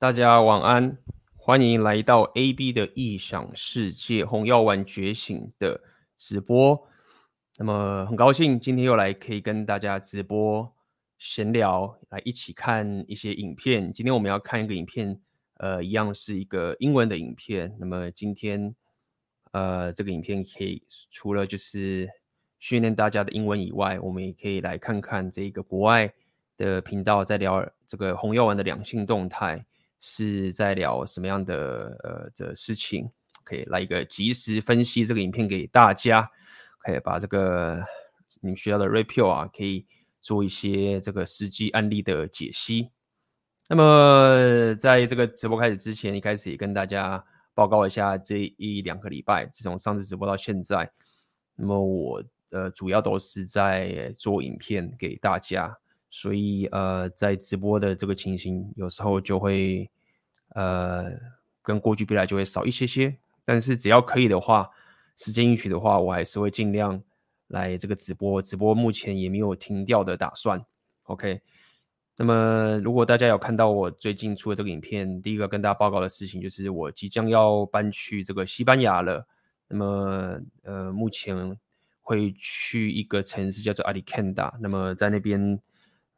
大家晚安，欢迎来到 AB 的异想世界红药丸觉醒的直播。那么很高兴今天又来可以跟大家直播闲聊，来一起看一些影片。今天我们要看一个影片，呃，一样是一个英文的影片。那么今天，呃，这个影片可以除了就是训练大家的英文以外，我们也可以来看看这个国外的频道在聊这个红药丸的两性动态。是在聊什么样的呃的事情？可以来一个即时分析这个影片给大家，可以把这个你们需要的 review 啊，可以做一些这个实际案例的解析。那么在这个直播开始之前，一开始也跟大家报告一下这一两个礼拜，自从上次直播到现在，那么我呃主要都是在做影片给大家。所以呃，在直播的这个情形，有时候就会呃跟过去比来就会少一些些。但是只要可以的话，时间允许的话，我还是会尽量来这个直播。直播目前也没有停掉的打算。OK，那么如果大家有看到我最近出的这个影片，第一个跟大家报告的事情就是我即将要搬去这个西班牙了。那么呃，目前会去一个城市叫做阿里坎达。那么在那边。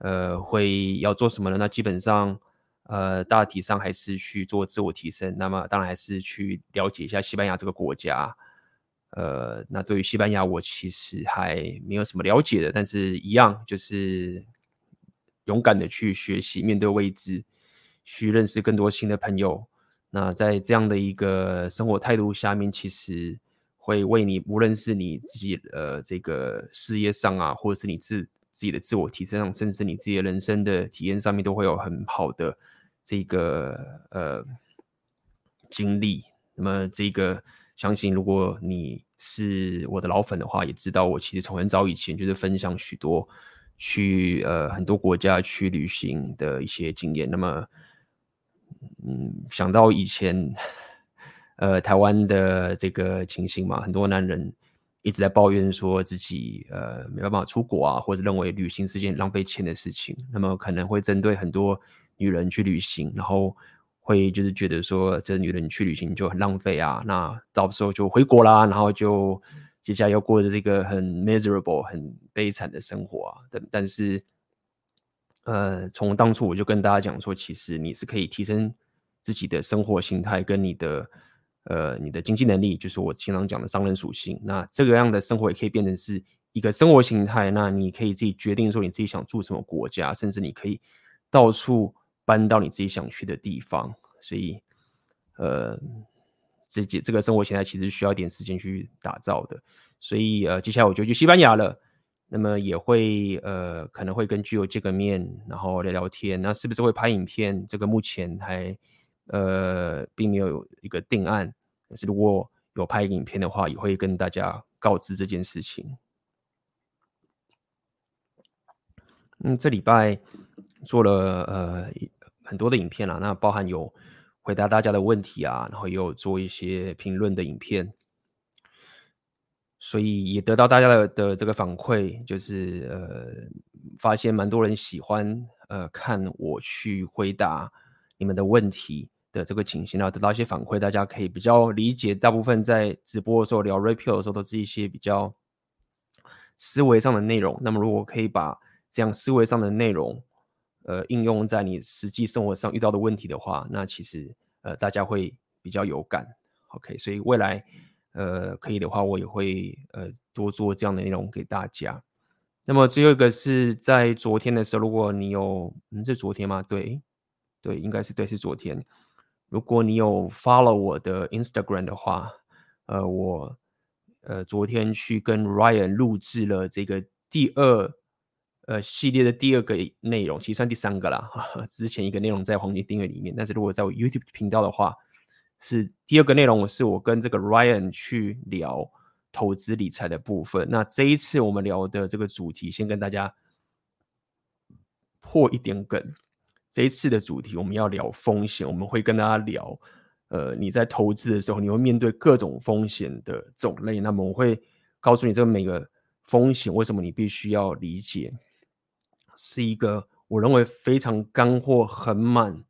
呃，会要做什么呢？那基本上，呃，大体上还是去做自我提升。那么，当然还是去了解一下西班牙这个国家。呃，那对于西班牙，我其实还没有什么了解的，但是一样就是勇敢的去学习，面对未知，去认识更多新的朋友。那在这样的一个生活态度下面，其实会为你，无论是你自己呃这个事业上啊，或者是你自自己的自我提升上，甚至你自己的人生的体验上面，都会有很好的这个呃经历。那么，这个相信如果你是我的老粉的话，也知道我其实从很早以前就是分享许多去呃很多国家去旅行的一些经验。那么，嗯，想到以前呃台湾的这个情形嘛，很多男人。一直在抱怨说自己呃没办法出国啊，或者认为旅行是件浪费钱的事情。那么可能会针对很多女人去旅行，然后会就是觉得说这女人去旅行就很浪费啊。那到时候就回国啦，然后就接下来要过着这个很 miserable、很悲惨的生活啊。但但是呃，从当初我就跟大家讲说，其实你是可以提升自己的生活形态跟你的。呃，你的经济能力就是我经常讲的商人属性。那这个样的生活也可以变成是一个生活形态。那你可以自己决定说你自己想住什么国家，甚至你可以到处搬到你自己想去的地方。所以，呃，这这个生活形态其实需要一点时间去打造的。所以，呃，接下来我就去西班牙了。那么也会呃，可能会跟居友见个面，然后聊聊天。那是不是会拍影片？这个目前还。呃，并没有一个定案，但是如果有拍影片的话，也会跟大家告知这件事情。嗯，这礼拜做了呃很多的影片啦，那包含有回答大家的问题啊，然后也有做一些评论的影片，所以也得到大家的的这个反馈，就是呃发现蛮多人喜欢呃看我去回答你们的问题。的这个情形，然后得到一些反馈，大家可以比较理解。大部分在直播的时候聊 repeal 的时候，都是一些比较思维上的内容。那么，如果可以把这样思维上的内容，呃，应用在你实际生活上遇到的问题的话，那其实呃，大家会比较有感。OK，所以未来呃，可以的话，我也会呃多做这样的内容给大家。那么最后一个是在昨天的时候，如果你有，嗯，是昨天吗？对，对，应该是对，是昨天。如果你有 follow 我的 Instagram 的话，呃，我呃昨天去跟 Ryan 录制了这个第二呃系列的第二个内容，其实算第三个啦。之前一个内容在黄金订阅里面，但是如果在我 YouTube 频道的话，是第二个内容，是我跟这个 Ryan 去聊投资理财的部分。那这一次我们聊的这个主题，先跟大家破一点梗。这一次的主题我们要聊风险，我们会跟大家聊，呃，你在投资的时候，你会面对各种风险的种类。那么我会告诉你，这个每个风险为什么你必须要理解，是一个我认为非常干货很满，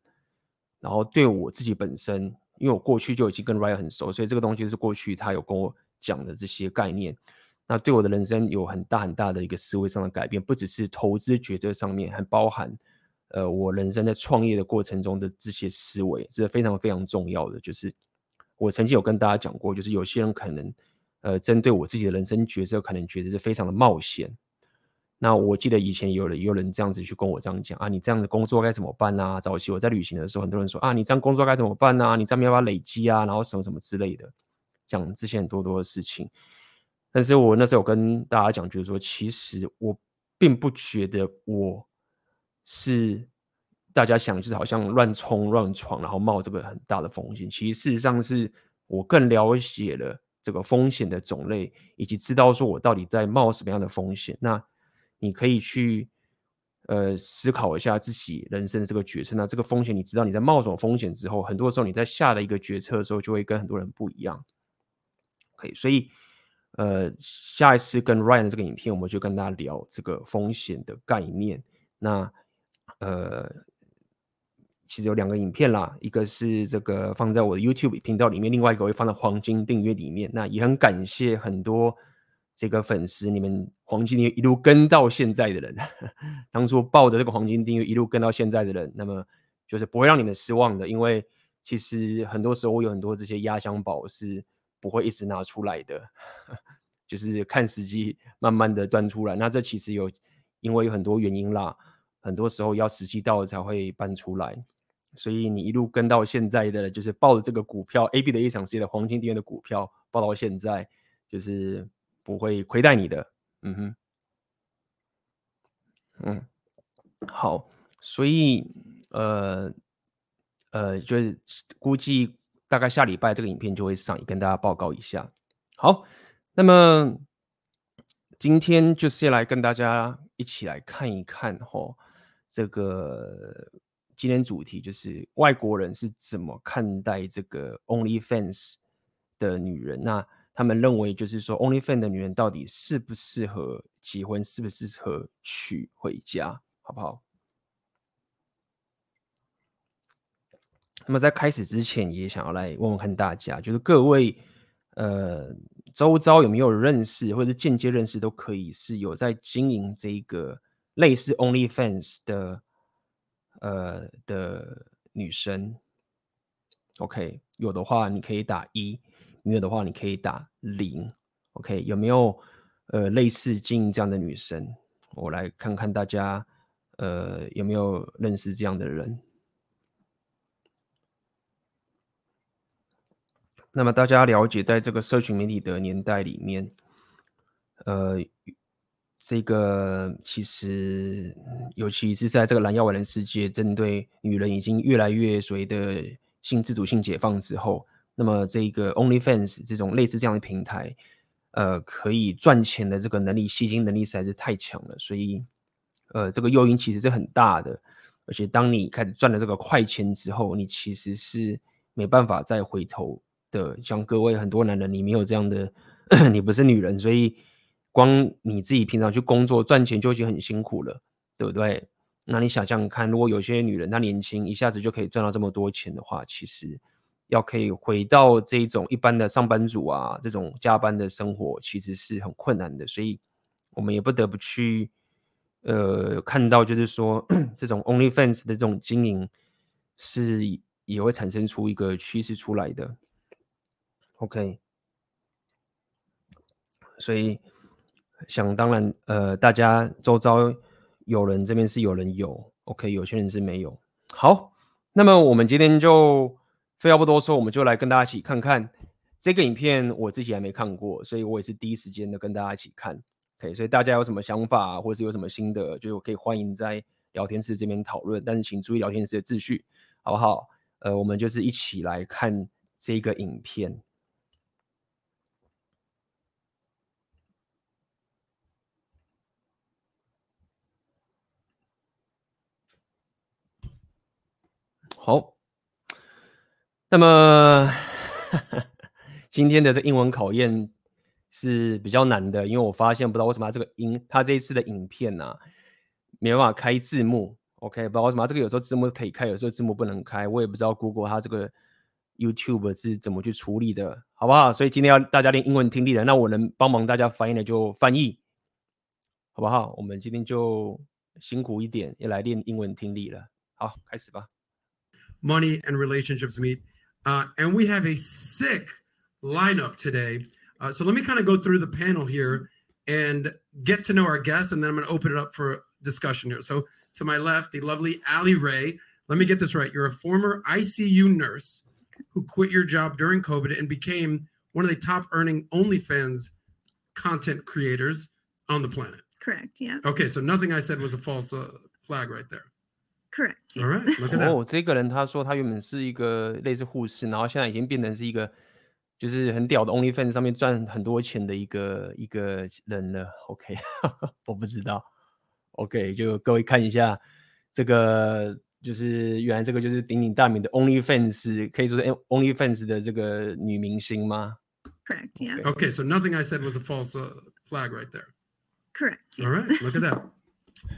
然后对我自己本身，因为我过去就已经跟 Ryan 很熟，所以这个东西是过去他有跟我讲的这些概念。那对我的人生有很大很大的一个思维上的改变，不只是投资决策上面，还包含呃我人生在创业的过程中的这些思维，是非常非常重要的。就是我曾经有跟大家讲过，就是有些人可能呃针对我自己的人生决策，可能觉得是非常的冒险。那我记得以前有人也有人这样子去跟我这样讲啊，你这样的工作该怎么办啊？早期我在旅行的时候，很多人说啊，你这样工作该怎么办啊？你这样没办法累积啊，然后什么什么之类的，讲这些很多多的事情。但是我那时候有跟大家讲，就是说，其实我并不觉得我是大家想就是好像乱冲乱闯，然后冒这个很大的风险。其实事实上是我更了解了这个风险的种类，以及知道说我到底在冒什么样的风险。那你可以去呃思考一下自己人生的这个决策。那这个风险，你知道你在冒什么风险之后，很多时候你在下了一个决策的时候，就会跟很多人不一样。可以，所以呃，下一次跟 Ryan 的这个影片，我们就跟大家聊这个风险的概念。那呃，其实有两个影片啦，一个是这个放在我的 YouTube 频道里面，另外一个会放在黄金订阅里面。那也很感谢很多。这个粉丝，你们黄金订阅一路跟到现在的人，当初抱着这个黄金订阅一路跟到现在的人，那么就是不会让你们失望的，因为其实很多时候我有很多这些压箱宝是不会一直拿出来的，就是看时机慢慢的端出来。那这其实有因为有很多原因啦，很多时候要时机到了才会搬出来，所以你一路跟到现在的，就是抱着这个股票 AB 的异想世界的黄金订阅的股票抱到现在，就是。不会亏待你的，嗯哼，嗯，好，所以呃呃，就是估计大概下礼拜这个影片就会上，跟大家报告一下。好，那么今天就是来跟大家一起来看一看吼，这个今天主题就是外国人是怎么看待这个 OnlyFans 的女人那。他们认为，就是说，OnlyFans 的女人到底适不适合结婚，适不适合娶回家，好不好？那么在开始之前，也想要来问问看大家，就是各位，呃，周遭有没有认识，或者间接认识都可以，是有在经营这个类似 OnlyFans 的，呃的女生？OK，有的话你可以打一。没有的话，你可以打零，OK？有没有呃类似经营这样的女生？我来看看大家呃有没有认识这样的人。那么大家了解，在这个社群媒体的年代里面，呃，这个其实尤其是在这个蓝药丸的世界，针对女人已经越来越所谓的性自主性解放之后。那么这个 OnlyFans 这种类似这样的平台，呃，可以赚钱的这个能力、吸金能力实在是太强了，所以，呃，这个诱因其实是很大的。而且当你开始赚了这个快钱之后，你其实是没办法再回头的。像各位很多男人，你没有这样的，你不是女人，所以光你自己平常去工作赚钱就已经很辛苦了，对不对？那你想想看，如果有些女人她年轻，一下子就可以赚到这么多钱的话，其实。要可以回到这种一般的上班族啊，这种加班的生活，其实是很困难的，所以我们也不得不去，呃，看到就是说，这种 OnlyFans 的这种经营是也会产生出一个趋势出来的。OK，所以想当然，呃，大家周遭有人这边是有人有，OK，有些人是没有。好，那么我们今天就。废话不多说，我们就来跟大家一起看看这个影片。我自己还没看过，所以我也是第一时间的跟大家一起看。OK，所以大家有什么想法，或者是有什么心得，就是可以欢迎在聊天室这边讨论。但是请注意聊天室的秩序，好不好？呃，我们就是一起来看这个影片。好。那么 今天的这英文考验是比较难的，因为我发现不知道为什么这个音，它这一次的影片呐、啊、没办法开字幕 OK，不知道为什么这个有时候字幕可以开，有时候字幕不能开，我也不知道 Google 它这个 YouTube 是怎么去处理的，好不好？所以今天要大家练英文听力的，那我能帮忙大家翻译的就翻译，好不好？我们今天就辛苦一点，要来练英文听力了。好，开始吧。Money and relationships meet, uh, and we have a sick lineup today. Uh, so let me kind of go through the panel here and get to know our guests, and then I'm going to open it up for discussion here. So to my left, the lovely Ali Ray. Let me get this right. You're a former ICU nurse who quit your job during COVID and became one of the top earning OnlyFans content creators on the planet. Correct. Yeah. Okay, so nothing I said was a false uh, flag right there. Correct. All right. Look at that. 哦，这个人他说他原本是一个类似护士，然后现在已经变成是一个就是很屌的 OnlyFans 上面赚很多钱的一个一个人了。OK，我不知道。OK，就各位看一下这个，就是原来这个就是鼎鼎大名的 OnlyFans，可以说是 OnlyFans 的这个女明星吗？Correct. Yeah. Okay, so nothing I said was a false uh, flag right there. Correct. Yeah. All right, look at that.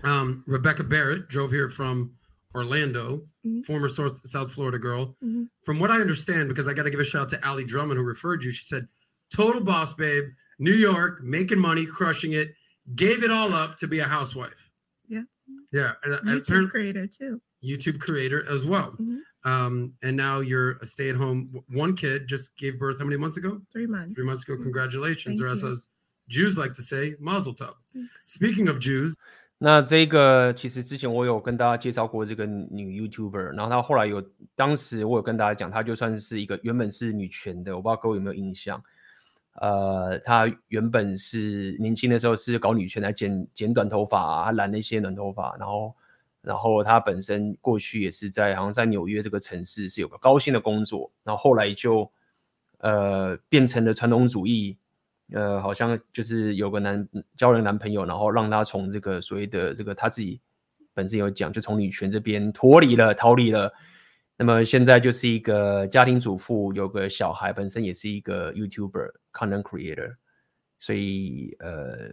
Um, Rebecca Barrett drove here from Orlando, Mhm. former South South Florida girl. Mhm. From what I understand, because I got to give a shout out to Ali Drummond who referred you. She said, "Total boss babe, New York, making money, crushing it, gave it all up to be a housewife." Yeah. Yeah, and, YouTube creator too. YouTube creator as well. Mhm. Um, and now you're a stay-at-home. One kid just gave birth. How many months ago? Three months. Three months ago. Congratulations, Thank or as you. Jews like to say, Mazel Tov. Thanks. Speaking of Jews, 那这个其实之前我有跟大家介绍过这个女 YouTuber，然后她后来有，当时我有跟大家讲，她就算是一个原本是女权的，我不知道各位有没有印象。呃，她原本是年轻的时候是搞女权来剪剪短头发啊，她染那些短头发，然后然后她本身过去也是在好像在纽约这个城市是有个高薪的工作，然后后来就呃变成了传统主义。呃，好像就是有个男交了男朋友，然后让他从这个所谓的这个他自己本身有讲，就从女权这边脱离了、逃离了。那么现在就是一个家庭主妇，有个小孩，本身也是一个 YouTuber、Content Creator。所以呃，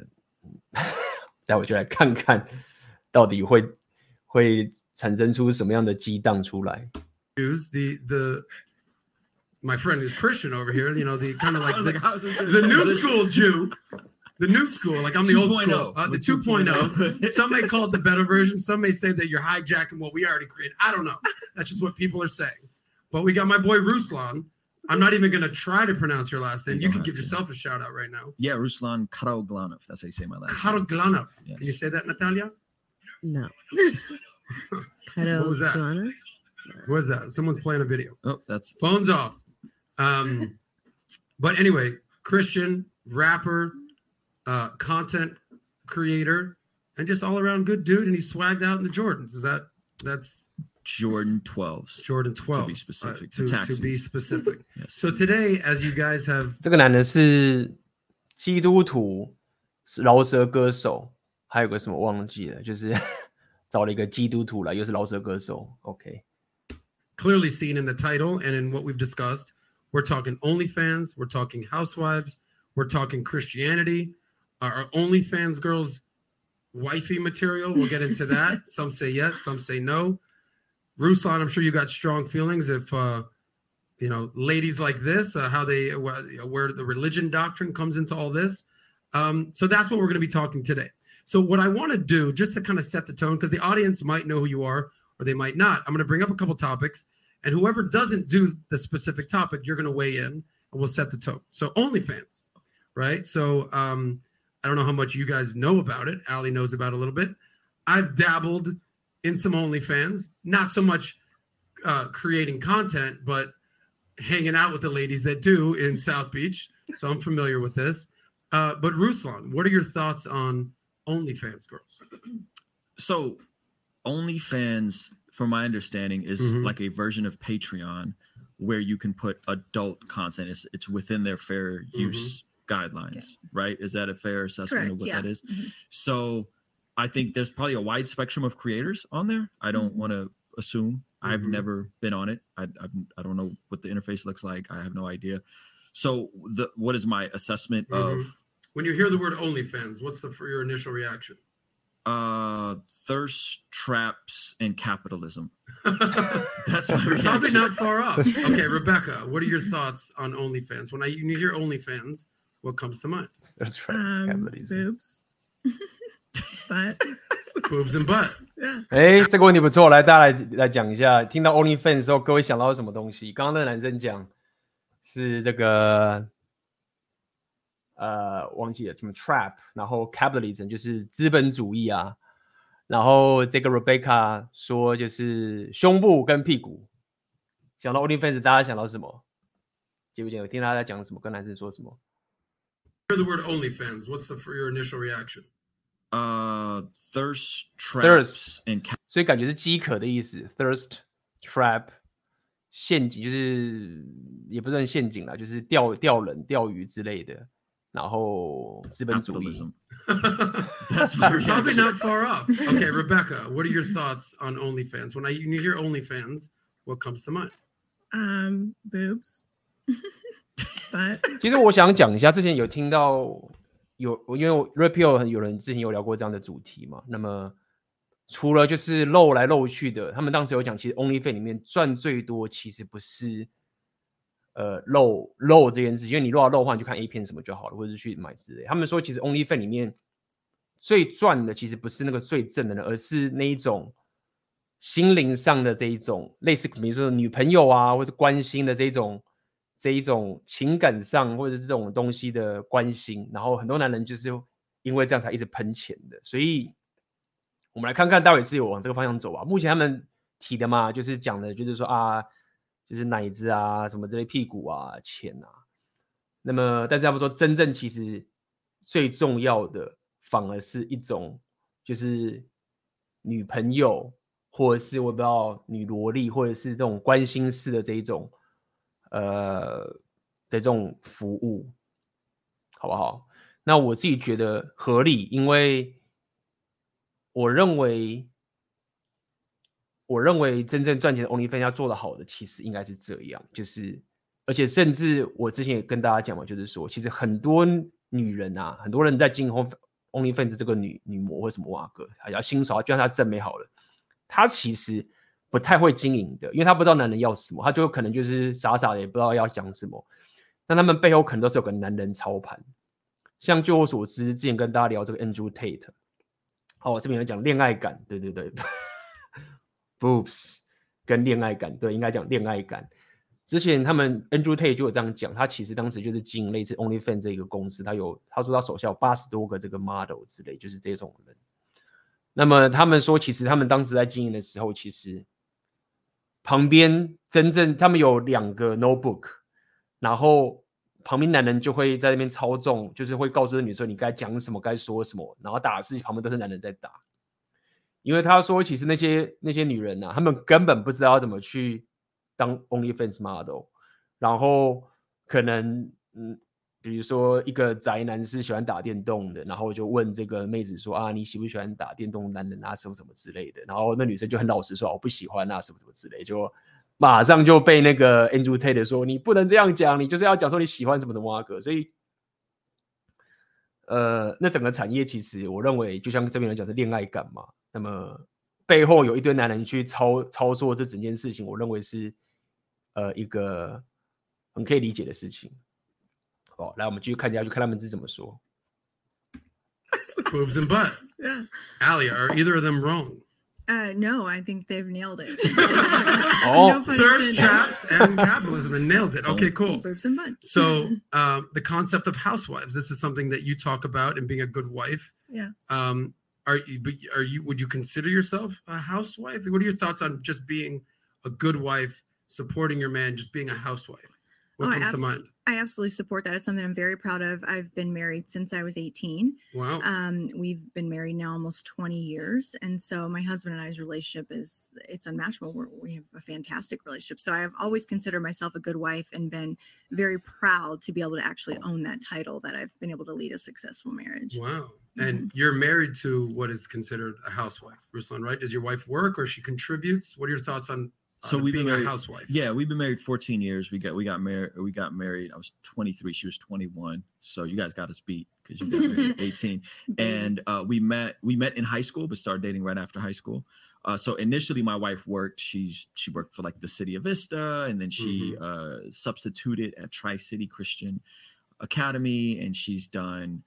待会就来看看到底会会产生出什么样的激荡出来。The the my friend who's Christian over here. You know, the kind of like the, like, how's this gonna- the new school Jew, the new school. Like I'm the old 2.0, school, uh, the 2.0. 2.0. Some may call it the better version. Some may say that you're hijacking what we already created. I don't know. That's just what people are saying. But we got my boy Ruslan. I'm not even gonna try to pronounce your last name. You You can give to. yourself a shout out right now. Yeah, Ruslan Karoglanov. That's how you say my last name. Karoglanov. Yes. Can you say that, Natalia? No. What was that? Carol Who is that? Someone's playing a video. Oh, that's phones off. Um, but anyway, Christian rapper, uh, content creator, and just all around good dude. And he's swagged out in the Jordans. Is that that's Jordan 12s. Jordan 12? be specific, to, the to be taxis. specific. Yes. so today, as you guys have 这个男的是基督徒，是饶舌歌手，还有个什么忘记了，就是找了一个基督徒来，又是饶舌歌手。OK， clearly seen in the title and in what we've discussed, we're talking OnlyFans, we're talking housewives, we're talking Christianity. Are our OnlyFans girls wifey material? We'll get into that. some say yes, some say no. Ruslan, I'm sure you got strong feelings if uh, you know ladies like this, uh, how they where, where the religion doctrine comes into all this. Um, so that's what we're going to be talking today. So what I want to do, just to kind of set the tone, because the audience might know who you are or they might not. I'm going to bring up a couple topics, and whoever doesn't do the specific topic, you're going to weigh in, and we'll set the tone. So OnlyFans, right? So um, I don't know how much you guys know about it. Ali knows about a little bit. I've dabbled in some OnlyFans, not so much uh, creating content, but hanging out with the ladies that do in South Beach. So I'm familiar with this. Uh, but Ruslan, what are your thoughts on OnlyFans girls? So, OnlyFans, from my understanding, is Mhm. like a version of Patreon where you can put adult content. It's it's within their fair use guidelines, right? Is that a fair assessment Correct. of what Yeah. that is? Mhm. So, I think there's probably a wide spectrum of creators on there. I don't Mhm. want to assume. I've Mhm. never been on it. I I've, I don't know what the interface looks like. I have no idea. So, the what is my assessment Mhm. of When you hear the word OnlyFans, what's the for your initial reaction? Uh, thirst traps and capitalism. That's my Probably reaction. not far off. Okay, Rebecca, what are your thoughts on OnlyFans? When I you hear OnlyFans, what comes to mind? That's right. Um, capitalism boobs. but Boobs and butt. yeah.哎，这个问题不错，来大家来来讲一下。听到 OnlyFans 的时候，各位想到什么东西？刚刚那个男生讲是这个， 呃，忘记了什么 trap，然后 capitalism 就是资本主义啊，然后这个 Rebecca 说就是胸部跟屁股。想到 OnlyFans，大家想到什么？记不记得？我听大家在讲什么？跟男生说什么？Hear the word OnlyFans. What's the for your initial reaction? Uh, thirst traps Thirst. and cap- 所以感觉是饥渴的意思，thirst trap 陷阱，就是也不是很陷阱啦，就是钓钓人、钓鱼之类的。然后资本主义. That's my Probably not far off. Okay, Rebecca, what are your thoughts on OnlyFans? When I you hear OnlyFans, what comes to mind? Um, boobs. but 其实我想讲一下，之前有听到有，因为 Repeal 有人之前有聊过这样的主题嘛。那么除了就是露来露去的，他们当时有讲，其实 OnlyFans 里面赚最多其实不是呃漏漏这件事，因为你露要漏的话，你就看 A 片什么就好了，或者是去买之类。他们说，其实 Only Fan 里面最赚的其实不是那个最正的人，而是那一种心灵上的这一种类似，比如说女朋友啊，或是关心的这一种。这一种情感上或者这种东西的关心，然后很多男人就是因为这样才一直喷钱的，所以我们来看看到底是有往这个方向走啊。目前他们提的嘛，就是讲的就是说啊，就是奶子啊，什么这类屁股啊，钱啊。那么，但是他们说真正其实最重要的，反而是一种就是女朋友，或者是我不知道女萝莉，或者是这种关心式的这一种。呃的这种服务，好不好？那我自己觉得合理，因为我认为，我认为真正赚钱的 OnlyFans 要做得好的，其实应该是这样，就是而且甚至我之前也跟大家讲嘛，就是说，其实很多女人啊，很多人在经营 OnlyFans 这个女女模或什么哇哥，还要新手，就算她正美好了，她其实。不太会经营的，因为她不知道男人要什么，她就可能就是傻傻的，也不知道要讲什么。那他们背后可能都是有个男人操盘。像据我所知，之前跟大家聊这个 Andrew Tate，哦，这边有讲恋爱感，对对对，boobs 跟恋爱感，对，应该讲恋爱感。之前他们 Andrew Tate 就有这样讲，他其实当时就是经营类似 OnlyFans 这个公司，他有他说他手下有八十多个这个 model 之类，就是这种人。那么他们说，其实他们当时在经营的时候，其实。旁边真正他们有两个 notebook，然后旁边男人就会在那边操纵，就是会告诉女生你该讲什么，该说什么，然后打的是旁边都是男人在打，因为他说其实那些那些女人呐、啊，他们根本不知道要怎么去当 OnlyFans model，然后可能嗯。比如说，一个宅男是喜欢打电动的，然后就问这个妹子说：“啊，你喜不喜欢打电动男人啊，什么什么之类的？”然后那女生就很老实说：“我不喜欢啊，什么什么之类。”就马上就被那个 Andrew Tate 说：“你不能这样讲，你就是要讲说你喜欢什么的哇哥。”所以，呃，那整个产业其实我认为，就像这边人讲是恋爱感嘛。那么背后有一堆男人去操操作这整件事情，我认为是呃一个很可以理解的事情。哦，来，我们继续看下去，看他们是怎么说。Boobs and butt. Yeah. Allie, are either of them wrong? Uh, no, I think they've nailed it. Oh, No Thirst intended. traps and capitalism and nailed it. Okay, cool. Boobs and butt. So, uh, the concept of housewives. This is something that you talk about and being a good wife. Yeah. Um, are you? Are you? Would you consider yourself a housewife? What are your thoughts on just being a good wife, supporting your man, just being a housewife? What Oh, I comes to mind? I absolutely support that. It's something I'm very proud of. I've been married since I was 18. Wow. Um, we've been married now almost 20 years, and so my husband and I's relationship is it's unmatchable. We're, we have a fantastic relationship. So I've always considered myself a good wife and been very proud to be able to actually own that title that I've been able to lead a successful marriage. Wow. And you're married to what is considered a housewife, Ruslan, right? Does your wife work or she contributes? What are your thoughts on So we've been being a married- housewife? Yeah, we've been married 14 years. We got we got married we got married. I was 23. She was 21. So you guys got us beat because you got married at 18. and uh, we met we met in high school but started dating right after high school uh, so initially my wife worked she's she worked for like the city of vista and then she uh, substituted at tri-city christian academy and she's done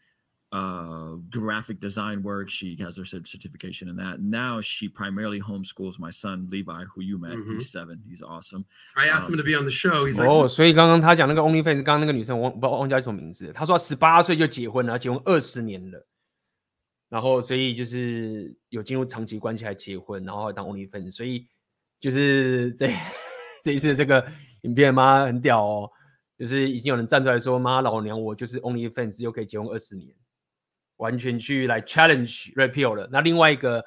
uh, graphic design work she has her cert- certification in that now she primarily homeschools my son levi who you met Mhm. he's seven he's awesome I asked him to be on the show. He's like,哦，所以刚刚他讲那个 OnlyFans，刚刚那个女生我忘不知道忘记叫什么名字，她说十八岁就结婚了，结婚二十年了，然后所以就是有进入长期关系还结婚，然后还当 OnlyFans，所以就是这这一次这个影片妈很屌哦，就是已经有人站出来说妈老娘我就是 OnlyFans 又可以结婚二十年， 完全去来 challenge repeal 了。那另外一个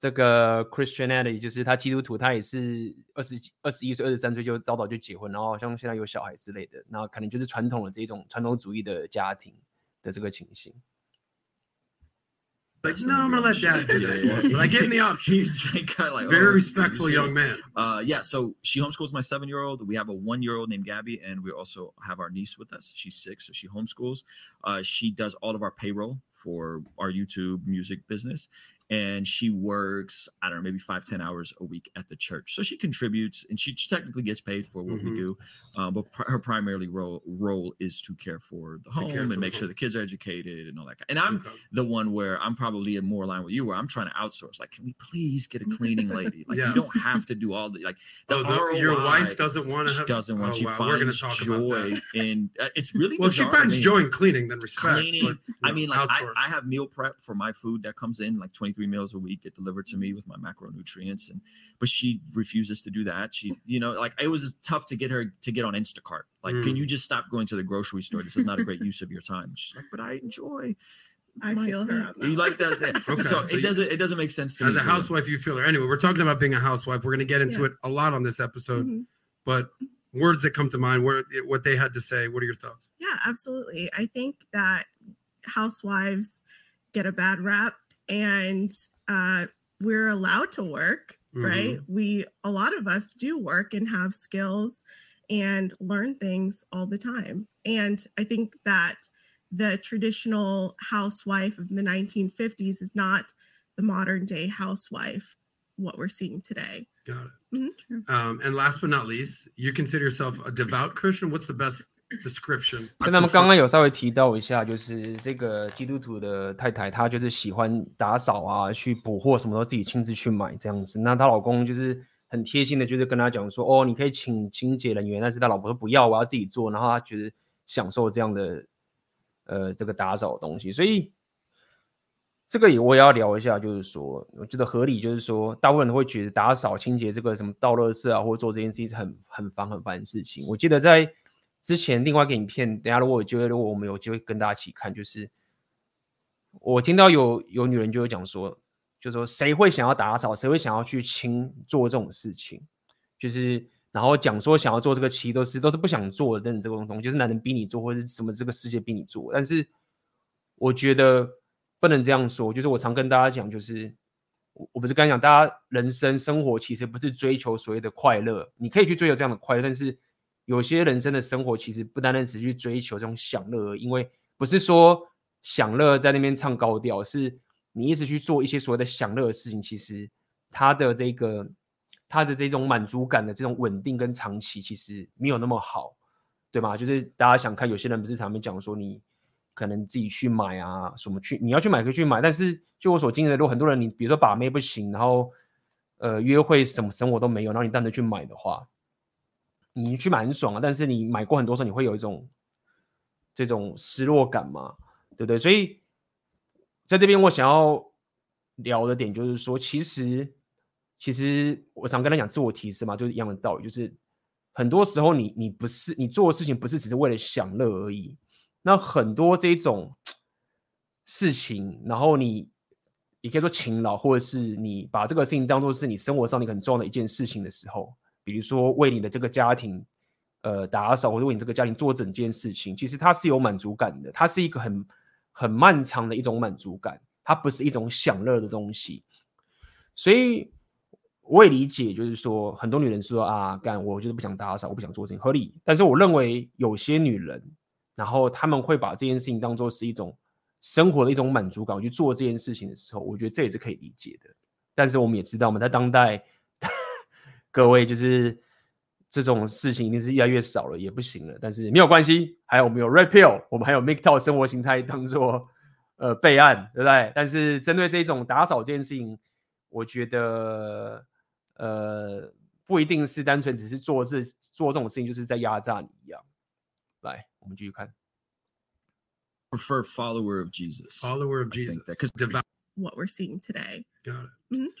这个 Christianity 就是他基督徒，他也是二十二十一岁、二十三岁就早早就结婚，然后好像现在有小孩之类的，那可能就是传统的这种传统主义的家庭的这个情形。 like, no, I'm gonna let dad do this one. Like, give him the option. he's like, kinda like Very oh, respectful you young serious? man. Uh, yeah. So she homeschools my seven-year-old. We have a one-year-old named Gabby, and we also have our niece with us. She's six, so she homeschools. Uh, she does all of our payroll for our YouTube music business, and she works I don't know maybe five ten hours a week at the church. So she contributes, and she technically gets paid for what Mhm. we do. Um, but pr- her primarily role role is to care for the home and make sure the kids are educated and all that. And I'm Okay. the one where I'm probably in more aligned with you, where I'm trying to outsource. Like, can we please get a cleaning lady? Like, Yeah. you don't have to do all the like. The Oh, the- your wife doesn't want to She have. doesn't want. Oh, she wow. finds joy in. Uh, it's really Well, if she bizarre to finds joy in cleaning, then respect. Cleaning, but, you I mean, like I. I have meal prep for my food that comes in, like 23 meals a week, get delivered to me with my macronutrients, and but she refuses to do that. She, you know, like it was tough to get her to get on Instacart. Like, Mm. can you just stop going to the grocery store? This is not a great use of your time. She's like, but I enjoy. I my- feel her You like that? Yeah. Okay, so, so it you- doesn't it doesn't make sense to As me. a housewife, you feel her. Anyway, we're talking about being a housewife. We're going to get into Yeah. it a lot on this episode, Mhm. but words that come to mind, what, what they had to say. What are your thoughts? Yeah, absolutely. I think that housewives get a bad rap and uh, we're allowed to work, right? We, a lot of us do work and have skills and learn things all the time. And I think that the traditional housewife of the 1950s is not the modern day housewife, what we're seeing today. Got it. Mhm. Um, and last but not least, you consider yourself a devout Christian. What's the best description? 所以他们刚刚有稍微提到一下，就是这个基督徒的太太，她就是喜欢打扫啊，去补货，什么都自己亲自去买这样子。那她老公就是很贴心的，就是跟她讲说，哦，你可以请清洁人员，但是她老婆说不要，我要自己做。然后她觉得享受这样的，呃，这个打扫的东西。所以这个也我也要聊一下，就是说，我觉得合理，就是说，大部分人会觉得打扫清洁这个什么倒垃圾啊，或者做这件事情是很很烦很烦的事情。我记得在之前另外一个影片，等下如果有机会，如果我们有机会跟大家一起看，就是我听到有有女人就会讲说，就说谁会想要打扫，谁会想要去清做这种事情，就是然后讲说想要做这个，其实都是都是不想做的，等等这种东西，就是男人逼你做，或者是什么这个世界逼你做。但是我觉得不能这样说，就是我常跟大家讲，就是我我不是刚讲，大家人生生活其实不是追求所谓的快乐，你可以去追求这样的快乐，但是。有些人生的生活其实不单单只是去追求这种享乐，因为不是说享乐在那边唱高调，是你一直去做一些所谓的享乐的事情，其实他的这个他的这种满足感的这种稳定跟长期其实没有那么好，对吗？就是大家想看，有些人不是常常讲说你可能自己去买啊，什么去你要去买可以去买，但是就我所经历的，如果很多人你比如说把妹不行，然后呃约会什么生活都没有，然后你单独去买的话。你去买很爽啊，但是你买过很多时候，你会有一种这种失落感嘛，对不对？所以在这边我想要聊的点就是说，其实其实我常跟他讲自我提升嘛，就是一样的道理，就是很多时候你你不是你做的事情不是只是为了享乐而已，那很多这种 事情，然后你你可以说勤劳，或者是你把这个事情当做是你生活上你很重要的一件事情的时候。比如说为你的这个家庭，呃，打扫或者为你这个家庭做整件事情，其实它是有满足感的，它是一个很很漫长的一种满足感，它不是一种享乐的东西。所以我也理解，就是说很多女人说啊，干我就是不想打扫，我不想做事情，合理。但是我认为有些女人，然后他们会把这件事情当做是一种生活的一种满足感，去做这件事情的时候，我觉得这也是可以理解的。但是我们也知道，我们在当代，各位就是这种事情一定是越来越少了，也不行了。但是没有关系，还有我们有 Red Pill，我们还有 MGTOW 生活形态当做呃备案，对不对？但是针对这种打扫这件事情，我觉得呃不一定是单纯只是做这做这种事情就是在压榨你一样。来，我们继续看。Prefer follower of Jesus. Follower of Jesus. Because Devout. What we're seeing today. Got it.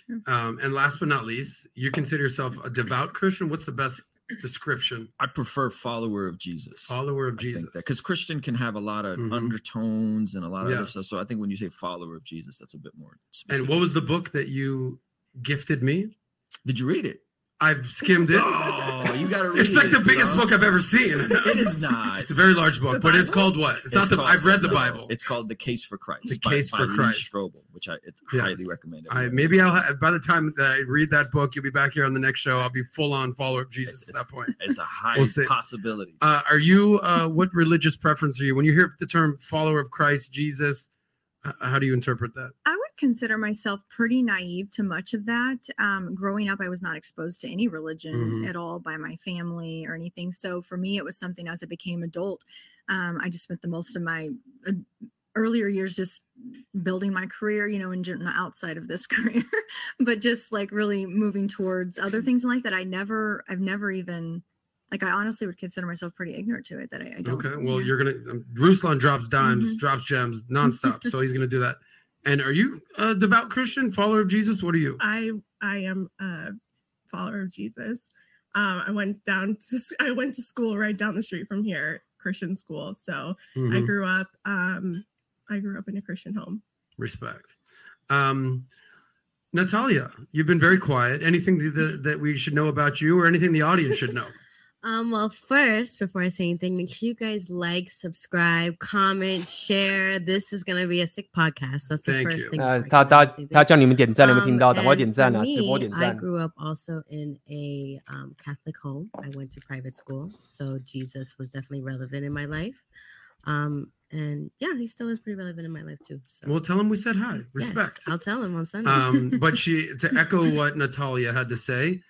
Mhm. Um, and last but not least, you consider yourself a devout Christian. What's the best description? I prefer follower of Jesus. Follower of I Jesus. because Christian can have a lot of Mhm. undertones and a lot of other stuff. So I think when you say follower of Jesus, that's a bit more. And what was the book that you gifted me? Did you read it? I've skimmed it. Oh, you gotta read It's like the it, biggest bro. book I've ever seen. It is not. It's a very large book, but it's called what? It's, not the. called- I've read the no, Bible. It's called The Case for Christ. The by- Case by for Lee Christ. Strobel, which I it's Yes. highly recommend. I, maybe I'll it. ha- by the time that I read that book, you'll be back here on the next show. I'll be full on follower of Jesus It's- at that point. It's a high We'll possibility. Uh, are you? Uh, what religious preference are you? When you hear the term follower of Christ, Jesus, how do you interpret that? I would consider myself pretty naive to much of that. Um, growing up, I was not exposed to any religion Mhm. at all by my family or anything. So for me, it was something as I became adult. Um, I just spent the most of my uh, earlier years just building my career, you know, in gen- outside of this career, but just like really moving towards other things in life that I never, I've never even. Like I honestly would consider myself pretty ignorant to it that I, I don't. Okay, well, yeah. you're gonna. Um, Ruslan drops dimes, Mhm. drops gems nonstop, so he's gonna do that. And are you a devout Christian, follower of Jesus? What are you? I I am a follower of Jesus. Um, I went down to I went to school right down the street from here, Christian school. So I Mhm, grew up um I grew up in a Christian home. Respect. Um, Natalia, you've been very quiet. Anything that, that, that we should know about you, or anything the audience should know? Um, well, first, before I say anything, make sure you guys like, subscribe, comment, share. This is gonna be a sick podcast. That's the Thank first you. thing. 呃， before I 他 go 他 on to say 他 this. 叫你们点赞，你们听 Um, 到，赶快 and 点赞 for 啊！直播 me, 点 I 赞。 grew up also in a um, Catholic home. I went to private school, so Jesus was definitely relevant in my life. Um, and yeah, he still is pretty relevant in my life too. So Well, tell him we said hi. yes, Respect. I'll tell him on Sunday. um, but she to echo what Natalia had to say.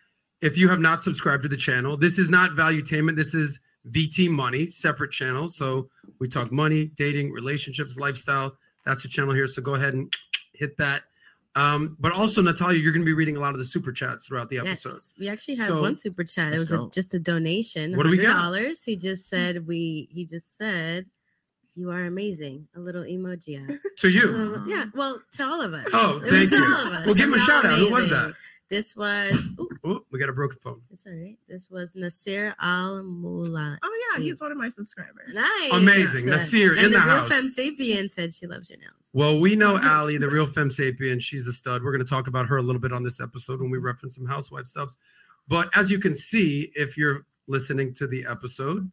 if you have not subscribed to the channel, this is not Valuetainment. This is VT Money, separate channel. So we talk money, dating, relationships, lifestyle. That's the channel here. So go ahead and hit that. Um, but also, Natalia, you're going to be reading a lot of the super chats throughout the episode. Yes, we actually had So, one super chat. It was a, just a donation. What do we got? dollars. He just said we. He just said, "You are amazing." A little emoji. To you. So, yeah. Well, to all of us. Oh, thank you. all of us. Well, give him a shout all out. Who was that? This was. Ooh, Oh, we got a broken phone. it's all right. This was Nasir Al Mula. Oh yeah, Mm. he's one of my subscribers. Nice. Amazing. Nasir and in the the real house. Femme Sapien said she loves your nails. Well, we know Ali, the real femme sapien. She's a stud. We're going to talk about her a little bit on this episode when we reference some housewife stuffs. But as you can see, if you're listening to the episode,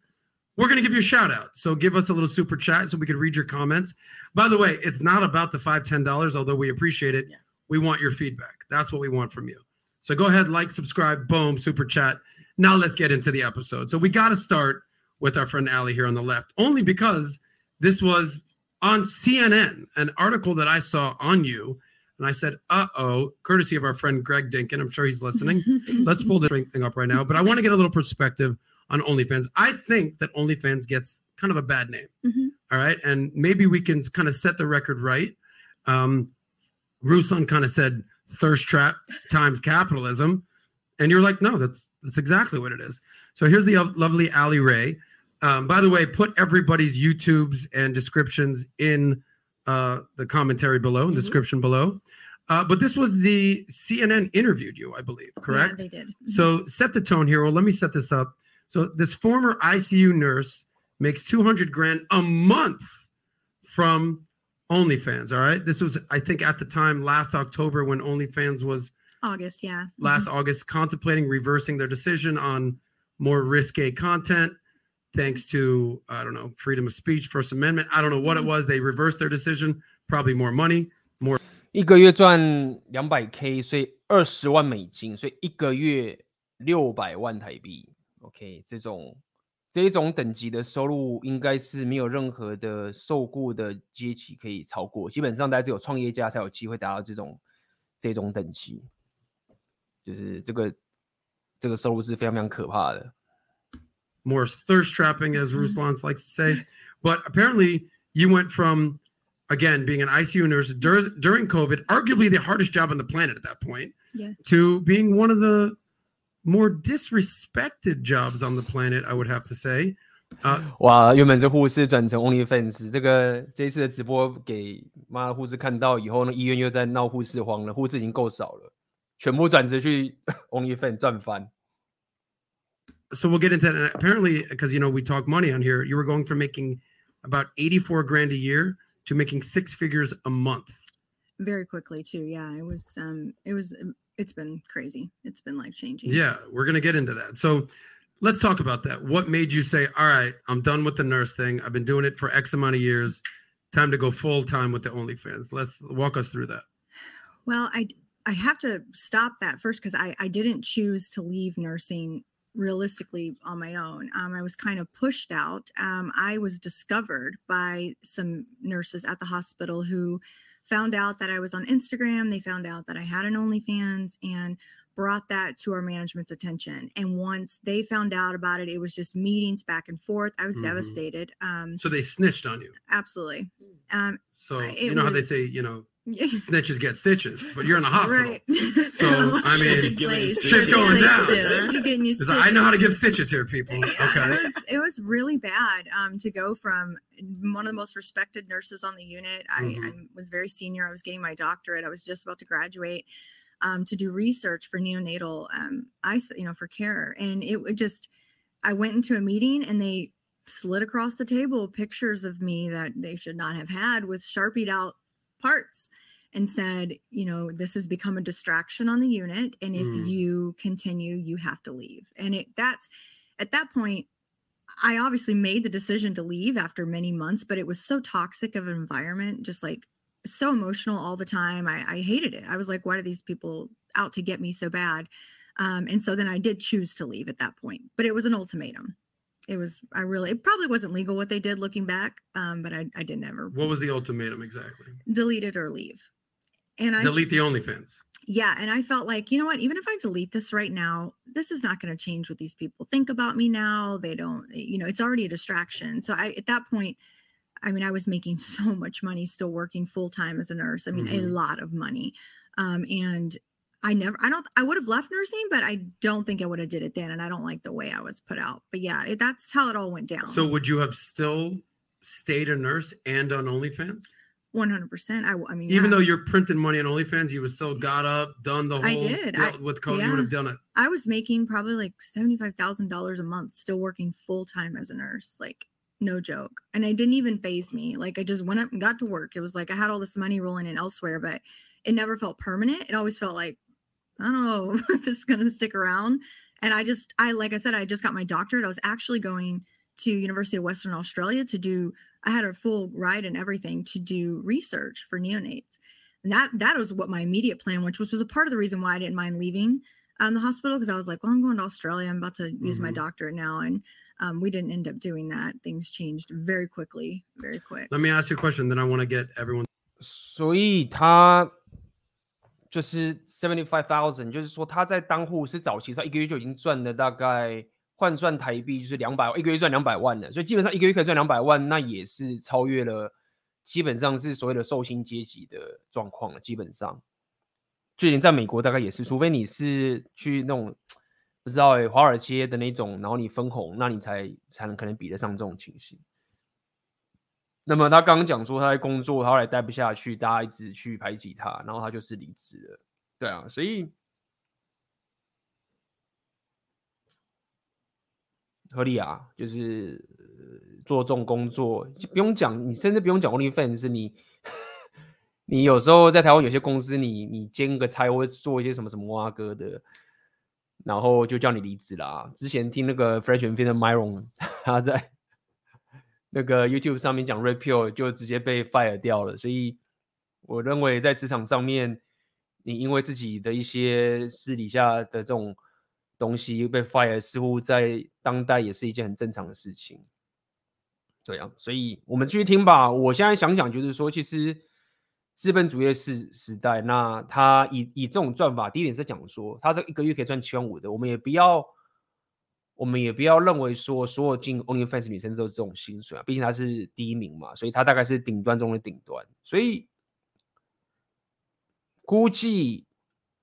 we're going to give you a shout out. So give us a little super chat so we can read your comments. By the way, it's not about the five, ten dollars, although we appreciate it. Yeah. We want your feedback. That's what we want from you. So go ahead, like, subscribe, boom, super chat. Now let's get into the episode. So we got to start with our friend Ali here on the left, only because this was on CNN, an article that I saw on you. And I said, uh oh, courtesy of our friend Greg Dinkin. I'm sure he's listening. Let's pull this thing up right now. But I want to get a little perspective on OnlyFans. I think that OnlyFans gets kind of a bad name. Mhm. All right. And maybe we can kind of set the record right. Um, Ruslan kind of said thirst trap times capitalism. And you're like, no, that's, that's exactly what it is. So here's the lovely Ali Ray. Um, by the way, put everybody's YouTubes and descriptions in uh, the commentary below, in the Mhm. description below. Uh, but this was the CNN interviewed you, I believe, correct? Yeah, they did. Mhm. So set the tone here. Well, let me set this up. So this former ICU nurse makes 200 grand a month from OnlyFans. All right. This was, I think, at the time last October when OnlyFans was August, yeah. Mhm. last August contemplating reversing their decision on more risque content thanks to I don't know freedom of speech, First Amendment. I don't know what it was. They reversed their decision. Probably more money. 一个月赚两百 K，所以二十万美金，所以一个月六百万台币。OK，这种 这种等级的收入，应该是没有任何的受雇的阶级可以超过。基本上，大家只有创业家才有机会达到这种这种等级，就是这个这个收入是非常非常可怕的。More thirst trapping, as Ruslan likes to say. But apparently, you went from again being an ICU nurse dur- during COVID, arguably the hardest job on the planet at that point, Yeah. to being one of the more disrespected jobs on the planet, I would have to say. Uh, 哇，原本是护士转成 OnlyFans，这个这一次的直播给妈的护士看到以后呢，医院又在闹护士荒了，护士已经够少了，全部转职去 OnlyFans 赚翻。 so we'll get into that. And apparently, because you know we talk money on here, you were going from making about 84 grand a year to making six figures a month. Very quickly too. Yeah, it was. Um, it was. it's been crazy. It's been life changing. Yeah, we're gonna get into that. So let's talk about that. What made you say, "All right, I'm done with the nurse thing. I've been doing it for X amount of years. Time to go full time with the OnlyFans." Let's walk us through that. Well, I I have to stop that first because I I didn't choose to leave nursing realistically on my own. Um, I was kind of pushed out. Um, I was discovered by some nurses at the hospital who found out that I was on Instagram. They found out that I had an OnlyFans and brought that to our management's attention. And once they found out about it, it was just meetings back and forth. I was Mhm. devastated. Um, So they snitched on you. absolutely. Um, So you know how they say, you know. Snitches get stitches, but you're in a hospital. Right. So, I mean, shit's going down. used to. You're getting used It's like, I know how to give stitches here, people. Yeah, Okay. it was it was really bad um, to go from one of the most respected nurses on the unit. I, Mhm. I was very senior. I was getting my doctorate. I was just about to graduate um, to do research for neonatal um, ICE, you know, for care. And it would just, I went into a meeting and they slid across the table pictures of me that they should not have had with sharpied out parts and said, you know, this has become a distraction on the unit. And if Mm. you continue, you have to leave. And it that's at that point, I obviously made the decision to leave after many months, but it was so toxic of an environment, just like so emotional all the time. I, I hated it. I was like, why are these people out to get me so bad? Um, and so then I did choose to leave at that point, but it was an ultimatum. It was, I really, it probably wasn't legal what they did looking back, um, but I, I didn't ever What was the ultimatum exactly? delete it or leave. And I Delete the OnlyFans. yeah and i felt like you know what even if i delete this right now this is not going to change what these people think about me now they don't you know it's already a distraction so i at that point i mean i was making so much money still working full-time as a nurse i mean a Mhm. lot of money um and i never i don't i would have left nursing but i don't think i would have did it then and i don't like the way i was put out but yeah it, that's how it all went down So would you have still stayed a nurse and on OnlyFans? 100% I mean Even yeah. though you're printing money on OnlyFans, you would still got up, done the whole I did. I- with code. You yeah. would have done it. I was making probably like $75,000 a month still working full time as a nurse. Like, no joke. And it didn't even phase me. Like, I just went up and got to work. It was like I had all this money rolling in elsewhere, but it never felt permanent. It always felt like, I don't know if this is going to stick around. And I just, I, like I said, I just got my doctorate. I was actually going to University of Western Australia to do, I had a full ride and everything to do research for neonates. And that, that was what my immediate plan, which was, was a part of the reason why I didn't mind leaving um, the hospital because I was like, well, I'm going to Australia. I'm about to use my Mhm. doctorate now. And um, we didn't end up doing that. Things changed very quickly, very quick. Let me ask you a question. Then I want to get everyone. 所以他 就是 seventy five thousand，就是说他在当护士早期上一个月就已经赚了大概换算台币就是两百，一个月赚两百万了，所以基本上一个月可以赚两百万，那也是超越了基本上是所谓的受薪阶级的状况了。基本上，就连在美国大概也是，除非你是去那种不知道哎、华尔街的那种，然后你分红，那你才才能可能比得上这种情形。那么他刚刚讲说他在工作，他后来待不下去，大家一直去排挤他，然后他就是离职了。对啊，所以合理啊，就是、做这种工作就不用讲，你甚至不用讲 OnlyFans，你 你有时候在台湾有些公司你，你兼个差或做一些什么什么挖哥的，然后就叫你离职啦。之前听那个 Fresh and Fit 的 Myron 他在。那个 YouTube 上面讲 repeal 就直接被 fire 掉了，所以我认为在职场上面，你因为自己的一些私底下的这种东西被 fire，似乎在当代也是一件很正常的事情。对啊，所以我们继续听吧。我现在想想，就是说，其实资本主义是时代，那他以以这种赚法，第一点是讲说，他这一个月可以赚七万五的，我们也不要。我们也不要认为说所有进 OnlyFans 女生都是这种薪水啊，毕竟她是第一名嘛，所以她大概是顶端中的顶端。所以估计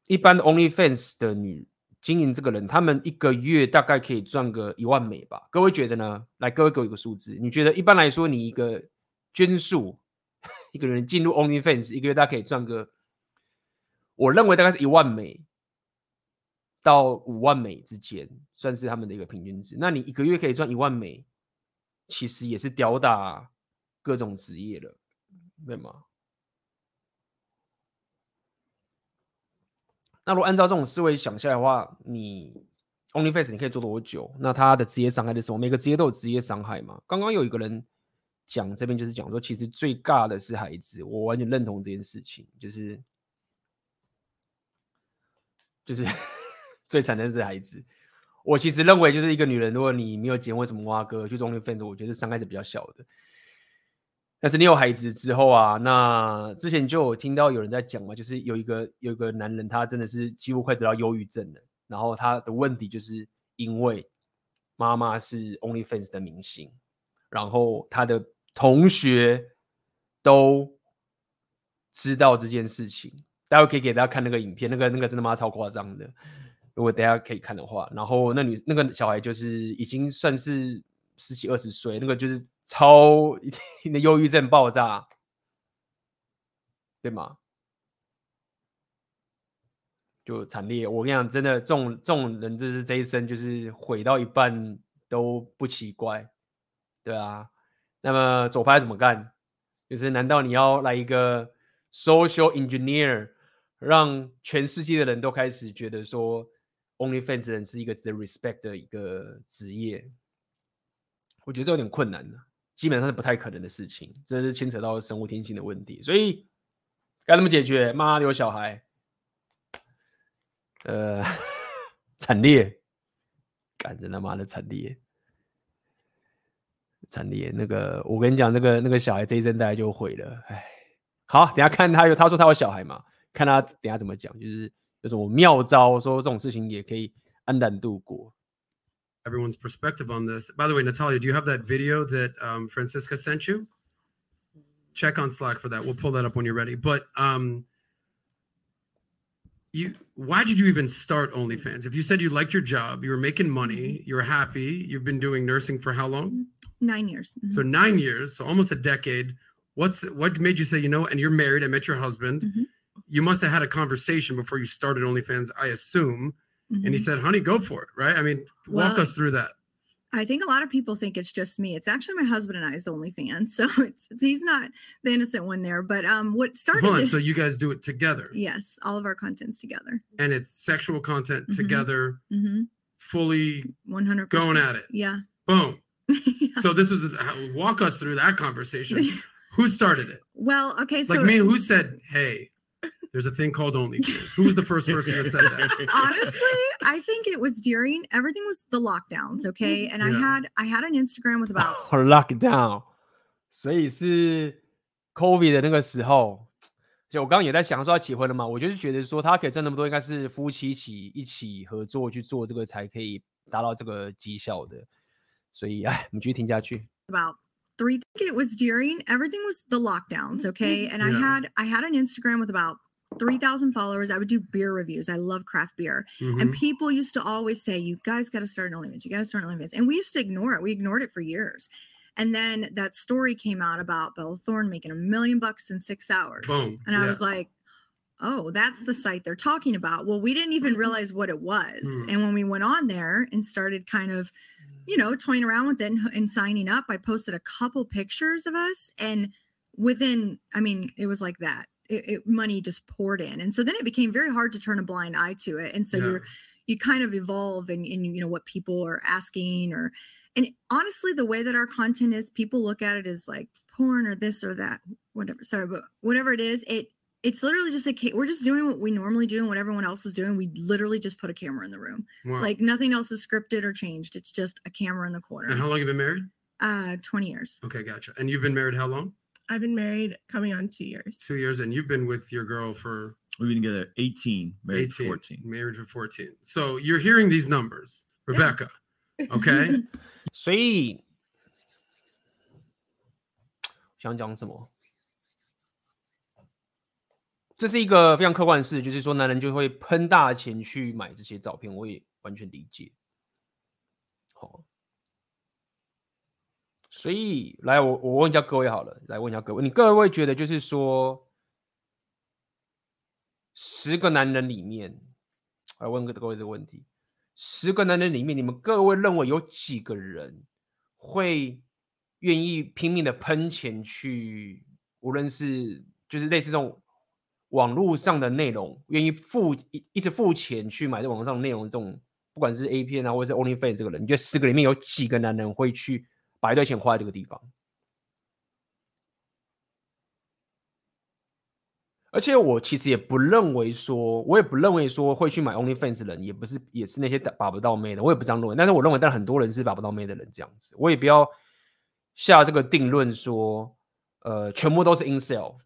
一般的 OnlyFans 的女经营这个人，他们一个月大概可以赚个一万美吧？各位觉得呢？来，各位给我一个数字，你觉得一般来说，你一个捐数，一个人进入 OnlyFans 一个月大概可以赚个？我认为大概是一万美。到五万美之间，算是他们的一个平均值。那你一个月可以赚一万美，其实也是吊打各种职业了，对吗？那如果按照这种思维想下来的话，你 OnlyFace 你可以做多久？那他的职业伤害的时候，每个职业都有职业伤害嘛？刚刚有一个人讲这边就是讲说，其实最尬的是孩子，我完全认同这件事情，就是就是。最惨的是孩子，我其实认为就是一个女人，如果你没有结婚，什么挖哥去 OnlyFans，我觉得伤害是比较小的。但是你有孩子之后啊，那之前就有听到有人在讲嘛，就是有一个有一个男人，他真的是几乎快得到忧郁症了。然后他的问题就是因为妈妈是 OnlyFans 的明星，然后他的同学都知道这件事情。待会可以给大家看那个影片，那个那个真的妈超夸张的。如果大家可以看的话，然后那女那个小孩就是已经算是十几二十岁，那个就是超 那忧郁症爆炸，对吗？就惨烈。我跟你讲，真的，这种这种人就是这一生就是毁到一半都不奇怪，对啊。那么左派怎么干？就是难道你要来一个 social engineer，让全世界的人都开始觉得说？OnlyFans 人是一个值得 respect 的一个职业，我觉得这有点困难的，基本上是不太可能的事情，这是牵扯到生物天性的问题，所以该怎么解决？妈有小孩，呃，惨烈，干着他妈的惨烈，惨烈。那个，我跟你讲，那个那个小孩这一生大概就毁了，哎，好，等下看他有，他说他有小孩嘛，看他等下怎么讲，就是。有什么妙招？说这种事情也可以安然度过。Everyone's perspective on this. By the way, Natalia, do you have that video that um, Francisca sent you? Check on Slack for that. We'll pull that up when you're ready. But um, you, why did you even start OnlyFans? If you said you liked your job, you were making money, you were happy, you've been doing nursing for how long? Nine years. Mm-hmm. So nine years, so almost a decade. What's what made you say, you know, and you're married? I met your husband. Mm-hmm you must have had a conversation before you started OnlyFans, I assume. Mm-hmm. And he mm-hmm. said, honey, go for it. Right. I mean, walk well, us through that. I think a lot of people think it's just me. It's actually my husband and I I's OnlyFans. So it's, it's he's not the innocent one there. But um what started on, so you guys do it together. Yes, all of our content's together. And it's sexual content mm-hmm. together, mm-hmm. fully 100 going at it. Yeah. Boom. yeah. So this was a, walk us through that conversation. who started it? Well, okay, so like me, who said, hey, there's a thing called OnlyFans. Who was the first person that said that? Honestly, I think it was during everything was the lockdowns, okay? And yeah. I had I had an Instagram with about lockdown，所以是 COVID 的那个时候。就我刚刚也在想说要结婚了嘛，我就是觉得说他可以赚那么多，应该是夫妻一起一起合作去做这个才可以达到这个绩效的。所以哎，我们继续听下去。About three, it was during everything was the lockdowns, okay? And yeah. I had I had an Instagram with about 3,000 followers. I would do beer reviews. I love craft beer. Mm-hmm. And people used to always say, You guys got to start an OnlyFans. You got to start an OnlyFans. And we used to ignore it. We ignored it for years. And then that story came out about Bella Thorne making a million bucks in six hours. Boom. And I yeah. was like, Oh, that's the site they're talking about. Well, we didn't even realize what it was. Mm. And when we went on there and started kind of, you know, toying around with it and, and signing up, I posted a couple pictures of us. And within, I mean, it was like that it, it, money just poured in and so then it became very hard to turn a blind eye to it and so yeah. you're you kind of evolve in, in you know what people are asking or and honestly the way that our content is people look at it as like porn or this or that whatever sorry but whatever it is it It's literally just a we're just doing what we normally do and what everyone else is doing. We literally just put a camera in the room. Wow. Like nothing else is scripted or changed. It's just a camera in the corner. and how long have you been married? Uh 20 years. Okay, gotcha. And you've been married how long? I've been married coming on two years. Two years, and you've been with your girl for We've been together 18, married 18, 14. married for 14. So you're hearing these numbers, Rebecca. Okay. 所以想讲什么？这是一个非常客观的事，就是说男人就会喷大钱去买这些照片，我也完全理解。好， 所以来我我问一下各位好了，来问一下各位，你各位觉得就是说，十个男人里面，来问各位这个问题：十个男人里面，你们各位认为有几个人会愿意拼命的喷钱去，无论是就是类似这种网络上的内容，愿意付一一直付钱去买这网络上的内容，这种不管是 A 片啊，或者是 OnlyFans 这个人，你觉得十个里面有几个男人会去把一堆钱花在这个地方？而且我其实也不认为说，我也不认为说会去买 OnlyFans 的人，也不是也是那些把不到妹的，我也不这样认为。但是我认为，但很多人是把不到妹的人这样子，我也不要下这个定论说，呃，全部都是 incel。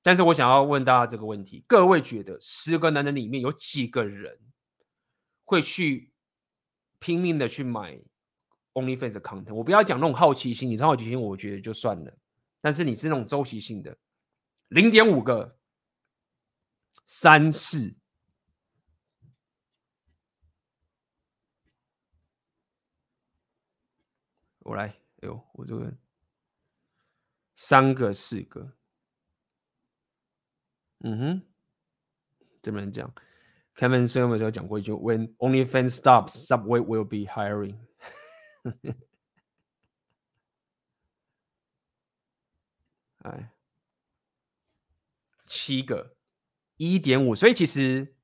但是我想要问大家这个问题：各位觉得十个男人里面有几个人会去拼命的去买 OnlyFans content？我不要讲那种好奇心，你好奇心我觉得就算了，但是你是那种周期性的。零点五个，三四，我来，哎呦，我这个三个四个，嗯哼，怎么能讲？Kevin Summer 有讲过一句：“When OnlyFans stops, Subway will be hiring。” 哎。七个，一点五，所以其实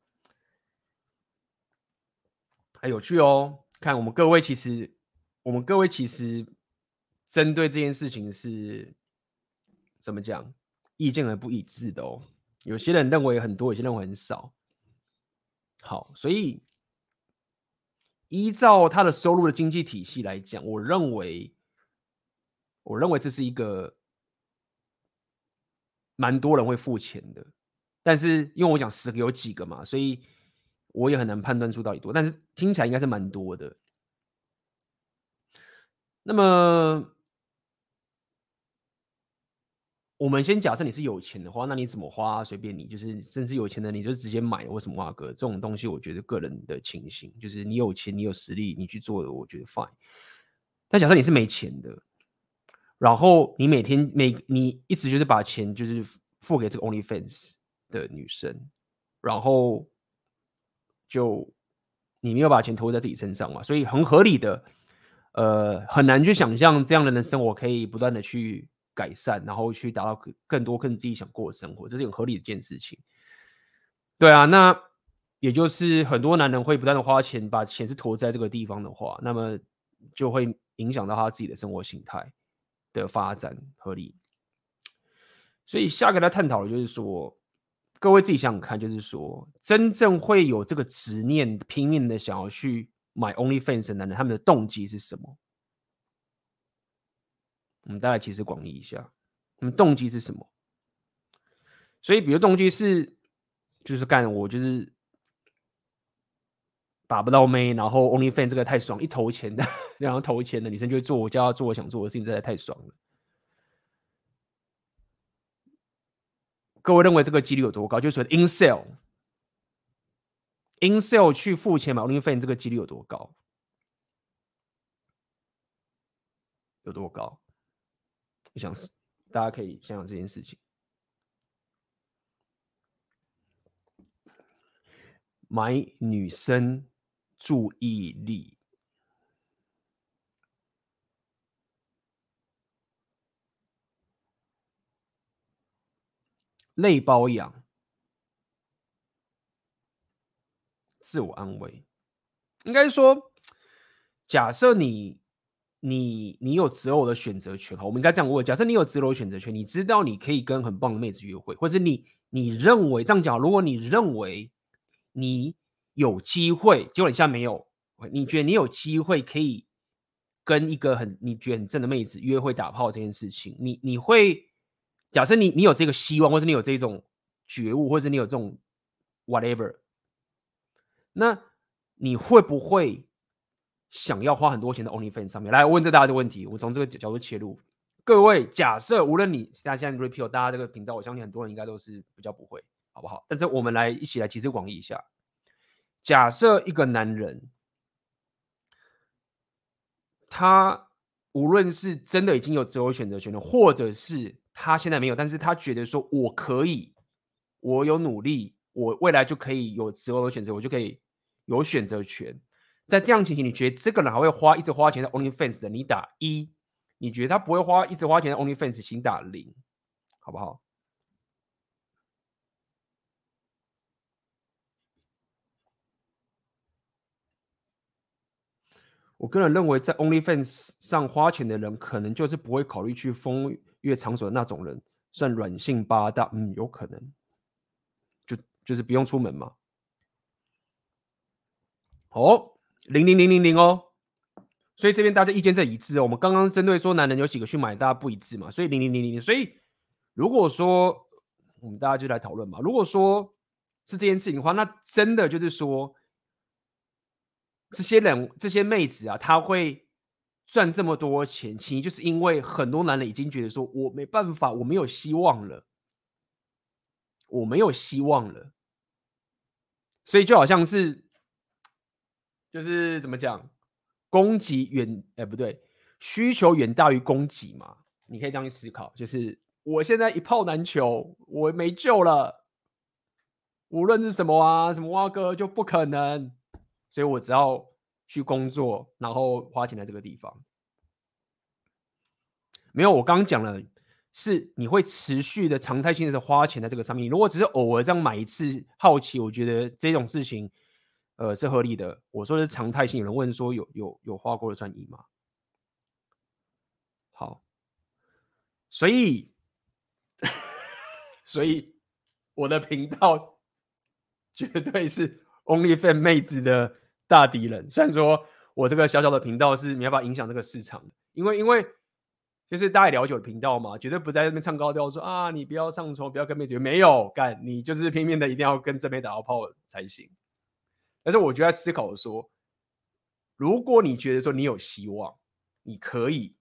很有趣哦。看我们各位，其实我们各位其实针对这件事情是怎么讲，意见很不一致的哦。有些人认为很多，有些人认为很少。好，所以依照他的收入的经济体系来讲，我认为，我认为这是一个。蛮多人会付钱的，但是因为我讲十个有几个嘛，所以我也很难判断出到底多，但是听起来应该是蛮多的。那么，我们先假设你是有钱的话，那你怎么花随便你，就是甚至有钱的你就直接买，为什么啊哥？这种东西我觉得个人的情形，就是你有钱，你有实力，你去做的，我觉得 fine。但假设你是没钱的。然后你每天每你一直就是把钱就是付给这个 OnlyFans 的女生，然后就你没有把钱投入在自己身上嘛，所以很合理的，呃，很难去想象这样的人生活可以不断的去改善，然后去达到更多更自己想过的生活，这是很合理的一件事情。对啊，那也就是很多男人会不断的花钱，把钱是投在这个地方的话，那么就会影响到他自己的生活形态的发展合理，所以下个来探讨的就是说，各位自己想想看，就是说，真正会有这个执念、拼命的想要去买 OnlyFans 的男人，他们的动机是什么？我们大家其实广义一下，我们动机是什么？所以，比如动机是，就是干我就是打不到妹，然后 only fan 这个太爽，一投钱的。然后投钱的女生就会做我叫她做我想做的事情，实在太爽了。各位认为这个几率有多高？就是，incel，incel 去付钱买 only fan 这个几率有多高？有多高？我想大家可以想想这件事情。买女生注意力。类包养、自我安慰，应该说，假设你、你、你有择偶的选择权，哈，我们应该这样问：假设你有择偶选择权，你知道你可以跟很棒的妹子约会，或者你、你认为这样讲，如果你认为你有机会，结果你现在没有，你觉得你有机会可以跟一个很你觉得很正的妹子约会打炮这件事情，你你会假设你你有这个希望，或者你有这种觉悟，或者你有这种 whatever，那你会不会想要花很多钱的 OnlyFans 上面来问这大家这个问题？我从这个角度切入。各位，假设无论你大家现在 repeal，大家这个频道，我相信很多人应该都是比较不会，好不好？但是我们来一起来集思广益一下。假设一个男人，他无论是真的已经有择偶选择权了，或者是他现在没有，但是他觉得说我可以，我有努力，我未来就可以有择偶的选择，我就可以有选择权。在这样情形，你觉得这个人还会花一直花钱在 OnlyFans 的？你打一。你觉得他不会花一直花钱在 OnlyFans，请打零，好不好？我个人认为，在 OnlyFans 上花钱的人，可能就是不会考虑去风月场所的那种人，算软性八大，嗯，有可能，就就是不用出门嘛。好，零零零零零哦。所以这边大家意见是一致哦。我们刚刚针对说男人有几个去买，大家不一致嘛。所以零零零零零，所以如果说我们大家就来讨论嘛。如果说是这件事情的话，那真的就是说，这些人这些妹子啊，她会赚这么多钱，其实就是因为很多男人已经觉得说我没办法，我没有希望了，我没有希望了。所以就好像是，就是怎么讲？供给远哎不对，需求远大于供给嘛？你可以这样去思考，就是我现在一炮难求，我没救了。无论是什么啊，什么蛙哥就不可能，所以我只要去工作，然后花钱在这个地方。没有，我刚刚讲了，是你会持续的常态性的花钱在这个上面。如果只是偶尔这样买一次，好奇，我觉得这种事情。呃，是合理的。我说的是常态性。有人问说有，有有花过的算一吗？好，所以 所以我的频道绝对是 Only Fan 妹子的大敌人。虽然说我这个小小的频道是没办法影响这个市场，因为因为就是大家了解的频道嘛，绝对不在这边唱高调说啊，你不要上床，不要跟妹子，没有干，你就是拼命的一定要跟这边打到炮才行。但是我就在思考说，如果你觉得说你有希望，你可以，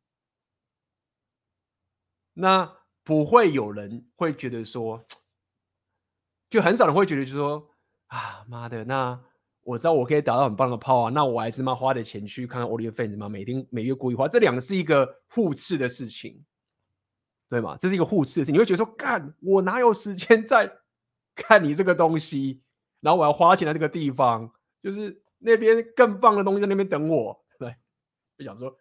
那不会有人会觉得说，就很少人会觉得就是说啊妈的，那我知道我可以打到很棒的炮啊，那我还是妈花的钱去看看 OnlyFans 吗？每天每月故意花，这两个是一个互斥的事情，对吗？这是一个互斥的事情，你会觉得说，干我哪有时间在 看你这个东西？然后我要花钱在这个地方，就是那边更棒的东西在那边等我，对，就想说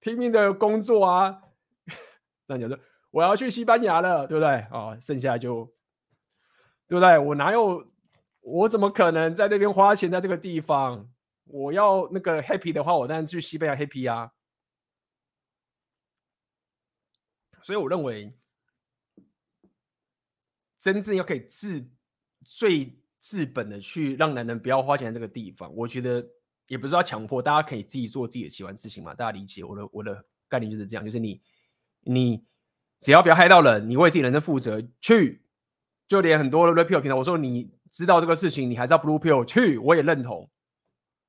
拼命的工作啊，这样讲说我要去西班牙了，对不对？啊，剩下就对不对？我哪有，我怎么可能在那边花钱在这个地方？我要那个 happy 的话，我当然去西班牙 happy 啊。所以我认为，真正要可以治最。治本的去让男人不要花钱在这个地方，我觉得也不是要强迫，大家可以自己做自己的喜欢事情嘛。大家理解我的我的概念就是这样，就是你你只要不要害到人，你为自己人生负责去，就连很多的 Red Pill 频道，我说你知道这个事情，你还是要 Blue Pill 去，我也认同，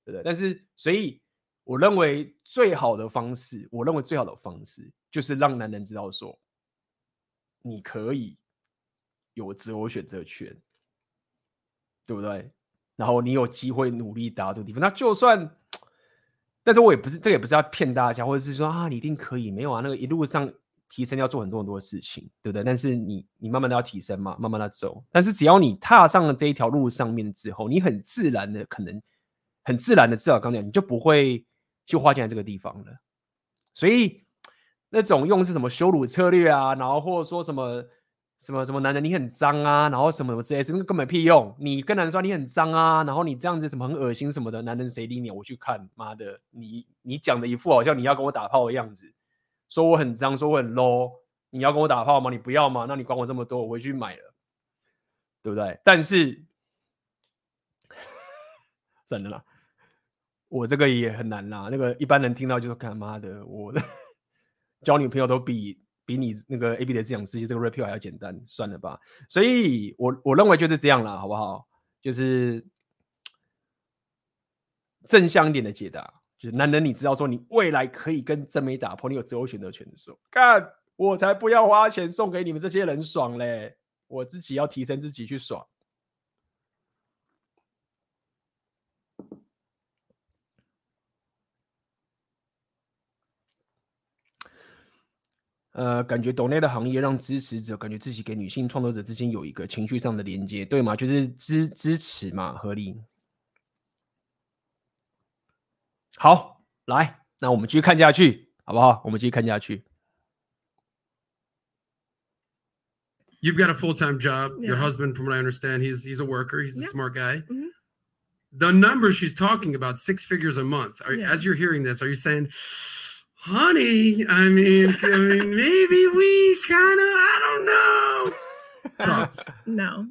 对不对？但是所以我认为最好的方式，我认为最好的方式就是让男人知道说，你可以有自我选择权。对不对？然后你有机会努力达到这个地方，那就算，但是我也不是，这、也不是要骗大家，或者是说啊，你一定可以，没有啊，那个一路上提升要做很多很多的事情，对不对？但是你你慢慢的要提升嘛，慢慢的走，但是只要你踏上了这一条路上面之后，你很自然的可能很自然的，至少刚才你就不会去花钱在这个地方了。所以那种用是什么羞辱策略啊，然后或者说什么。什么什么男人你很脏啊，然后什么什么之类的，那个根本屁用。你跟男人说你很脏啊，然后你这样子什么很恶心什么的，男人谁理你？我去看，妈的，你你讲的一副好像你要跟我打炮的样子，说我很脏，说我很 low，你要跟我打炮吗？你不要吗？那你管我这么多，我回去买了。对不对？但是 算了啦，我这个也很难啦。那个一般人听到就说：“干妈的，我的 交女朋友都比比你那个 AB 的思想世界这个 r e p e a 还要简单，算了吧。”所以我，我认为就是这样了，好不好？就是正向一点的解答，就是男人，你知道说你未来可以跟真美打破，你有择偶选择权的时候，干我才不要花钱送给你们这些人爽嘞！我自己要提升自己去爽。呃，感觉抖内的行业让支持者感觉自己给女性创作者之间有一个情绪上的连接，对吗？就是支支持嘛，合理。好，来，那我们继续看下去，好不好？我们继续看下去。You've got a full-time job. Yeah. Your husband, from what I understand, he's he's a worker. He's a smart guy. Mhm. The number she's talking about, six figures a month. Are, Yeah. As you're hearing this, are you saying, honey, I mean, I mean maybe we kind of, I don't know. Thoughts? No,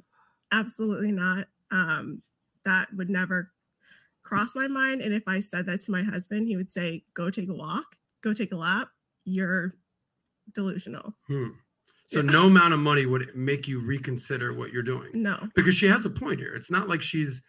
absolutely not. Um, that would never cross my mind. And if I said that to my husband, he would say, "Go take a walk, go take a lap. You're delusional." Hmm. So Yeah. no amount of money would make you reconsider what you're doing. No, because she has a point here. It's not like she's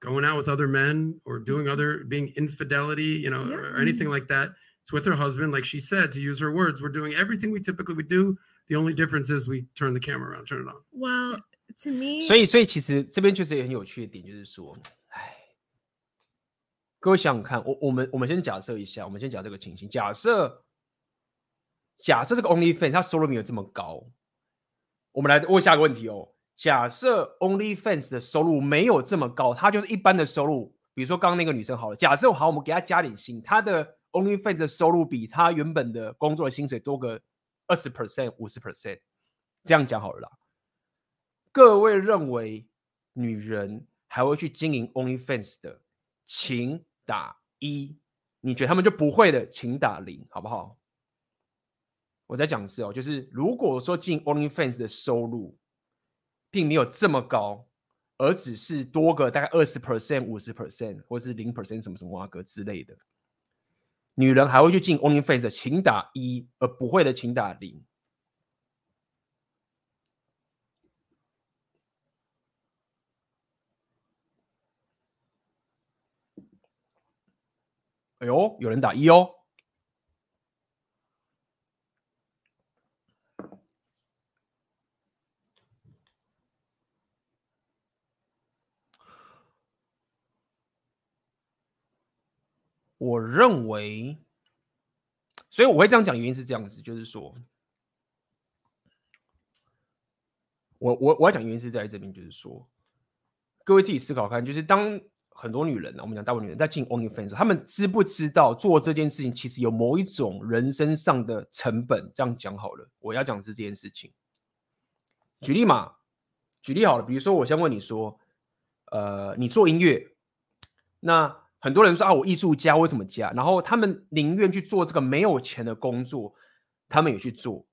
going out with other men or doing other being infidelity, you know, Yeah. or anything like that. It's with her husband, like she said, to use her words. We're doing everything we typically would do. The only difference is we turn the camera around, turn it on. well, to me, 所以，所以其实这边确实也很有趣的点，就是说，哎，各位想想看，我我们我们先假设一下，我们先假设这个情形，假设假设这个 OnlyFans 它收入没有这么高，我们来问下一个问题哦。假设 OnlyFans 的收入没有这么高，它就是一般的收入，比如说刚刚那个女生好了，假设好，我们给她加点薪，她的 OnlyFans 的收入比他原本的工作的薪水多个二十 percent、五十 percent，这样讲好了啦。各位认为女人还会去经营 OnlyFans 的，请打一；你觉得他们就不会的，请打零，好不好？我再讲一次哦，就是如果说进 OnlyFans 的收入并没有这么高，而只是多个大概二十 percent、五十 percent，或是零 percent 什么什么哇格之类的，女人还会去进 only face，请打一；而不会的，请打零。哎呦，有人打一哦。我认为，所以我会这样讲，原因是这样子，就是说，我我我要讲原因是在这边，就是说，各位自己思考看，就是当很多女人呢，我们讲大部分女人在进 OnlyFans，他们知不知道做这件事情其实有某一种人身上的成本？这样讲好了，我要讲是这件事情。举例嘛，举例好了，比如说我先问你说，呃，你做音乐，那。很多人说啊，我艺术家为什么加？然后他们宁愿去做这个没有钱的工作，他们也去做。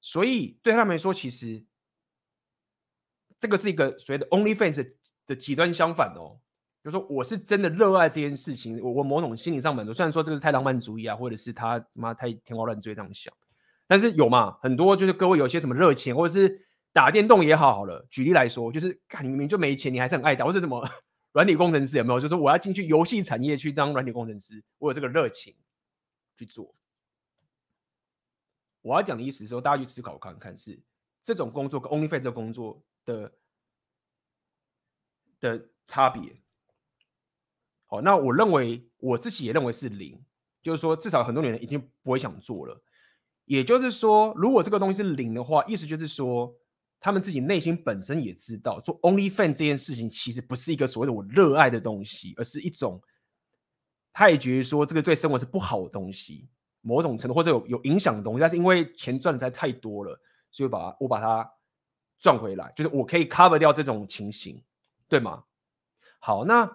所以对他们来说，其实这个是一个所谓的 OnlyFans 的极端相反哦。就是说我是真的热爱这件事情，我我某种心理上满足。虽然说这个是太浪漫主义啊，或者是他妈太天花乱坠这样想，但是有嘛？很多就是各位有些什么热情，或者是打电动也好好了。举例来说，就是看你明明就没钱，你还是很爱打，或者什么。软体工程师有没有？就是我要进去游戏产业去当软体工程师，我有这个热情去做。我要讲的意思是说，大家去思考看看，是这种工作跟 OnlyFans 这工作的的差别。好，那我认为我自己也认为是零，就是说至少很多女人已经不会想做了。也就是说，如果这个东西是零的话，意思就是说。他们自己内心本身也知道，做 only fan 这件事情其实不是一个所谓的我热爱的东西，而是一种，他也觉得说这个对生活是不好的东西，某种程度或者有有影响的东西。但是因为钱赚的实在太多了，所以把我把它赚回来，就是我可以 cover 掉这种情形，对吗？好，那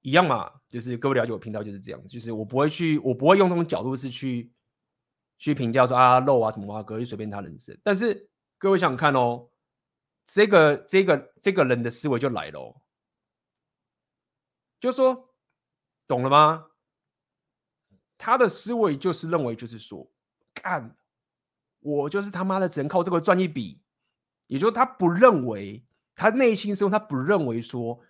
一样嘛，就是各位了解我频道就是这样，就是我不会去，我不会用这种角度是去去评价说啊漏啊什么啊，可以随便他人生，但是。各位想看哦，这个这个这个人的思维就来了、哦，就说懂了吗？他的思维就是认为，就是说，干，我就是他妈的只能靠这个赚一笔，也就是他不认为，他内心深处他不认为说，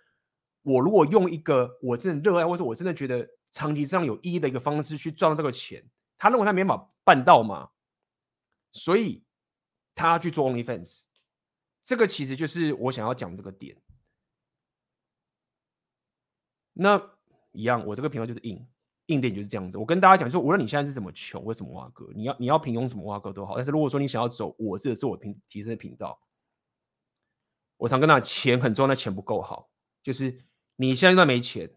我如果用一个我真的热爱或者我真的觉得长期上有意义的一个方式去赚这个钱，他认为他没法办到嘛，所以他去做 OnlyFans，这个其实就是我想要讲这个点。那一样，我这个频道就是硬。硬点就是这样子，我跟大家讲，说无论你现在是怎么穷，为什么挖哥，你要你要平庸什么挖哥都好，但是如果说你想要走我这个自我平提升的频道，我常跟他讲，钱很重要，但钱不够好，就是你现在没钱，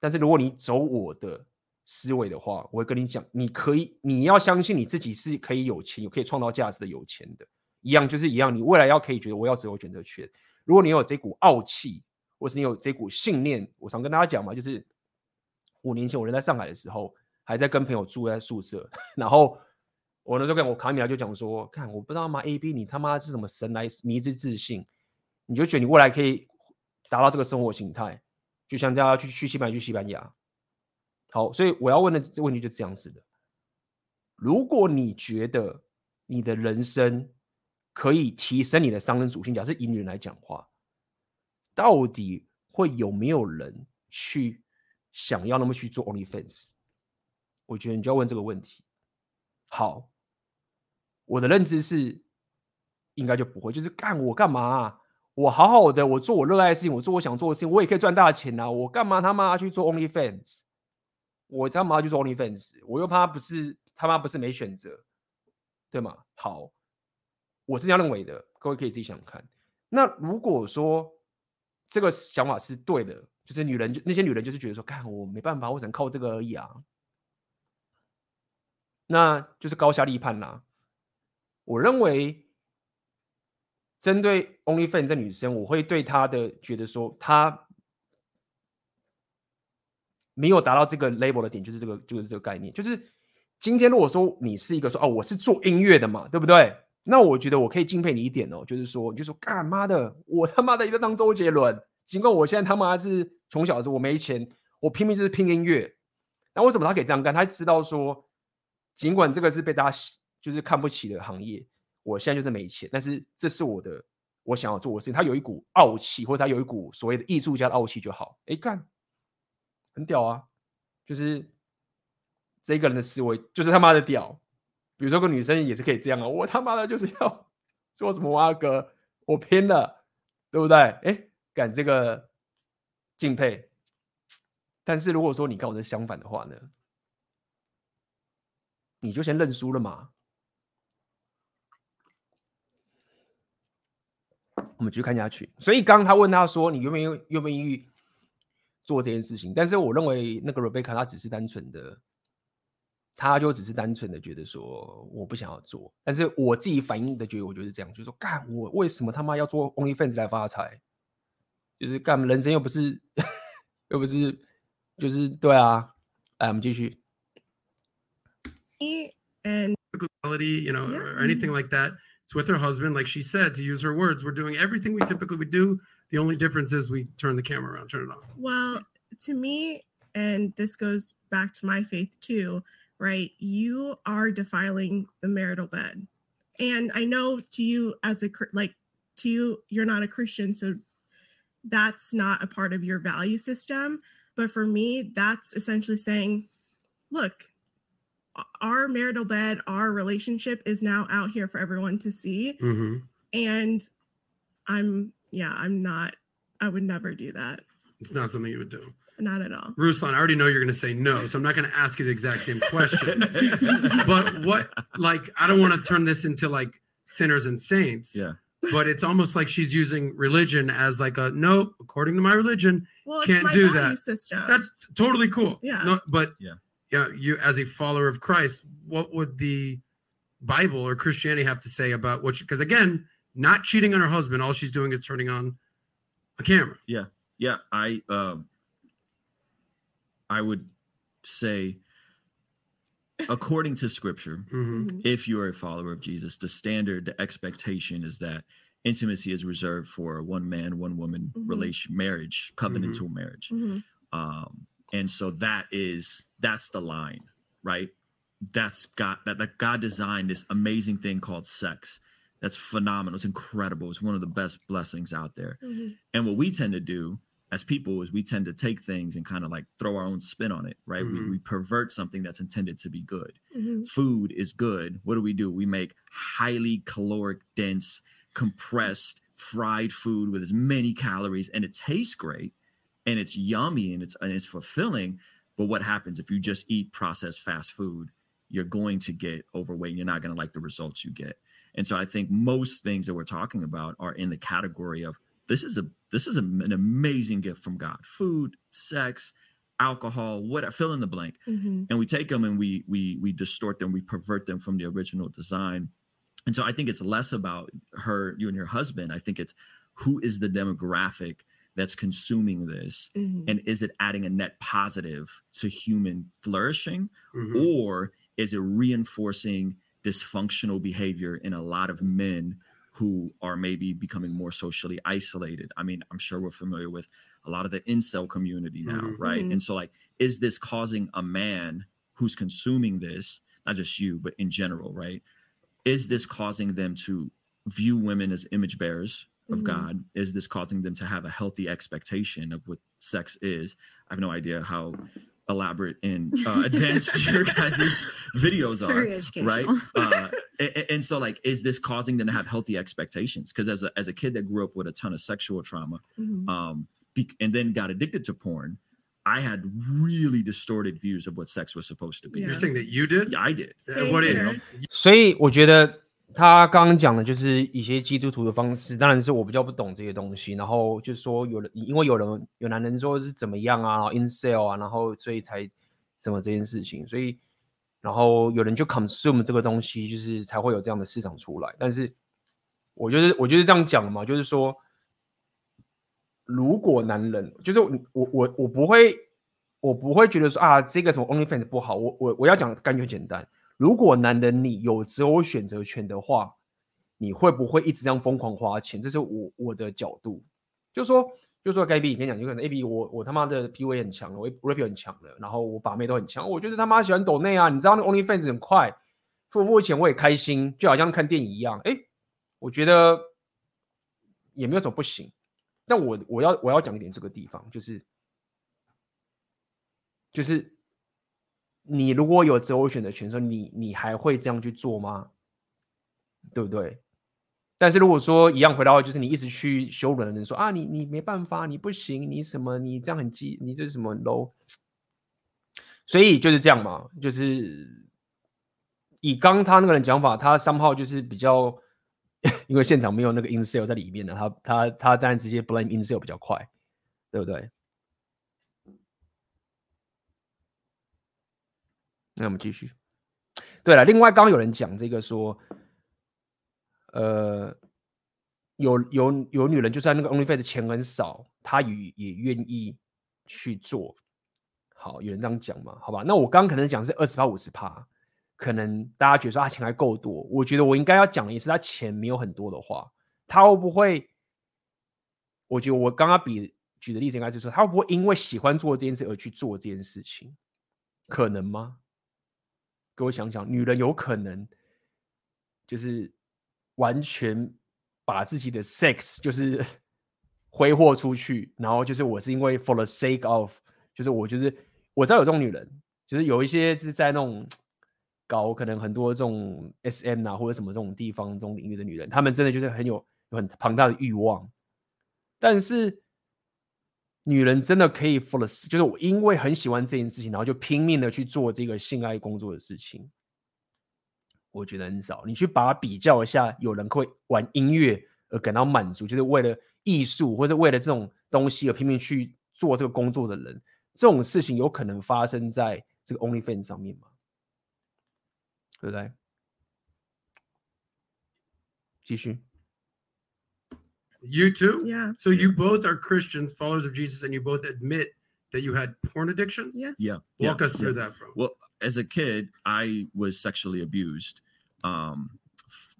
但是如果你走我的思维的话，我会跟你讲，你可以，你要相信你自己是可以有钱，有可以创造价值的有钱的，一样就是一样，你未来要可以觉得我要自由选择权，如果你有这股傲气，或是你有这股信念，我常跟大家讲嘛，就是。五年前我人在上海的时候，还在跟朋友住在宿舍，然后我那时候跟我卡米拉就讲说：“看，我不知道吗？A B，你他妈是什么神来迷之自信？你就觉得你未来可以达到这个生活形态，就像大家去去西班牙，去西班牙。好，所以我要问的这问题就是这样子的：如果你觉得你的人生可以提升你的商人属性，假设以女人来讲话，到底会有没有人去？想要那么去做 OnlyFans，我觉得你就要问这个问题。好，我的认知是，应该就不会，就是干我干嘛啊？我好好的，我做我热爱的事情，我做我想做的事情，我也可以赚大钱啊！我干嘛他妈去做 OnlyFans？我他妈就是 OnlyFans？我又怕不是他妈不是没选择，对吗？好，我是这样认为的，各位可以自己想想看。那如果说这个想法是对的。就是女人，就那些女人，就是觉得说，看我没办法，我只能靠这个而已啊。那就是高下立判啦。我认为，针对 OnlyFans 这女生，我会对她的觉得说，她没有达到这个 label 的点，就是这个，就是这个概念。就是今天如果说你是一个说，哦，我是做音乐的嘛，对不对？那我觉得我可以敬佩你一点哦，就是说，就说干妈的，我他妈的一个当周杰伦。尽管我现在他妈是从小的时候我没钱，我拼命就是拼音乐。那为什么他可以这样干？他知道说，尽管这个是被大家就是看不起的行业，我现在就是没钱，但是这是我的我想要做的事情。他有一股傲气，或者他有一股所谓的艺术家的傲气就好。哎，干，很屌啊！就是这个人的思维就是他妈的屌。比如说个女生也是可以这样啊，我他妈的就是要 做什么啊哥，我拼了，对不对？哎。敢这个敬佩，但是如果说你跟我是相反的话呢，你就先认输了嘛。我们继续看下去。所以刚刚他问他说：“你愿不愿意愿不愿意做这件事情？”但是我认为那个 Rebecca 她只是单纯的，他就只是单纯的觉得说我不想要做。但是我自己反应的觉得，我就是这样，就是说干我为什么他妈要做 OnlyFans 来发财？就是干，人生又不是，又不是，就是对啊。来，我们继续。And quality, you know, or anything like that. It's with her husband, like she said, to use her words. We're doing everything we typically would do. The only difference is we turn the camera around, turn it on. Well, to me, and this goes back to my faith too, right? You are defiling the marital bed. And I know to you as a like to you, you're not a Christian, so that's not a part of your value system. But for me, that's essentially saying, look, our marital bed, our relationship is now out here for everyone to see. Mm-hmm. And I'm, yeah, I'm not, I would never do that. It's not something you would do. Not at all. Ruslan, I already know you're going to say no, so I'm not going to ask you the exact same question. but what, like, I don't want to turn this into like sinners and saints. Yeah but it's almost like she's using religion as like a no, according to my religion, well, can't do that. System. That's totally cool. Yeah. No, but yeah, yeah, you as a follower of Christ, what would the Bible or Christianity have to say about what? Because again, not cheating on her husband, all she's doing is turning on a camera. Yeah, yeah. I um, I would say according to scripture, mm-hmm. if you're a follower of Jesus, the standard, the expectation is that intimacy is reserved for one man, one woman Mhm. relation, marriage, covenantal marriage. Mhm. Um, and so that is that's the line, right? That's God that, that God designed this amazing thing called sex. That's phenomenal. It's incredible. It's one of the best blessings out there. Mhm. And what we tend to do as people is we tend to take things and kind of like throw our own spin on it, right? Mhm. We, we pervert something that's intended to be good. Mhm. Food is good. What do we do? We make highly caloric, dense, compressed, fried food with as many calories, and it tastes great, and it's yummy, and it's and it's fulfilling. But what happens if you just eat processed fast food? You're going to get overweight. And you're not going to like the results you get. And so I think most things that we're talking about are in the category of this is a this is a, an amazing gift from God. Food, sex, alcohol, whatever, fill in the blank. Mhm. And we take them and we we we distort them, we pervert them from the original design. And so I think it's less about her, you and your husband. I think it's who is the demographic that's consuming this Mhm. and is it adding a net positive to human flourishing Mhm. or is it reinforcing dysfunctional behavior in a lot of men who are maybe becoming more socially isolated i mean i'm sure we're familiar with a lot of the incel community now Mhm. right Mhm. and so like is this causing a man who's consuming this not just you but in general right is this causing them to view women as image bearers of Mhm. god is this causing them to have a healthy expectation of what sex is i have no idea how elaborate and uh, advanced your guys' videos It's are very right educational. uh, and, and so like is this causing them to have healthy expectations because as a, as a kid that grew up with a ton of sexual trauma Mhm. um be, and then got addicted to porn i had really distorted views of what sex was supposed to be Yeah. You're saying that you did? yeah i did Same what is here. 所以我觉得 他刚刚讲的就是一些基督徒的方式，当然是我比较不懂这些东西。然后就说有人，因为有人有男人说是怎么样啊，然后 incel 啊，然后所以才什么这件事情，所以然后有人就 consume 这个东西，就是才会有这样的市场出来。但是我就是我就是这样讲嘛，就是说，如果男人就是我我我不会我不会觉得说啊这个什么 OnlyFans 不好，我我我要讲干脆简单。如果男人你有择偶选择权的话，你会不会一直这样疯狂花钱？这是我我的角度，就说就说 Gaby 你跟你讲，有可能 A B 我我他妈的 P V 很强了，我 rap 很强了，然后我把妹都很强，我觉得他妈喜欢抖内啊，你知道那 OnlyFans 很快，付不付钱我也开心，就好像看电影一样。哎，我觉得也没有什么不行，但我我要我要讲一点这个地方，就是就是。你如果有择偶选择权的时候，你你还会这样去做吗？对不对？但是如果说一样回到，就是你一直去羞辱的人说啊，你你没办法，你不行，你什么，你这样很鸡，你这是什么 low？所以就是这样嘛，就是以刚他那个人讲法，他三号就是比较，因为现场没有那个 in sale 在里面的，他他他当然直接 blame in sale 比较快，对不对？那我们继续。对了，另外刚刚有人讲这个说，呃，有有有女人就算那个 OnlyFans 钱很少，她也也愿意去做。好，有人这样讲嘛？好吧，那我刚刚可能讲是二十趴五十趴，可能大家觉得说他钱还够多，我觉得我应该要讲的也是他钱没有很多的话，他会不会？我觉得我刚刚比举的例子应该是说，他会不会因为喜欢做这件事而去做这件事情？可能吗？给我想想，女人有可能就是完全把自己的 sex 就是 挥霍出去，然后就是我是因为 for the sake of，就是我就是我知道有这种女人，就是有一些就是在那种搞可能很多这种 SM 啊或者什么这种地方这种领域的女人，她们真的就是很有有很庞大的欲望，但是女人真的可以 for the 就是我因为很喜欢这件事情，然后就拼命的去做这个性爱工作的事情，我觉得很少。你去把它比较一下，有人会玩音乐而感到满足，就是为了艺术或者为了这种东西而拼命去做这个工作的人，这种事情有可能发生在这个 OnlyFans 上面吗？对不对？继续。You too? Yeah. So you both are Christians, followers of Jesus, and you both admit that you had porn addictions? Yes. yeah Walk yeah, us through yeah. that, bro. Well, as a kid, I was sexually abused um,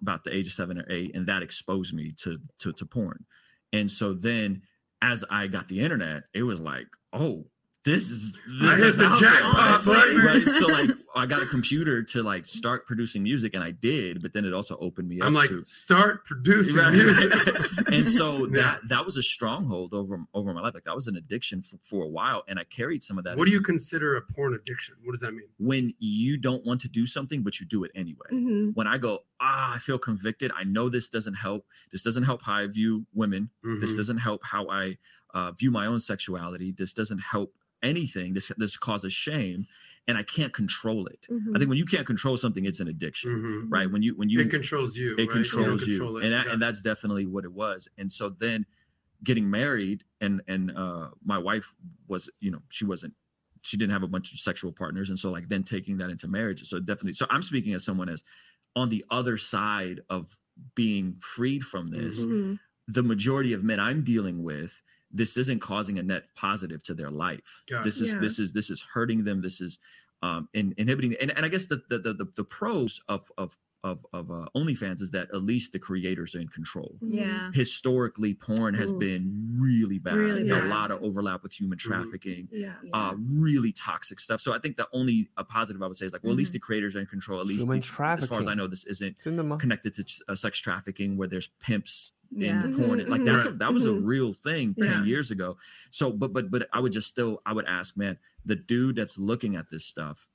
about the age of seven or eight, and that exposed me to to, to porn. And so then, as I got the internet, it was like, oh, this is this hit is the out jackpot, there, buddy. right? So like, I got a computer to like start producing music, and I did. But then it also opened me up I'm like, to start producing Right. music. and so Yeah. that that was a stronghold over over my life. Like that was an addiction for, for a while, and I carried some of that. What do you consider a porn addiction? What does that mean? when you don't want to do something but you do it anyway? Mhm. When I go, ah, I feel convicted. I know this doesn't help. This doesn't help how I view women. This Mhm. doesn't help how I uh, view my own sexuality. This doesn't help anything. This this causes shame, and I can't control it. I Mhm. think when you can't control something, it's an addiction, Mhm. right? When you when you It controls you. it right? Controls you, control it. and that, Yeah. and that's definitely what it was and so then getting married and and uh my wife was you know she wasn't she didn't have a bunch of sexual partners and so like then taking that into marriage so definitely so i'm speaking as someone as on the other side of being freed from this Mhm. Mhm. the majority of men i'm dealing with this isn't causing a net positive to their life Got this it. is Yeah. this is this is hurting them this is um in, inhibiting and, and i guess the the, the the the pros of of of of uh, OnlyFans is that at least the creators are in control. Mhm. Yeah. Historically, porn has Ooh. been really bad. Really a lot of overlap with human Mhm. trafficking. Yeah. Uh, really toxic stuff. So I think the only a positive I would say is like, well, at least the creators are in control. At least Human the- as far as I know, this isn't It's in the mo- connected to uh, sex trafficking where there's pimps Yeah. in porn. Mhm, Like mhm. that's a, Right. that was a Mhm. real thing ten Yeah. years ago. So, but but but I would just still I would ask, man, the dude that's looking at this stuff,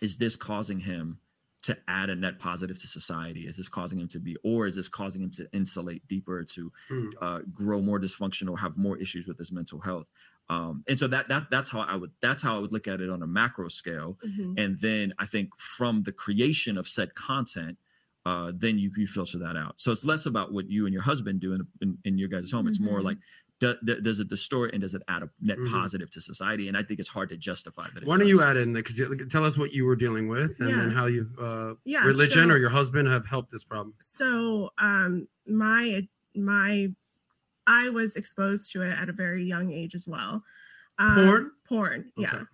is this causing him to add a net positive to society? Is this causing him to be, or is this causing him to insulate deeper, to Hmm. uh, grow more dysfunctional, have more issues with his mental health? Um, and so that that that's how I would that's how I would look at it on a macro scale. Mhm. And then I think from the creation of said content, uh, then you, you filter that out. So it's less about what you and your husband do in, in, in your guys' home. It's more Mhm. like, do, do- does it distort and does it add a net Mhm. positive to society? And I think it's hard to justify that. it Why don't you add in because tell us what you were dealing with and then how you uh, Yeah, religion so- or your husband have helped this problem. so um my my i was exposed to it at a very young age as well um, Porn? porn yeah Okay.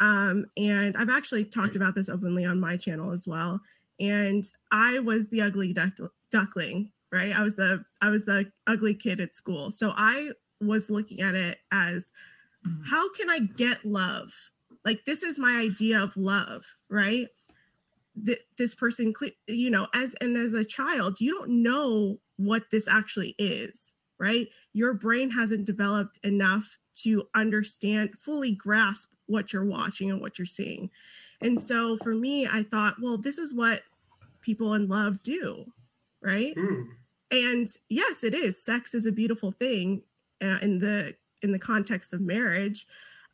um and i've actually talked about this openly on my channel as well and i was the ugly duck, duckling right? I was the i was the ugly kid at school. So i was looking at it as mm. how can i get love? Like this is my idea of love right? Th- this person you know as and as a child you don't know what this actually is right? Your brain hasn't developed enough to understand fully grasp what you're watching and what you're seeing and so for me i thought well this is what people in love do right? Hmm. and yes it is. Sex is a beautiful thing uh, in the in the context of marriage.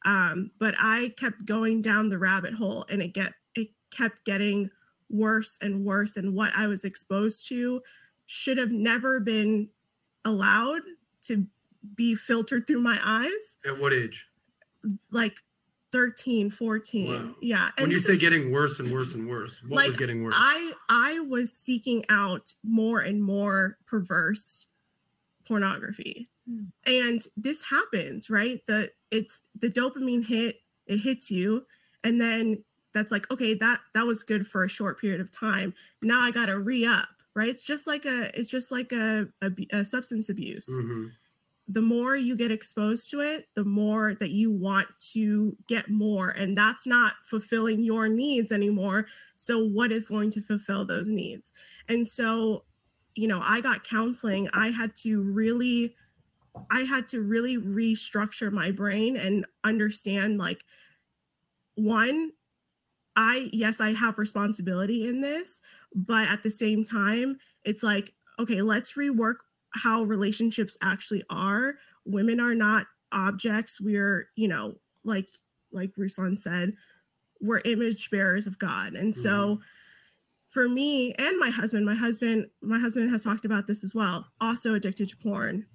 Um, but i kept going down the rabbit hole and it get it kept getting worse and worse. And what i was exposed to should have never been allowed to be filtered through my eyes. At what age? like 13 14 Wow. yeah When you say is- getting worse and worse and worse, what was getting worse? I I was seeking out more and more perverse pornography. Hmm. And this happens, right? The it's the dopamine hit, it hits you and then that's like okay, that that was good for a short period of time. Now I got to re-up, right? It's just like a it's just like a a, a substance abuse Mhm. The more you get exposed to it, the more that you want to get more. And that's not fulfilling your needs anymore. So, what is going to fulfill those needs? And so, you know, I got counseling. I had to really, I had to really restructure my brain and understand like, one, I, yes, I have responsibility in this, but at the same time, it's like, okay, let's rework how relationships actually are. Women are not objects. We're, you know, like like Ruslan said, we're image bearers of God. And so for me and my husband, my husband, my husband has talked about this as well, also addicted to porn.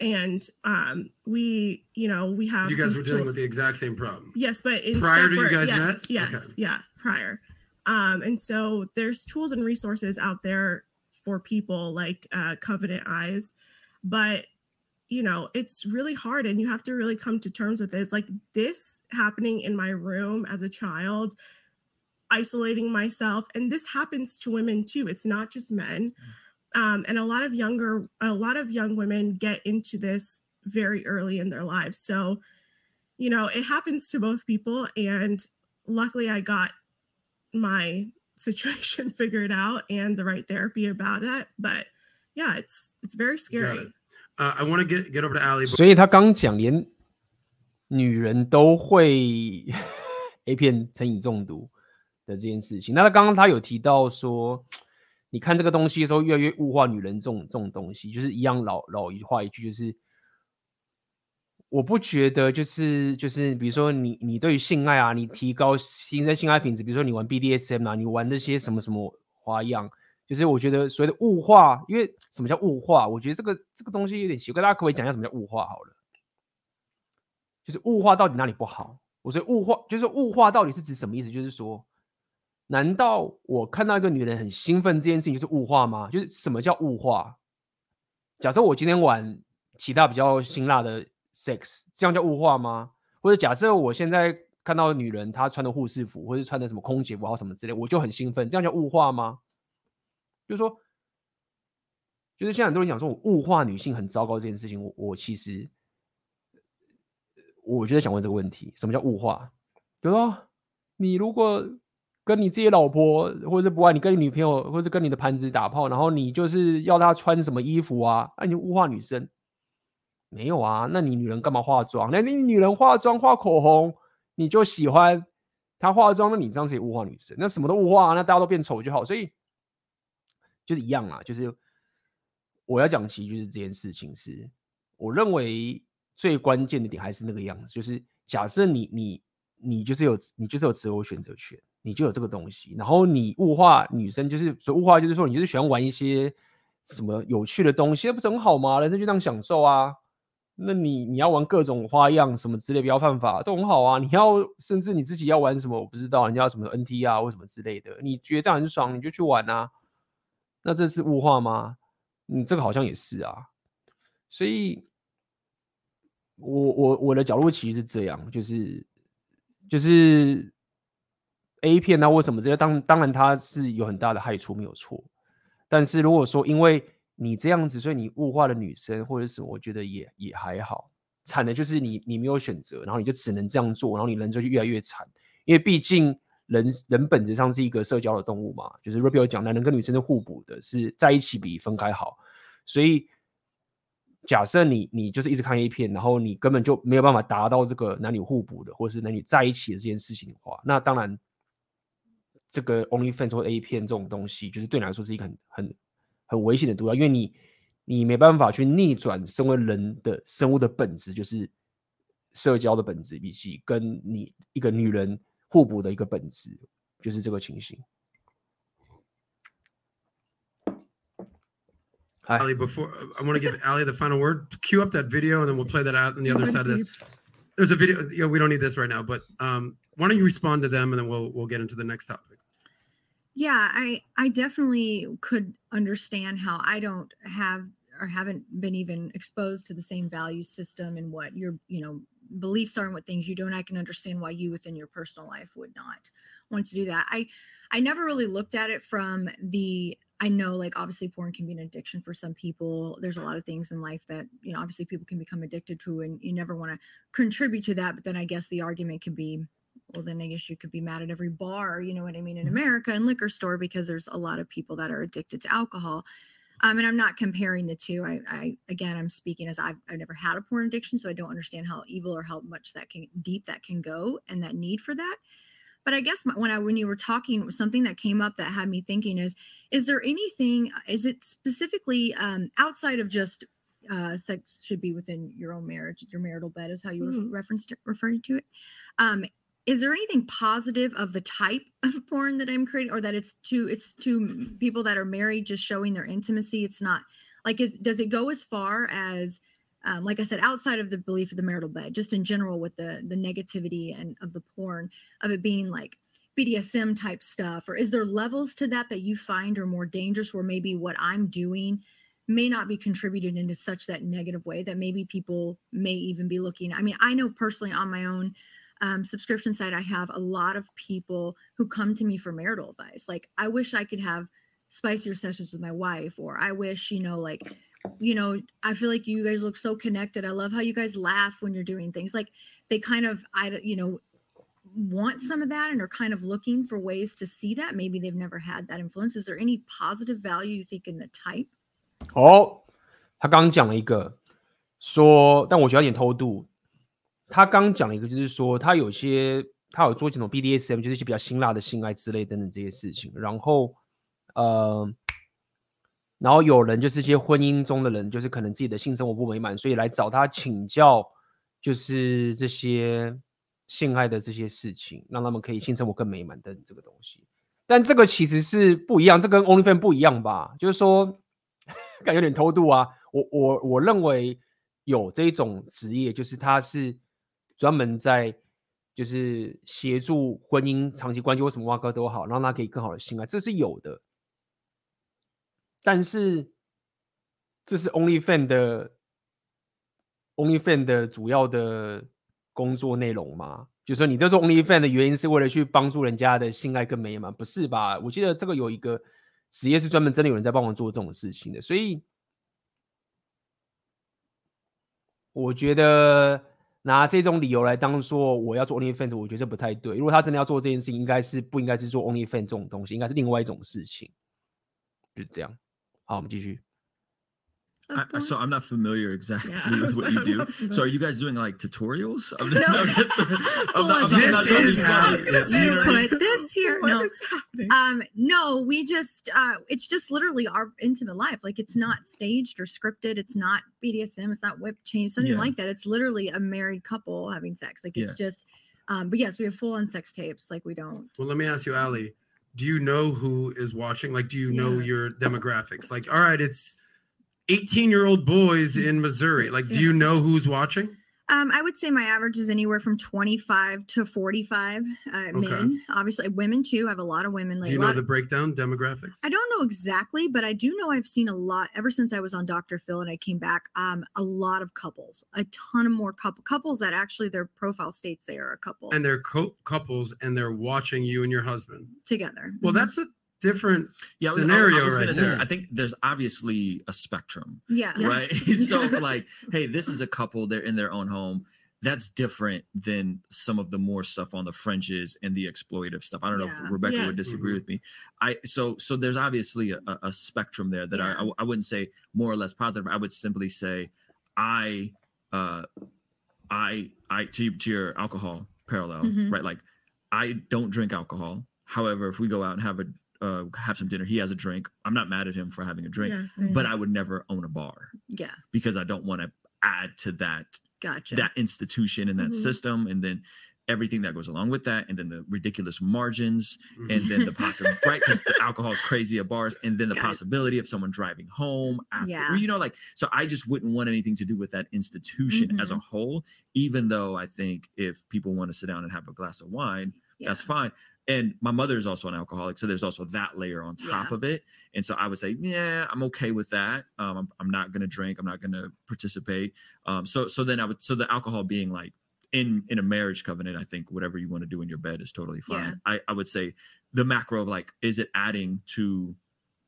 And um we, you know, we have You guys were dealing with the exact same problem. Yes, but in Prior to you guys yes, met? yes, Okay. yeah, prior. Um, and so there's tools and resources out there for people like uh, Covenant Eyes, but you know it's really hard, and you have to really come to terms with it. It's like this happening in my room as a child. isolating myself. And this happens to women too. It's not just men. Um, and a lot of younger, a lot of young women get into this very early in their lives. So, you know, it happens to both people. And luckily, I got my situation figured out and the right therapy about it. But yeah, it's it's very scary. Uh, I want to get get over to Ali. 所以他刚讲，连女人都会 A 片成瘾中毒的这件事情。那他刚刚他有提到说，你看这个东西的时候，越来越物化女人这种这种东西，就是一样老老一话一句，就是我不觉得就是就是，比如说你你对于性爱啊，你提高新生性爱品质，比如说你玩 BDSM 啊，你玩那些什么什么花样。就是我觉得所谓的物化，因为什么叫物化？我觉得这个这个东西有点奇怪，大家可不可以讲一下什么叫物化好了？就是物化到底哪里不好？我说物化就是物化到底是指什么意思？就是说，难道我看到一个女人很兴奋这件事情就是物化吗？就是什么叫物化？假设我今天玩其他比较辛辣的 sex，这样叫物化吗？或者假设我现在看到女人她穿的护士服，或者穿的什么空姐服，或什么之类，我就很兴奋，这样叫物化吗？就是说，就是现在很多人讲说我物化女性很糟糕这件事情，我其实，我觉得想问这个问题：什么叫物化？比如说，你如果跟你自己老婆，或者是不爱你跟你女朋友，或者是跟你的盘子打炮，然后你就是要她穿什么衣服啊？那你物化女生？没有啊？那你女人干嘛化妆？那你女人化妆画口红，你就喜欢她化妆？那你这样子也物化女生？那什么都物化，那大家都变丑就好。所以。就是一样啦，就是我要讲，其实就是这件事情是，我认为最关键的点还是那个样子，就是假设你你你就是有你就是有择偶选择权，你就有这个东西，然后你物化女生，就是所以物化就是说你就是喜欢玩一些什么有趣的东西，那不是很好吗？人生就这样享受啊，那你你要玩各种花样什么之类，不要犯法都很好啊。你要甚至你自己要玩什么，我不知道，人家要什么 NT 啊或什么之类的，你觉得这样很爽，你就去玩啊。那这是物化吗？嗯，这个好像也是啊。所以，我我我的角度其实是这样，就是就是 A 片，啊或什么之类？当当然它是有很大的害处，没有错。但是如果说因为你这样子，所以你物化了女生或者什么，我觉得也也还好。惨的就是你你没有选择，然后你就只能这样做，然后你人就越来越惨，因为毕竟。人人本质上是一个社交的动物嘛，就是 Robby 讲，男人跟女生是互补的，是在一起比分开好。所以假设你你就是一直看 A 片，然后你根本就没有办法达到这个男女互补的，或者是男女在一起的这件事情的话，那当然这个 OnlyFans 或 A 片这种东西，就是对你来说是一个很很很危险的毒药，因为你你没办法去逆转身为人的生物的本质，就是社交的本质，比起跟你一个女人。互补的一个本质就是这个情形。Ali, before I want to give Ali the final word. Cue up that video, and then we'll play that out on the other side of this. There's a video. Yeah, we don't need this right now, but um, why don't you respond to them, and then we'll we'll get into the next topic. Yeah, I I definitely could understand how I don't have or haven't been even exposed to the same value system and what you're you know beliefs are and what things you don't i can understand why you within your personal life would not want to do that. I i never really looked at it from the i know like obviously porn can be an addiction for some people. There's a lot of things in life that you know obviously people can become addicted to and you never want to contribute to that but then i guess the argument could be well then i guess you could be mad at every bar you know what i mean in mm-hmm. america and liquor store because there's a lot of people that are addicted to alcohol um, and I'm not comparing the two. I, I again, I'm speaking as I've, I've never had a porn addiction, so I don't understand how evil or how much that can deep that can go and that need for that. But I guess my, when I when you were talking, something that came up that had me thinking is: Is there anything? Is it specifically um, outside of just uh, sex should be within your own marriage, your marital bed, is how you mm-hmm. referenced referring to it. Um, is there anything positive of the type of porn that I'm creating or that it's to it's to people that are married just showing their intimacy? It's not like is does it go as far as um, like I said outside of the belief of the marital bed just in general with the the negativity and of the porn of it being like BDSM type stuff? Or is there levels to that that you find are more dangerous where maybe what I'm doing may not be contributed into such that negative way that maybe people may even be looking? I mean I know personally on my own um, subscription site, I have a lot of people who come to me for marital advice. Like, I wish I could have spicier sessions with my wife, or I wish, you know, like, you know, I feel like you guys look so connected. I love how you guys laugh when you're doing things. Like, they kind of, I, you know, want some of that and are kind of looking for ways to see that. Maybe they've never had that influence. Is there any positive value you think in the type? 哦，他刚刚讲了一个说，但我觉得有点偷渡。 他刚讲了一个，就是说他有些他有做这种 BDSM，就是一些比较辛辣的性爱之类等等这些事情。然后，呃，然后有人就是一些婚姻中的人，就是可能自己的性生活不美满，所以来找他请教，就是这些性爱的这些事情，让他们可以性生活更美满的这个东西。但这个其实是不一样，这跟 OnlyFans 不一样吧？就是说。感觉有点偷渡啊！我我我认为有这种职业，就是他是专门在就是协助婚姻长期关系，为什么挖哥都好，让他可以更好的性爱，这是有的。但是这是 Only Fan 的 Only Fan 的主要的工作内容吗？就说你这做 Only Fan 的原因是为了去帮助人家的性爱更美满？不是吧？我记得这个有一个。职业是专门真的有人在帮忙做这种事情的，所以我觉得拿这种理由来当做我要做 OnlyFans，我觉得这不太对。如果他真的要做这件事情，应该是不应该是做 OnlyFans 这种东西，应该是另外一种事情。就这样，好，我们继续。I, so I'm not familiar exactly yeah, with what you do. So are you guys doing like tutorials? I'm no. I'm not, this is how you put this here. no, um, no, we just uh, it's just literally our intimate life. Like it's not staged or scripted. It's not BDSM. It's not whip change, something yeah. like that. It's literally a married couple having sex. Like it's yeah. just. Um, but yes, we have full on sex tapes. Like we don't. Well, let me ask you, Ali. Do you know who is watching? Like, do you know your demographics? Like, all right, it's 18 year old boys in Missouri. Like, do you know who's watching? Um, I would say my average is anywhere from 25 to 45 uh, okay. men. Obviously, women too. I have a lot of women. Like, do you know the breakdown demographics? I don't know exactly, but I do know I've seen a lot ever since I was on Dr. Phil and I came back. Um, a lot of couples, a ton of more couple couples that actually their profile states they are a couple, and they're co- couples and they're watching you and your husband together. Well, mm-hmm. that's a different yeah, scenario I was, I right say, I think there's obviously a spectrum. Yeah. Right. Yes. so like, hey, this is a couple, they're in their own home. That's different than some of the more stuff on the fringes and the exploitative stuff. I don't yeah. know if Rebecca yeah. would disagree mm-hmm. with me. I so so there's obviously a, a spectrum there that yeah. I I wouldn't say more or less positive. I would simply say I uh I I to, to your alcohol parallel, mm-hmm. right? Like I don't drink alcohol. However, if we go out and have a uh, have some dinner. He has a drink. I'm not mad at him for having a drink, yeah, but I would never own a bar. Yeah. Because I don't want to add to that gotcha. that institution and that mm-hmm. system and then everything that goes along with that and then the ridiculous margins mm-hmm. and then the possibility right because the alcohol is crazy at bars and then the Got possibility it. of someone driving home after yeah. you know like so i just wouldn't want anything to do with that institution mm-hmm. as a mm-hmm. whole even though i think if people want to sit down and have a glass of wine yeah. that's fine and my mother is also an alcoholic so there's also that layer on top yeah. of it and so i would say yeah i'm okay with that um, I'm, I'm not going to drink i'm not going to participate um, so so then i would so the alcohol being like in in a marriage covenant i think whatever you want to do in your bed is totally fine. Yeah. I, I would say the macro of like is it adding to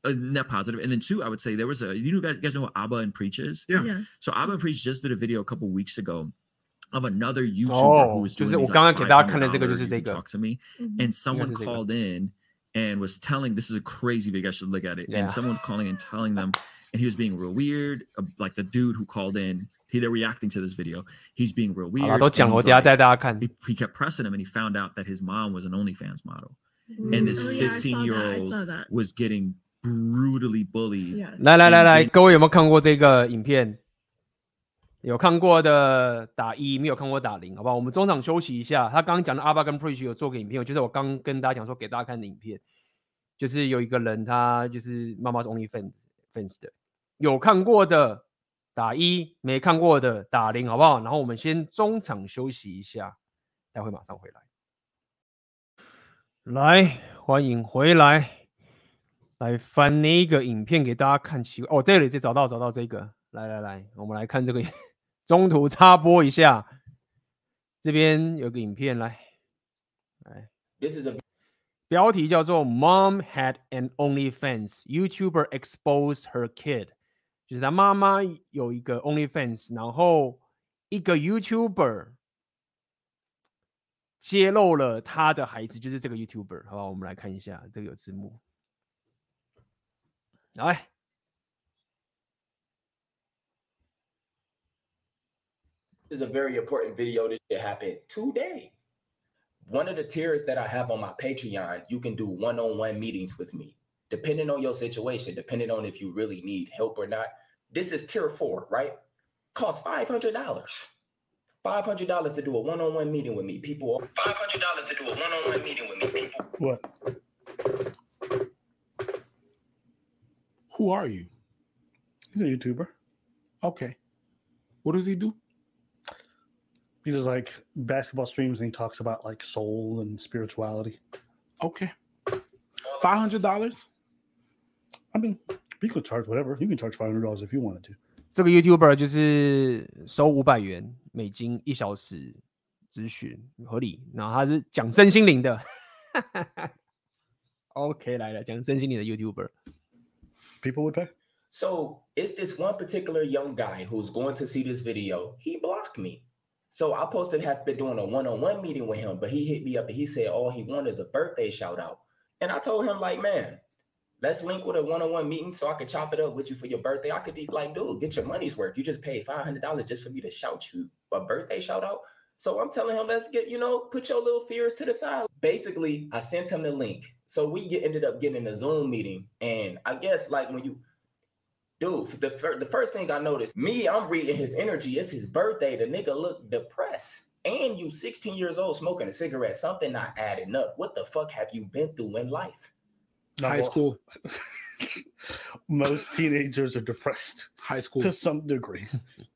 a net positive? And then two i would say there was a you guys, you guys know what abba and preach is? Yeah. Yes. So abba and preach just did a video a couple weeks ago of another YouTuber who was doing 就是我刚刚给大家看的这个就是这个 talk to me and someone called in and was telling this is a crazy video I should look at it yeah. and someone calling and telling them and he was being real weird uh, like the dude who called in he they're reacting to this video he's being real weird like, he, he kept pressing him and he found out that his mom was an OnlyFans model and this 15 year old was getting brutally bullied 来来来来各位有没有看过这个影片 有看过的打一，没有看过打零，好不好？我们中场休息一下。他刚刚讲的阿爸跟 Preach 有做个影片，就是我刚跟大家讲说给大家看的影片，就是有一个人他就是妈妈是 OnlyFans 的，有看过的打一，没看过的打零，好不好？然后我们先中场休息一下，待会马上回来。来，欢迎回来，来翻那个影片给大家看。奇怪，哦，这里就找到找到这个，来来来，我们来看这个。中途插播一下，这边有个影片来，来，This is a 标题叫做 "Mom had an OnlyFans, YouTuber exposed her kid"，就是他妈妈有一个 OnlyFans，然后一个 YouTuber 揭露了他的孩子，就是这个 YouTuber，好吧，我们来看一下，这个有字幕，来。Is a very important video. This shit happened today. One of the tiers that I have on my Patreon, you can do one-on-one meetings with me, depending on your situation, depending on if you really need help or not. This is tier four, right? Costs five hundred dollars. Five hundred dollars to do a one-on-one meeting with me. People, five hundred dollars to do a one-on-one meeting with me. People. What? Who are you? He's a YouTuber. Okay. What does he do? He does like basketball streams and he talks about like soul and spirituality. Okay. Five hundred dollars. I mean, you could charge whatever. You can charge five hundred dollars if you wanted to. 这个 YouTuber 就是收五百元美金一小时咨询，合理。然后他是讲身心灵的。 OK，来了，讲身心灵的 YouTuber。 People would pay. So it's this one particular young guy who's going to see this video. He blocked me. So I posted have been doing a one-on-one meeting with him, but he hit me up and he said all he wanted is a birthday shout out. And I told him, like, man, let's link with a one-on-one meeting so I could chop it up with you for your birthday. I could be like, dude, get your money's worth. You just paid $500 just for me to shout you a birthday shout out. So I'm telling him, let's get, you know, put your little fears to the side. Basically, I sent him the link. So we get, ended up getting a Zoom meeting. And I guess like when you, dude, the, fir- the first thing I noticed, me, I'm reading his energy. It's his birthday. The nigga look depressed. And you 16 years old smoking a cigarette, something not adding up. What the fuck have you been through in life? Not High well. school. Most teenagers are depressed High school. to some degree.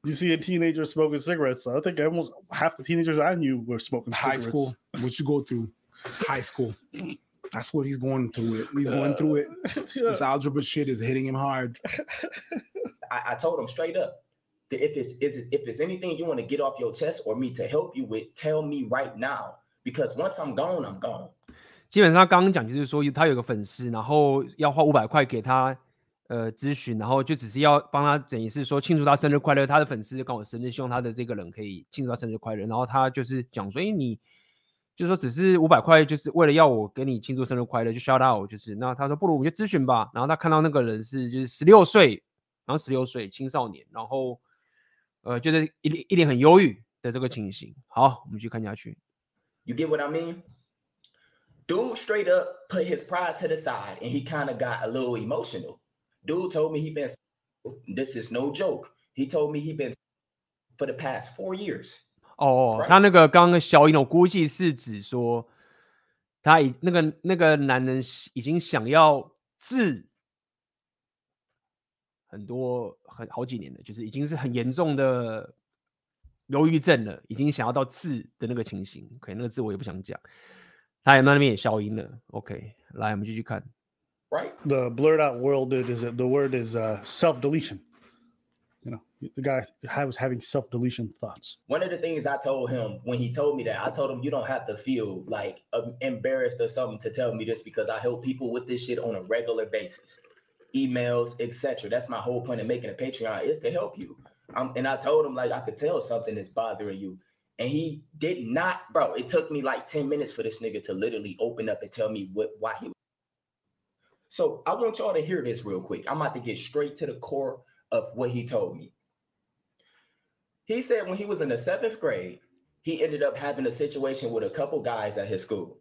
You see a teenager smoking cigarettes. I think almost half the teenagers I knew were smoking High cigarettes. school. What you go through? High school. That's what he's going through. It. He's going through it. This algebra shit is hitting him hard. I, I told him straight up that if it's is it, if it's anything you want to get off your chest or me to help you with, tell me right now. Because once I'm gone, I'm gone. 基本上他刚刚讲就是说，他有个粉丝，然后要花五百块给他呃咨询，然后就只是要帮他等于是说庆祝他生日快乐。他的粉丝刚好生日，希望他的这个人可以庆祝他生日快乐。然后他就是讲说，哎，你 就是说只是五百块，就是为了要我给你庆祝生日快乐，就 shout out，就是那他说不如我们就咨询吧。然后他看到那个人是就是十六岁，然后十六岁青少年，然后呃就是一脸一脸很忧郁的这个情形。好，我们去看下去。You get what I mean? Dude straight up put his pride to the side and he kind of got a little emotional. Dude told me he been this is no joke. He told me he been for the past four years. 哦他那个刚刚的消音，我估计是指说，他已那个那个男人已经想要治很多很好几年了，就是已经是很严重的忧郁症了，已经想要到治的那个情形。OK，那个字我也不想讲，他也那边也消音了。OK，来，我们继续看。Right? The blurred out world is the word is uh, self deletion. You know, the guy was having self deletion thoughts. One of the things I told him when he told me that, I told him you don't have to feel like embarrassed or something to tell me this because I help people with this shit on a regular basis, emails, etc. That's my whole point of making a Patreon is to help you. Um, and I told him like I could tell something is bothering you, and he did not, bro. It took me like ten minutes for this nigga to literally open up and tell me what why he. So I want y'all to hear this real quick. I'm about to get straight to the core of what he told me. He said when he was in the seventh grade, he ended up having a situation with a couple guys at his school.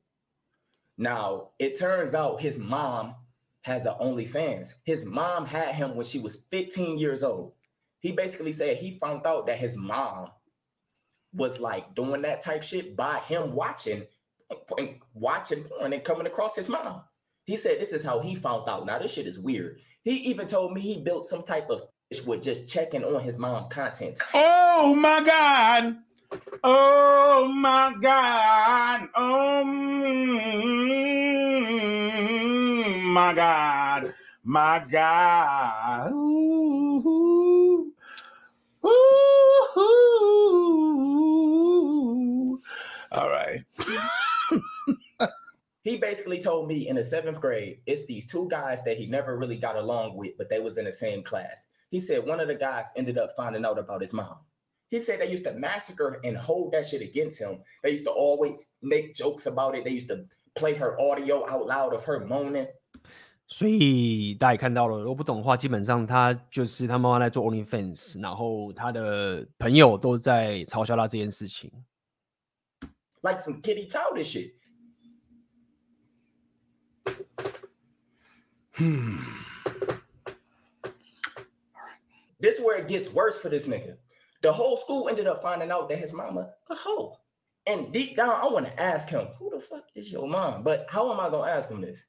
Now, it turns out his mom has an OnlyFans. His mom had him when she was 15 years old. He basically said he found out that his mom was like doing that type shit by him watching watching porn and coming across his mom. He said this is how he found out. Now this shit is weird. He even told me he built some type of with just checking on his mom content. Oh my God. Oh my God. Oh my God. My God. Ooh, ooh, ooh, All right. he basically told me in the seventh grade, it's these two guys that he never really got along with, but they was in the same class. He said one of the guys ended up finding out about his mom. He said they used to massacre and hold that shit against him. They used to always make jokes about it. They used to play her audio out loud of her moaning. 所以大家也看到了，如果不懂的话，基本上他就是他妈妈在做 OnlyFans，然后他的朋友都在嘲笑他这件事情。 Like some kitty childish shit. Hmm. This is where it gets worse for this nigga. The whole school ended up finding out that his mama a hoe. And deep down, I want to ask him, who the fuck is your mom? But how am I gonna ask him this?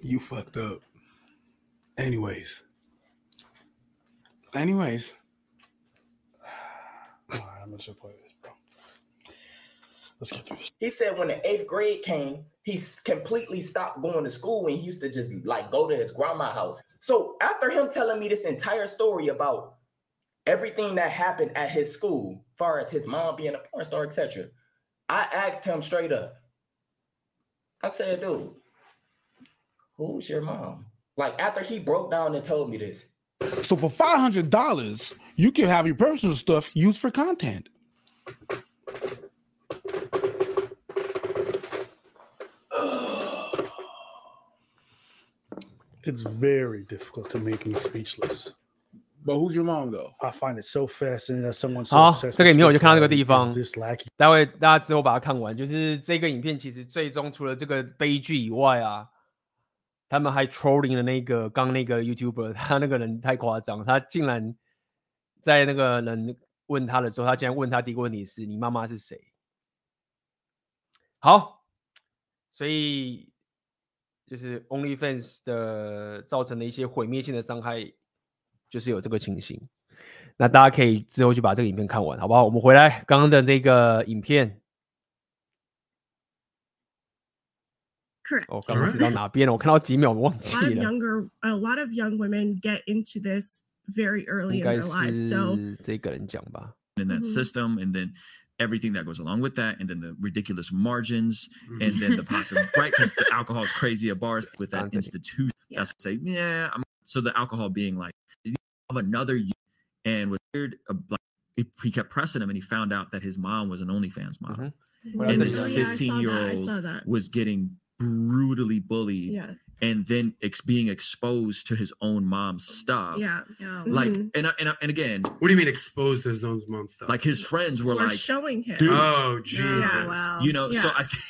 You fucked up. Anyways. Anyways. All right, I'm gonna play. Let's get through this. He said when the eighth grade came, he completely stopped going to school and he used to just like go to his grandma's house. So after him telling me this entire story about everything that happened at his school, far as his mom being a porn star, etc., I asked him straight up. I said, dude, who's your mom? Like after he broke down and told me this, So for five hundred dollars, you can have your personal stuff used for content. It's very difficult to make me speechless. But who's your mom though? I find it so fascinating that someone so 好这个影片我就看到这个地方.待会大家之后把它看完，就是这个影片其实最终除了这个悲剧以外啊，他们还 trolling 的那个刚那个 YouTuber，他那个人太夸张，他竟然在那个人问他的时候，他竟然问他第一个问题是：你妈妈是谁？好，所以就是 OnlyFans 的造成的一些毁灭性的伤害，就是有这个情形。那大家可以之后去把这个影片看完，好不好？我们回来刚刚的这个影片。Correct. 哦，刚刚是到哪边了？我看到几秒，我忘记 A lot of 了。younger, a lot of young women get into this very early 应 in 该 their lives. So 是这个人讲吧。in that Mhm. system and then everything that goes along with that and then the ridiculous margins and then the possible right because the alcohol is crazy at bars with that Anthony. institution. Yeah. that's say yeah I'm, so the alcohol being like of another year and was weird uh, like he, he kept pressing him and he found out that his mom was an OnlyFans model. Mhm. Oh, and yeah, this yeah, I saw that, 15 year old was getting brutally bullied Yeah, and then ex- being exposed to his own mom's stuff yeah. Oh. like Mhm. and, and, and again What do you mean exposed to his own mom's stuff? like his friends were We're like showing him. dude, oh, Jesus. wow. you know so i th-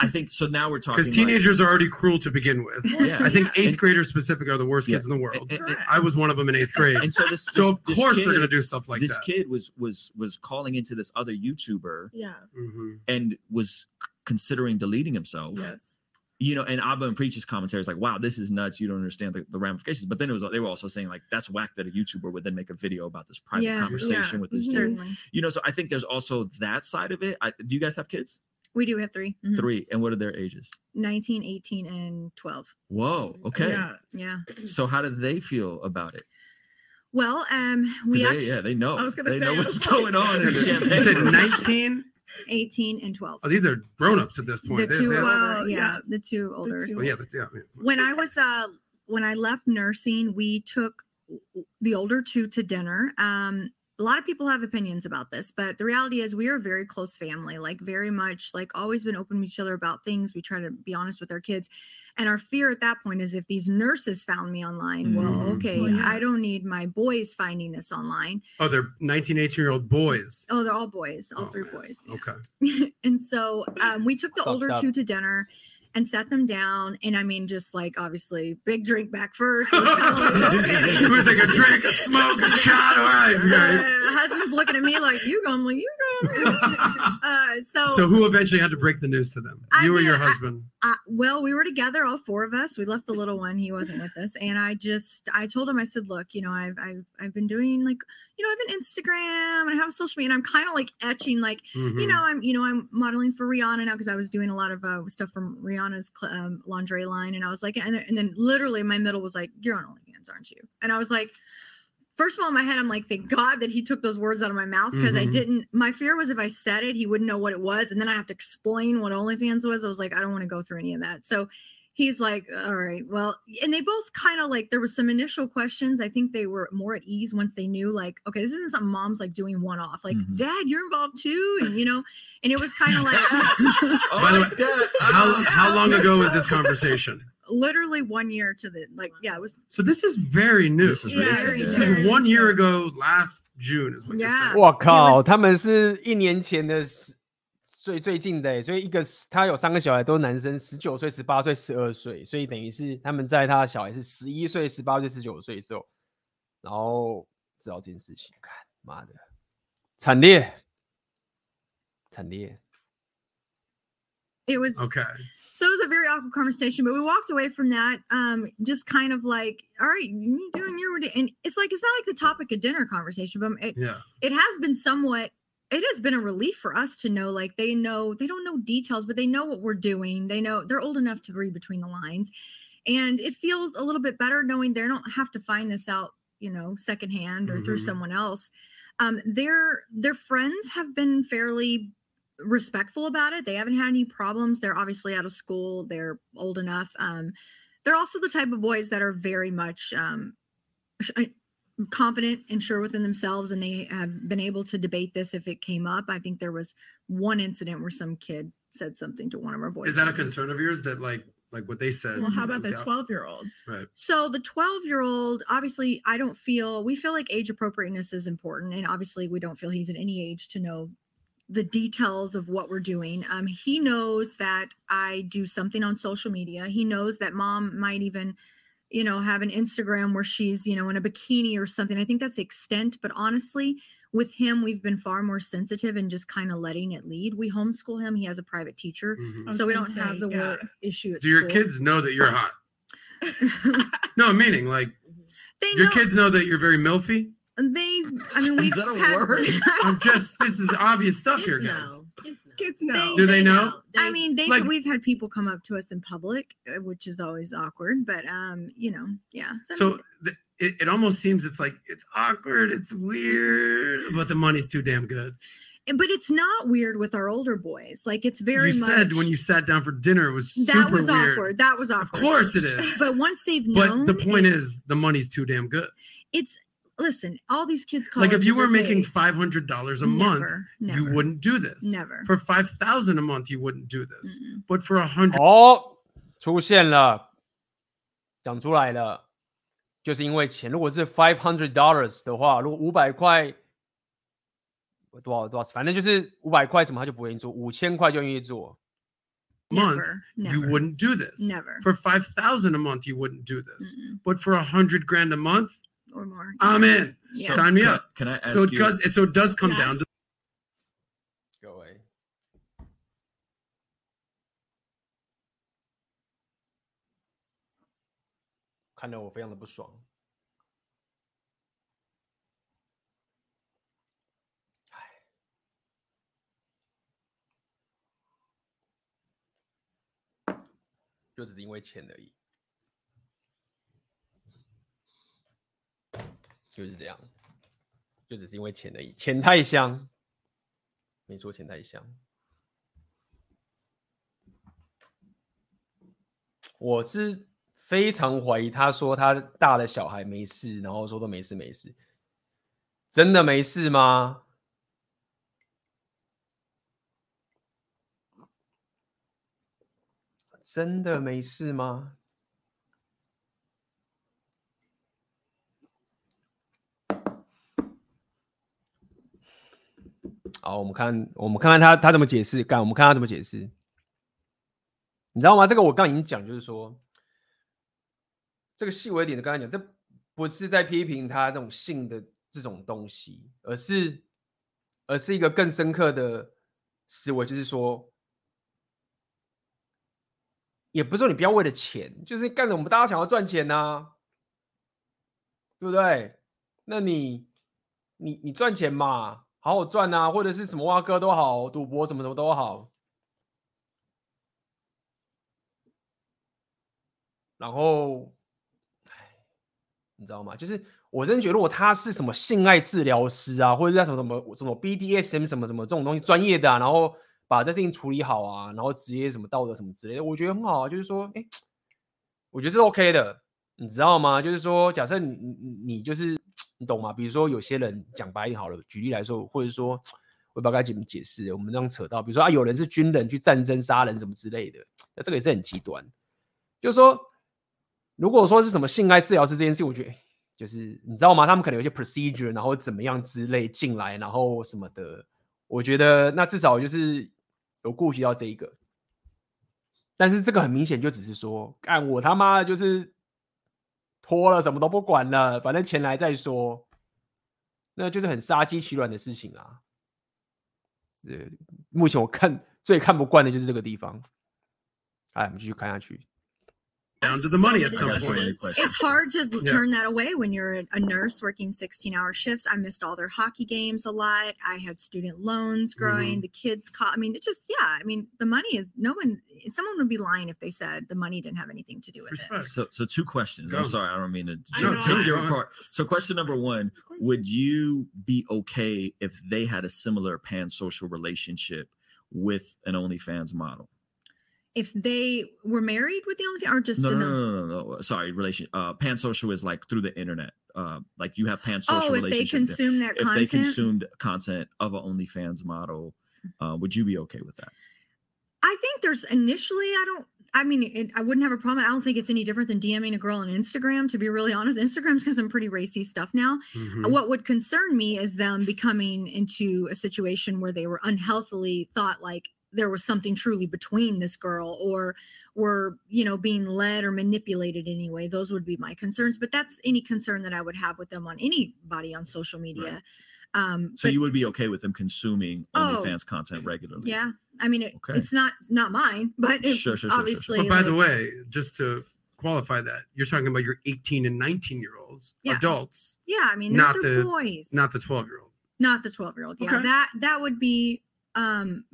i think so now we're talking Because like- teenagers are already cruel to begin with. yeah I think eighth And- graders specific are the worst Yeah. kids in the world. and, and- I was one of them in eighth grade. and so this So this- of this course kid, they're gonna do stuff like this that. kid was was was calling into this other youtuber Yeah. Mhm. and was considering deleting himself Yes. You know and abba and preach's commentary is like wow this is nuts you don't understand the, the ramifications but then it was they were also saying like that's whack that a youtuber would then make a video about this private Yeah, conversation yeah, with this mhm. dude Certainly. you know so i think there's also that side of it I, do you guys have kids We do We have 3 Mhm. three and what are their ages 19, 18, and 12. whoa okay Yeah. Yeah. so how do they feel about it Well, um, we they, actually yeah they know I was gonna they know say, I what's like- going on in You said 19? 18 and 12. Oh, these are grown-ups at this the point. They- two they- older, Wow, yeah, yeah. the two older. two oh, yeah, but- yeah, yeah. when I was uh when I left nursing, we took the older two to dinner. Um a lot of people have opinions about this, but the reality is we are a very close family, like very much like always been open to each other about things. We try to be honest with our kids. And our fear at that point is if these nurses found me online, well, Mhm. okay, Well, yeah. I don't need my boys finding this online. Oh, they're 19, 18 year old boys. Oh, they're all boys, all Oh, three man. boys. Okay. and so um, we took the Fucked older up. two to dinner and sat them down. And I mean, just like obviously, big drink back first. we was like, okay. would take a drink, a smoke, a shot. All right, right. Uh, husband's looking at me like, you go. I'm like, you go. uh, so, So who eventually had to break the news to them? I You or your did. I- husband? uh, well, we were together, all four of us. We left the little one; he wasn't with us. And I just, I told him, I said, "Look, you know, I've, I've, I've been doing like, you know, I have an Instagram and I have a social media, and I'm kind of like etching, like, you Mhm. know, I'm, you know, I'm modeling for Rihanna now because I was doing a lot of uh, stuff from Rihanna's cl- um, lingerie line, and I was like, and then, and then literally my middle was like, "You're on OnlyFans, aren't you?" And I was like, first of all, in my head, I'm like, thank God that he took those words out of my mouth because I Mhm. didn't. My fear was if I said it, he wouldn't know what it was, and then I have to explain what OnlyFans was. I was like, I don't want to go through any of that. So he's like, all right, well, and they both kind of like there was some initial questions. I think they were more at ease once they knew, like, okay, this isn't something mom's like doing one off. Like, Mhm. Dad, you're involved too, and you know, and it was kind of like. Oh, By the my way, dad, I How love how that. long That's ago was what- this conversation? literally one year to the like yeah it was So this is very new. This is Yeah, recent, This yeah. is one year ago, last June is what you're Yeah. saying.我靠，他们是一年前的十 最最近的，所以一个他有三个小孩都是男生，十九岁、十八岁、十二岁，所以等于是他们在他的小孩是十一岁、十八岁、十九岁的时候，然后知道这件事情，看妈的，惨烈，惨烈。it was Okay. so it was a very awkward conversation but we walked away from that um just kind of like all right you doing your and it's like it's not like the topic of dinner conversation but it, Yeah. it has been somewhat it has been a relief for us to know like they know they don't know details but they know what we're doing. They know they're old enough to read between the lines. And it feels a little bit better knowing they don't have to find this out you know secondhand or through Mhm. someone else. Um their their friends have been fairly respectful about it. They haven't had any problems. They're obviously out of school. They're old enough. Um they're also the type of boys that are very much um uh, confident and sure within themselves and they have been able to debate this if it came up i think there was one incident where some kid said something to one of our boys Is that a concern of yours that like like what they said? Well, how about the 12 year olds? Right. so the 12 year old obviously i don't feel we feel like age appropriateness is important and obviously we don't feel he's at any age to know the details of what we're doing um he knows that i do something on social media he knows that mom might even you know have an instagram where she's you know in a bikini or something i think that's the extent but honestly with him we've been far more sensitive and just kind of letting it lead we homeschool him he has a private teacher Mhm. So we don't have the yeah. word issue at Do your school. kids know that you're hot? No, meaning like they your know kids know that you're very milfy. they i mean we've that a had, word? I'm just this is obvious stuff here, guys. know. Kids know. Kids know. Do they know? I They- mean, they Like- we've had people come up to us in public, uh, which is always awkward, but um, you know, yeah. I So mean, th- it, it almost seems it's like it's awkward, it's weird, but the money's too damn good. but it's not weird with our older boys. Like it's very you much said when you sat down for dinner it was super that was weird. awkward. That was awkward. Of course it is. But once they've But the point is the money's too damn good. it's listen. All these kids, Like if you colleges were are making paid. five hundred dollars a month, Never, you never, wouldn't do this. never. For five thousand a month, you wouldn't do this. Mm-mm. But for a hundred, 哦，出现了，讲出来了，就是因为钱。如果是 five hundred dollars 的话，如果五百块，多少多少，反正就是五百块什么他就不愿意做，五千块就愿意做。 month, never, you never, wouldn't do this. never, For five thousand a month, you wouldn't do this. Mm-mm. But for a hundred grand a month, or more. I'm in. Yeah. Sign me Can- up. Can I ask So it you? does. So it does come down to各位，看得我非常的不爽。唉，就只是因为钱而已， 就是这样，就只是因为钱而已，钱太香。没错，钱太香。我是非常怀疑他说他大的小孩没事，然后说都没事没事，真的没事吗？真的没事吗？好，我们看，我们看看他他怎么解释。干，我们看他怎么解释。你知道吗？这个我刚已经讲，就是说，这个细微点的，刚才讲，这不是在批评他那种性的这种东西，而是，而是一个更深刻的思维，就是说，也不是说你不要为了钱，就是干的我们大家想要赚钱呐、对不对？那你，你你赚钱嘛？好好赚啊，或者是什么挖哥都好，赌博什么什么都好。然后，唉，你知道吗？就是我真觉得，如果他是什么性爱治疗师啊，或者是什么什么什么 BDSM 什么什么这种东西专业的啊，然后把这事情处理好啊，然后职业什么道德什么之类的，我觉得很好啊。就是说，哎，我觉得是 OK 的，你知道吗？就是说，假设你你你就是你懂吗？比如说有些人讲白一好了，举例来说，或者说我不知道该怎么解释，我们这样扯到，比如说啊，有人是军人去战争杀人什么之类的，那这个也是很极端。就是说。如果说是什么性爱治疗师这件事，我觉得就是你知道吗？他们可能有些 procedure，然后怎么样之类进来，然后什么的。我觉得那至少就是有顾及到这一个。但是这个很明显就只是说，干我他妈的就是脱了，什么都不管了，反正钱来再说，那就是很杀鸡取卵的事情啊。呃，目前我看最看不惯的就是这个地方。哎，我们继续看下去。Down to the money at some point. It's hard to yeah. turn that away when you're a nurse working 16 hour shifts. I missed all their hockey games a lot. I had student loans growing. Mm-hmm. The kids caught, I mean, it just, yeah, I mean, the money is no one, someone would be lying if they said the money didn't have anything to do with Respect. it. So, so two questions. Go. I'm sorry, I don't mean to jump take your part. So, question number one Would you be okay if they had a similar pan social relationship with an OnlyFans model? If they were married with the OnlyFans or just no, no, no, no, no, Sorry, relation. Uh, pansocial is like through the internet. Uh, like you have pansocial oh, if they consume their if content? they consumed content of an OnlyFans model, uh, would you be okay with that? I think there's initially. I don't. I mean, it, I wouldn't have a problem. I don't think it's any different than DMing a girl on Instagram. To be really honest, Instagram's got some pretty racy stuff now. Mm-hmm. What would concern me is them becoming into a situation where they were unhealthily thought like there was something truly between this girl or were you know being led or manipulated anyway those would be my concerns but that's any concern that i would have with them on anybody on social media right. Um, so but, you would be okay with them consuming OnlyFans oh, content regularly? Yeah, I mean, it, okay. it's not not mine, but it, sure, sure, obviously. Sure, sure. But by like, the way, just to qualify that, you're talking about your 18 and 19 year olds, yeah. adults. Yeah, I mean, not the boys, not the 12 year old, not the 12 year old. Yeah, okay. that that would be um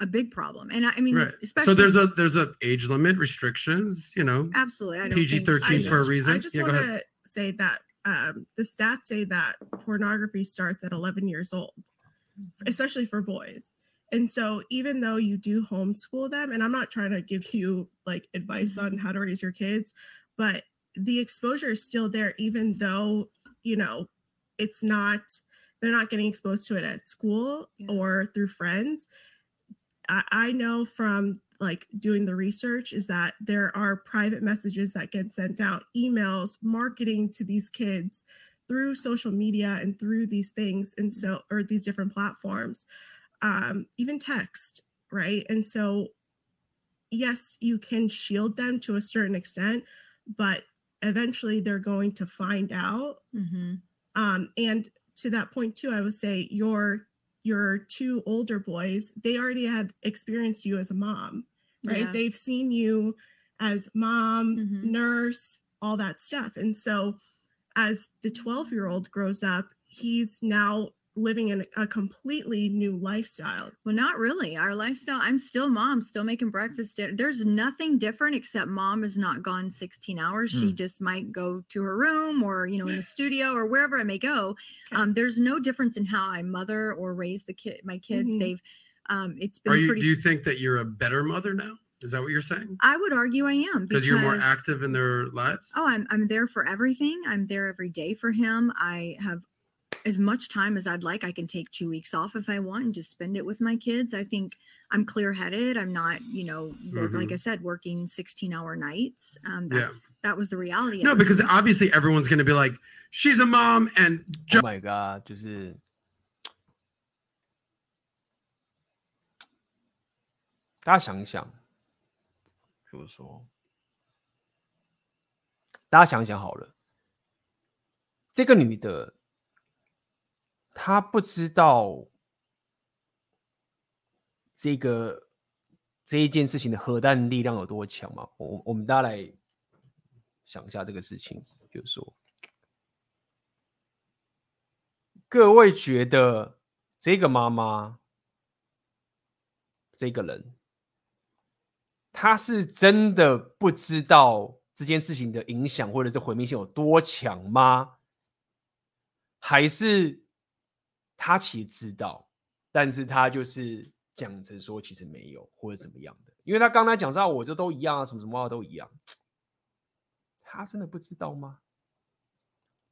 a big problem. And I, I mean, right. especially so there's a there's a age limit restrictions. You know, absolutely. PG thirteen for a reason. I just yeah, want to say that um, the stats say that pornography starts at 11 years old, especially for boys. And so, even though you do homeschool them, and I'm not trying to give you like advice on how to raise your kids, but the exposure is still there, even though, you know, it's not, they're not getting exposed to it at school yeah. or through friends. I, I know from like doing the research is that there are private messages that get sent out, emails, marketing to these kids through social media and through these things and so or these different platforms um, even text right and so yes you can shield them to a certain extent but eventually they're going to find out mm-hmm. um, and to that point too i would say your your two older boys, they already had experienced you as a mom, right? Yeah. They've seen you as mom, mm-hmm. nurse, all that stuff. And so as the 12 year old grows up, he's now living in a completely new lifestyle. Well, not really. Our lifestyle, I'm still mom, still making breakfast. There's nothing different except mom is not gone 16 hours. Mm. She hmm. just might go to her room or, you know, in the studio or wherever I may go. Okay. Um, there's no difference in how I mother or raise the kid, my kids. Mm-hmm. They've, um, it's been Are you, pretty... do you think that you're a better mother now? Is that what you're saying? I would argue I am because you're more active in their lives. Oh, I'm I'm there for everything. I'm there every day for him. I have as much time as I'd like. I can take two weeks off if I want and just spend it with my kids. I think I'm clear headed. I'm not, you know, mm-hmm. like I said, working 16 hour nights. Um, that's yeah. that was the reality. No, because obviously everyone's going to be like, she's a mom and. oh my god，就是大家想一想，比如说，大家想一想好了，这个女的。 他不知道这个这一件事情的核弹力量有多强吗？我我们大家来想一下这个事情，就是说，各位觉得这个妈妈这个人，他是真的不知道这件事情的影响或者是毁灭性有多强吗？还是他其实知道，但是他就是讲成说其实没有或者怎么样的？因为他刚才讲说，我这都一样啊，什么什么话都一样。他真的不知道吗？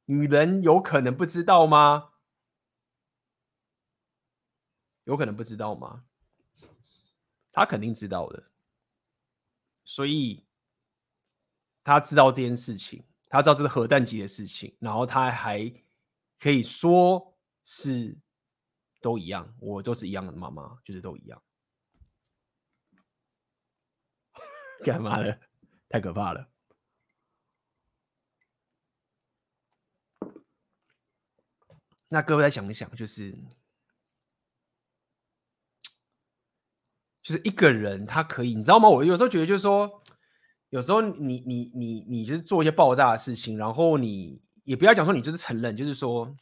女人有可能不知道吗？有可能不知道吗？他肯定知道的，所以他知道这件事情，他知道这是核弹级的事情，然后他还可以说是都一样，我都是一样的妈妈，就是都一样。干嘛的？太可怕了！那各位再想一想，就是。就是一个人，他可以，你知道吗？我有时候觉得，就是说，有时候你你你你就是做一些爆炸的事情，然后你也不要讲说你就是承认，就是说，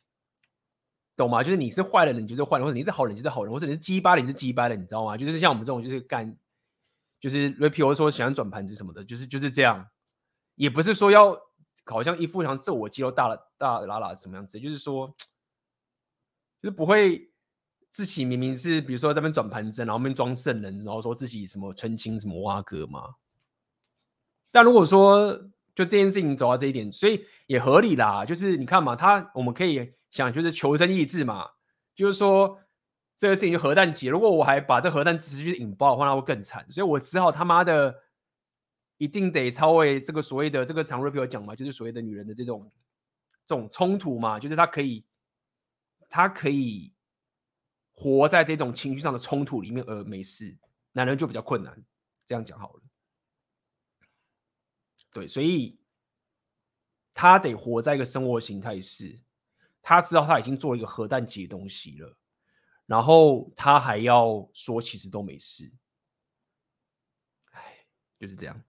懂吗？就是你是坏人，你就是坏人，或者你是好人，就是好人，或者你是鸡巴的，你是鸡巴的，你知道吗？就是像我们这种，就是干，就是 reply 说喜欢转盘子什么的，就是就是这样，也不是说要好像一副像自我肌肉大了大拉拉什么样子，就是说，就是不会。自己明明是，比如说在那边转盘子，然后那边装圣人，然后说自己什么纯情什么挖哥嘛。但如果说就这件事情走到这一点，所以也合理啦。就是你看嘛，他我们可以想，就是求生意志嘛。就是说这个事情就核弹级，如果我还把这核弹持续引爆的话，那会更惨。所以我只好他妈的一定得超越这个所谓的这个常瑞朋友讲嘛，就是所谓的女人的这种这种冲突嘛，就是他可以，他可以。活在这种情绪上的冲突里面而没事，男人就比较困难。这样讲好了，对，所以他得活在一个生活形态是，他知道他已经做一个核弹级的东西了，然后他还要说其实都没事，哎，就是这样。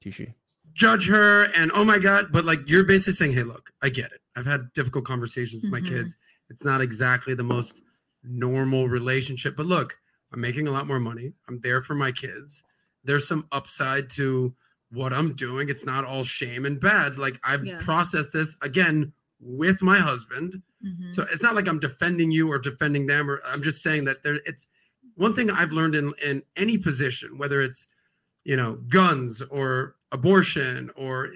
继续。Judge her and oh my god, but like you're basically saying, hey, look, I get it. I've had difficult conversations with my kids. It's not exactly the most normal relationship, but look, I'm making a lot more money. I'm there for my kids. There's some upside to what I'm doing. It's not all shame and bad. Like I've yeah. processed this again with my husband. Mm-hmm. So it's not like I'm defending you or defending them or I'm just saying that there it's one thing I've learned in in any position, whether it's you know, guns or abortion or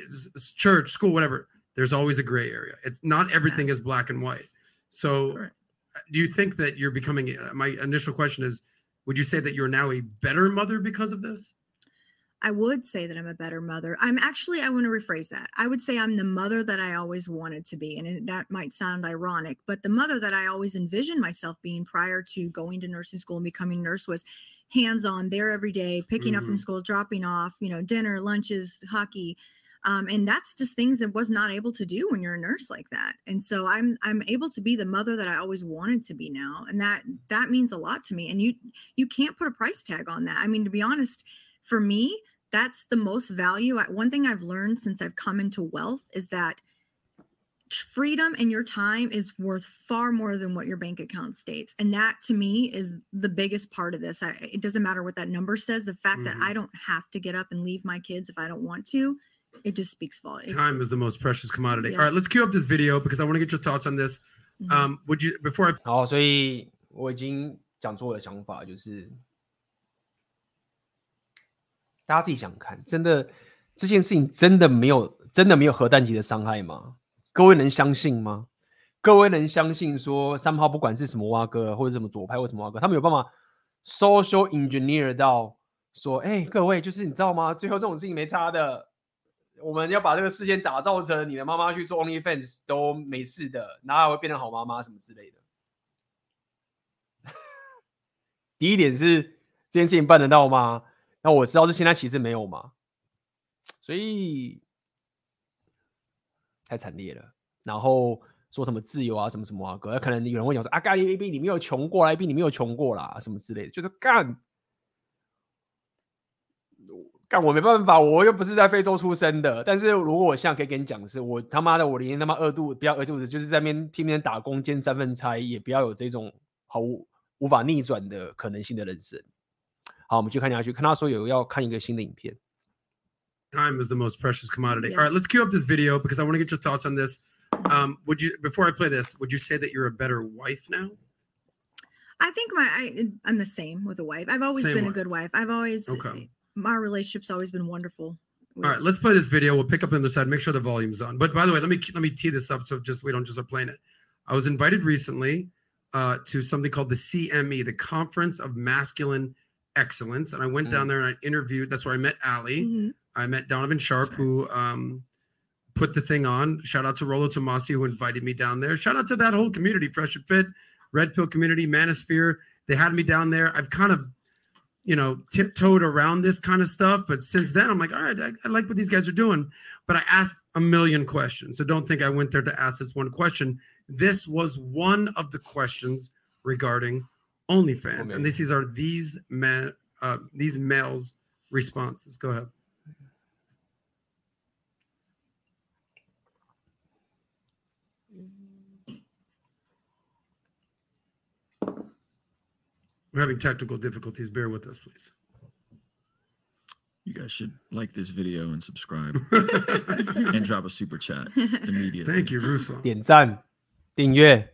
church, school, whatever, there's always a gray area. It's not everything yeah. is black and white. So, do you think that you're becoming? Uh, my initial question is, would you say that you're now a better mother because of this? I would say that I'm a better mother. I'm actually, I want to rephrase that. I would say I'm the mother that I always wanted to be. And that might sound ironic, but the mother that I always envisioned myself being prior to going to nursing school and becoming a nurse was hands on there every day, picking mm-hmm. up from mm-hmm. school, dropping off, you know, dinner, lunches, hockey, um, and that's just things that was not able to do when you're a nurse like that and so i'm i'm able to be the mother that i always wanted to be now and that that means a lot to me and you you can't put a price tag on that i mean to be honest for me that's the most value one thing i've learned since i've come into wealth is that freedom and your time is worth far more than what your bank account states and that to me is the biggest part of this I, it doesn't matter what that number says the fact mm-hmm. that i don't have to get up and leave my kids if i don't want to it just speaks volumes. Time is the most precious commodity. Yeah. All right, let's cue up this video because I want to get your thoughts on this. Mm-hmm. Um, would you before I 好，所以我已经讲出我的想法，就是 大家自己想看，真的这件事情真的没有真的没有核弹级的伤害吗？各位能相信吗？各位能相信说三炮不管是什么蛙哥或者什么左派或者什么蛙哥，他们有办法 social engineer 到说，哎、各位就是你知道吗？最后这种事情没差的。我们要把这个事件打造成你的妈妈去做 OnlyFans 都没事的，哪还会变成好妈妈什么之类的？第一点是这件事情办得到吗？那我知道是现在其实没有嘛，所以太惨烈了。然后说什么自由啊，什么什么啊，可能有人会讲说啊，干 A B 你没有穷过来，，B 你没有穷过啦，什么之类的，就是干。干我没办法，我又不是在非洲出生的。但是如果我现在可以跟你讲的是，我他妈的，我连他妈饿肚不要饿肚子，就是在那边拼命打工兼三份差，也不要有这种毫无无法逆转的可能性的人生。好，我们去看下去，看他说有要看一个新的影片。 Time is the most precious commodity. Yeah. All right, let's cue up this video because I want to get your thoughts on this. Um, would you before I play this, would you say that you're a better wife now? I think my I, I'm the same with a wife. I've always Same been a wife. good wife. I've always Okay. my relationship's always been wonderful. All right, let's play this video. We'll pick up on the side. Make sure the volume's on. But by the way, let me let me tee this up so just we don't just start playing it. I was invited recently uh, to something called the CME, the Conference of Masculine Excellence, and I went down Mm. there and I interviewed. That's where I met Ali. Mhm. I met Donovan Sharp, who um, put the thing on. Shout out to Rolo Tomasi, who invited me down there. Shout out to that whole community, Fresh and Fit, Red Pill community, Manosphere. They had me down there. I've kind of, you know, tiptoed around this kind of stuff. But since then, I'm like, all right, I, I like what these guys are doing. But I asked a million questions. So don't think I went there to ask this one question. This was one of the questions regarding OnlyFans. Okay. And these are these men, uh, these males' responses. Go ahead. We're having technical difficulties. Bear with us, please. You guys should like this video and subscribe and drop a super chat immediately. Thank you, Russo. 点赞、订阅、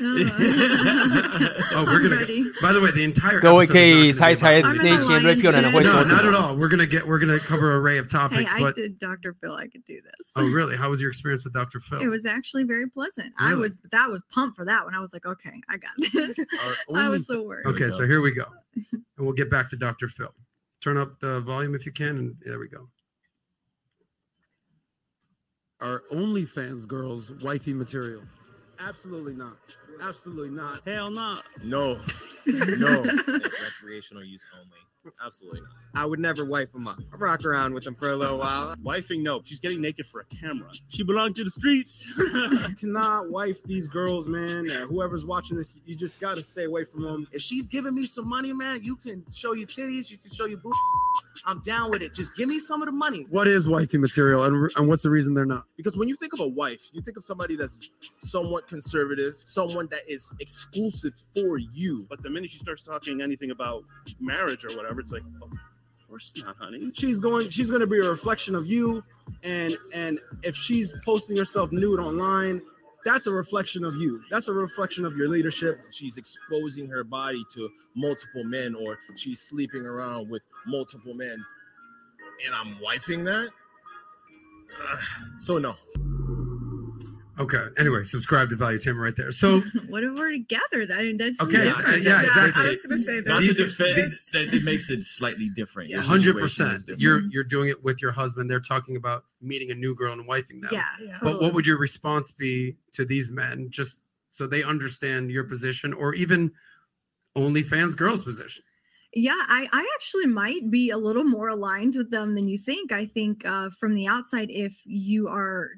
Oh, we're I'm gonna. ready. By the way, the entire 各位 episode 可 is 以 not 猜 gonna 猜 be about I'm 那 in 些 the lion's regular 人 den. 会 No, 说什 not at 么。 all. We're gonna get. We're gonna cover an array of Hey, topics. I but did Dr. Phil. I could do this. oh, really? How was your experience with Dr. Phil? It was actually very pleasant. I Really? was that was pumped for that one. I was like, okay, I got this. I was so worried. okay. we So go. here we go, and we'll get back to Dr. Phil. Turn up the volume if you can, and there we go. Are OnlyFans girls wifey material? Absolutely not. Absolutely not. Hell no. No. No. recreational use only. Absolutely not. I would never wife them up. I rock around with them for a little while. Wifing, no. She's getting naked for a camera. She belonged to the streets. You cannot wife these girls, man. Uh, whoever's watching this, you just got to stay away from them. If she's giving me some money, man, you can show your titties, you can show your booty. I'm down with it. Just give me some of the money. What is wifey material, and, and what's the reason they're not? Because when you think of a wife, you think of somebody that's somewhat conservative, someone that is exclusive for you. But the minute she starts talking anything about marriage or whatever, it's like, of course not, honey. She's going. She's going to be a reflection of you, and and if she's posting herself nude online, that's a reflection of you. That's a reflection of your leadership. She's exposing her body to multiple men, or she's sleeping around with multiple men, and I'm wifing that. Ugh. so no. Okay. Anyway, subscribe to Value Tamer right there. So what if we're together? That that's Okay, different. uh, yeah, exactly. I was gonna say Not These- to this. defend that it makes it slightly different. Your hundred situation is percent. You're you're doing it with your husband. They're talking about meeting a new girl and wifing them. Yeah. Yeah. But totally. what would your response be to these men, just so they understand your position, or even OnlyFans girls' position? Yeah, I, I actually might be a little more aligned with them than you think. I think uh, from the outside, if you are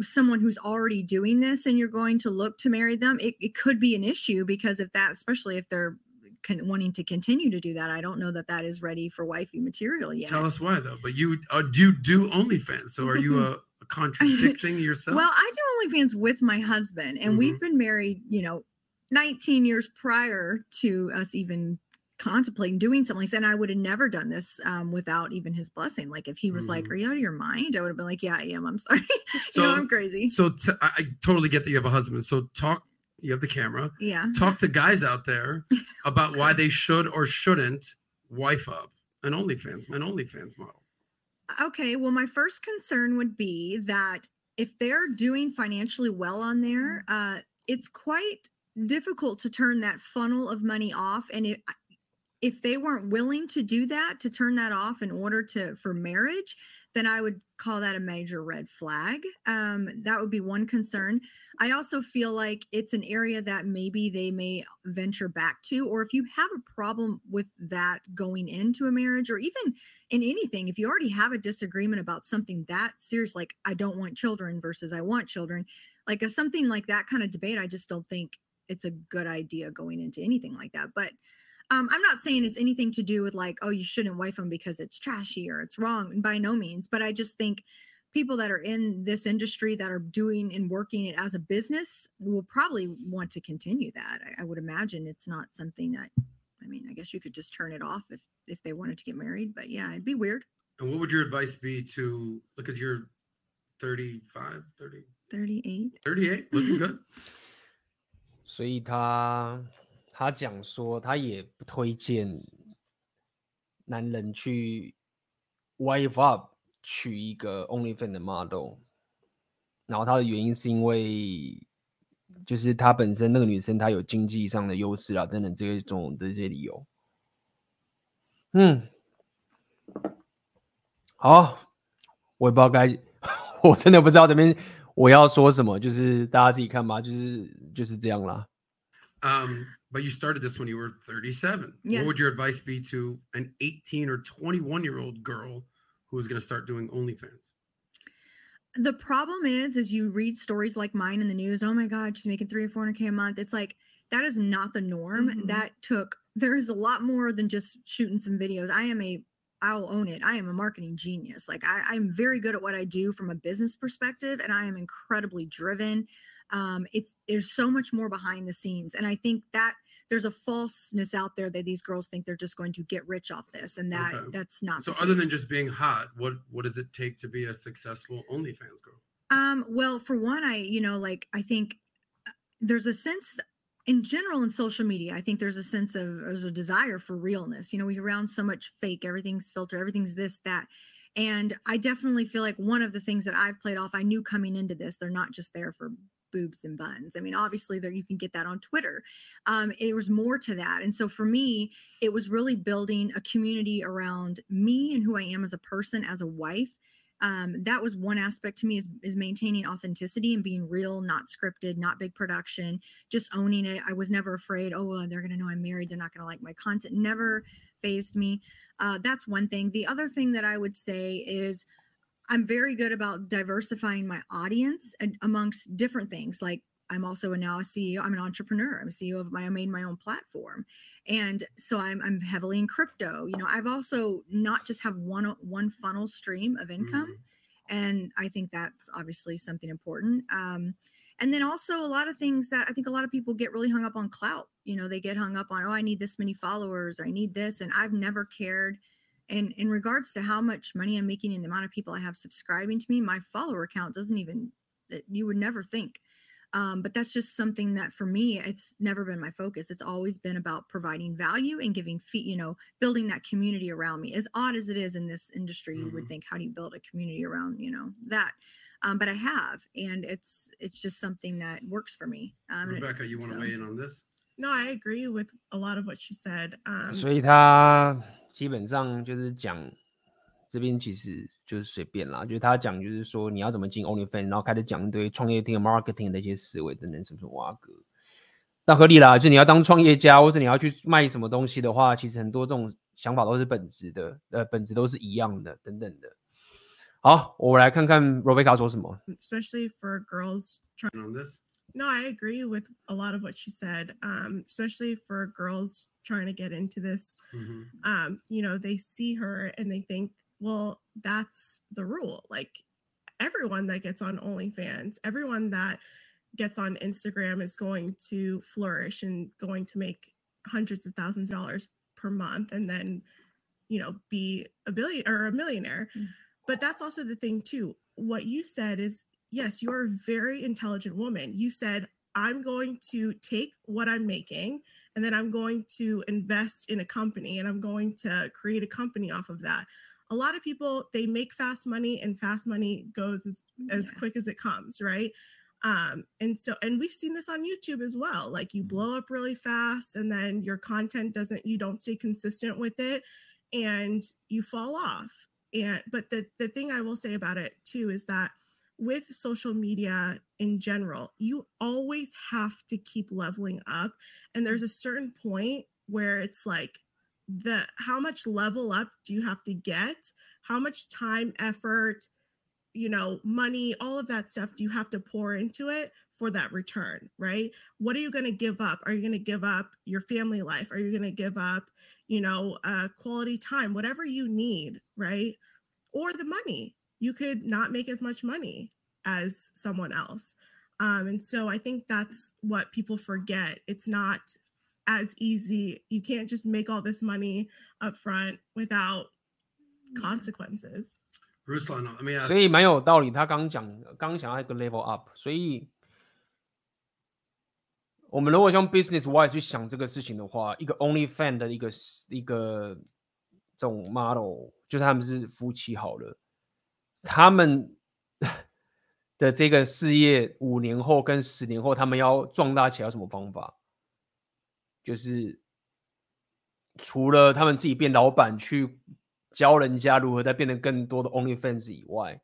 someone who's already doing this and you're going to look to marry them, it, it could be an issue because if that, especially if they're con- wanting to continue to do that, I don't know that that is ready for wifey material yet. Tell us why, though. But you uh, do you do OnlyFans, so are you a, contradicting yourself? Well, I do OnlyFans with my husband, and Mhm. we've been married, you know, 19 years prior to us even contemplating doing something like this. And I would have never done this um, without even his blessing. Like if he was like, Mhm. "Are you out of your mind?" I would have been like, "Yeah, I am. I'm sorry. So- you know, I'm crazy." so t- I, I totally get that you have a husband. So talk. You have the camera. Yeah. Talk to guys out there about why they should or shouldn't wife up an OnlyFans, an OnlyFans model. Okay, well, my first concern would be that if they're doing financially well on there, uh, it's quite difficult to turn that funnel of money off. And it, if they weren't willing to do that, to turn that off in order to for marriage, then I would call that a major red flag. Um, that would be one concern. I also feel like it's an area that maybe they may venture back to, or if you have a problem with that going into a marriage, or even in anything, if you already have a disagreement about something that serious, like I don't want children versus I want children, like if something like that kind of debate, I just don't think it's a good idea going into anything like that. But um, I'm not saying it's anything to do with like, oh, you shouldn't wife them because it's trashy or it's wrong. By no means. But I just think people that are in this industry that are doing and working it as a business will probably want to continue that. I, I would imagine it's not something that, I mean, I guess you could just turn it off if if they wanted to get married. But yeah, it'd be weird. And what would your advice be to because you're 35, 30, 38. 38, looking good. 所以他 他讲说，他也不推荐男人去 wife up 娶一个 only fan 的 model，然后他的原因是因为，就是他本身那个女生她有经济上的优势啊，等等这种这些理由。嗯，好，我也不知道该，我真的不知道这边我要说什么，就是大家自己看吧，就是就是这样啦。Um, but you started this when you were 37. Yeah. What would your advice be to an 18 or 21 year old girl who is going to start doing OnlyFans? The problem is, is you read stories like mine in the news. Oh my God, she's making three or four hundred k a month. It's like that is not the norm. Mhm. That took. There's a lot more than just shooting some videos. I am a. I'll own it. I am a marketing genius. Like I, I'm very good at what I do from a business perspective, and I am incredibly driven. Um, it's there's so much more behind the scenes, and I think that there's a falseness out there that these girls think they're just going to get rich off this, and that Okay. that's not. So the other than just being hot, what what does it take to be a successful OnlyFans girl? Um, well, for one, I, you know, like I think uh, there's a sense in general in social media, I think there's a sense of there's a desire for realness. You know, we around so much fake, everything's filter, everything's this, that. And I definitely feel like one of the things that I've played off, I knew coming into this, they're not just there for boobs and buns. I mean, obviously there you can get that on Twitter. Um, it was more to that. And so for me, it was really building a community around me and who I am as a person, as a wife um, that was one aspect to me is, is maintaining authenticity and being real not scripted not big production just owning it i was never afraid oh they're going to know i'm married they're not going to like my content never phased me uh, that's one thing the other thing that i would say is i'm very good about diversifying my audience and amongst different things like i'm also a, now a ceo i'm an entrepreneur i'm a ceo of my i made my own platform and so I'm I'm heavily in crypto. You know, I've also not just have one one funnel stream of income, and I think that's obviously something important. Um, and then also a lot of things that I think a lot of people get really hung up on clout. You know, they get hung up on oh, I need this many followers or I need this, and I've never cared and in regards to how much money i'm making and the amount of people i have subscribing to me my follower count doesn't even eh, you would never think um, but that's just something that for me it's never been my focus it's always been about providing value and giving feet you know building that community around me as odd as it is in this industry mm-hmm. you would mm-hmm. think how do you build a community around you know that um, but i have and it's it's just something that works for me um, rebecca you want to so. weigh in on this no i agree with a lot of what she said um, Sweetheart. 基本上就是讲这边其实就是随便啦，就是他讲就是说你要怎么进 OnlyFans，然后开始讲一堆创业厅 marketing 的一些思维等等什么什么哇哥，那合理啦，就是你要当创业家或者你要去卖什么东西的话，其实很多这种想法都是本质的，呃，本质都是一样的等等的。好，我来看看 Rebecca 说什么。especially for girls trying on this. No, I agree with a lot of what she said. Um, especially for girls trying to get into this. Um, you know, they see her and they think, well, that's the rule. Like everyone that gets on OnlyFans, everyone that gets on Instagram is going to flourish and going to make hundreds of thousands of dollars per month and then, you know, be a billion or a millionaire. But that's also the thing, too. What you said is, yes, you're a very intelligent woman. You said, I'm going to take what I'm making and then I'm going to invest in a company and I'm going to create a company off of that. A lot of people they make fast money and fast money goes as, as quick as it comes, right? Um, and so and we've seen this on YouTube as well. Like you blow up really fast and then your content doesn't you don't stay consistent with it and you fall off. And but the the thing I will say about it too is that with social media in general, you always have to keep leveling up. And there's a certain point where it's like the how much level up do you have to get? How much time, effort, you know, money, all of that stuff do you have to pour into it for that return, right? What are you going to give up? Are you going to give up your family life? Are you going to give up, you know, uh, quality time, whatever you need, right? Or the money you could not make as much money as someone else. Um, and so I think that's what people forget. It's not as easy. You can't just make all this money up front without consequences. Ruslan, let me ask. 所以蛮有道理。他刚讲，刚想要一个 level up，所以我们如果用 business wise 去想这个事情的话，一个 only fan 的一个一个这种 model，就是他们是夫妻好了， 他们 的这个事业五年后跟十年后，他们要壮大起来，有什么方法？就是除了他们自己变老板去。教人家如何在变得更多的 OnlyFans 以外，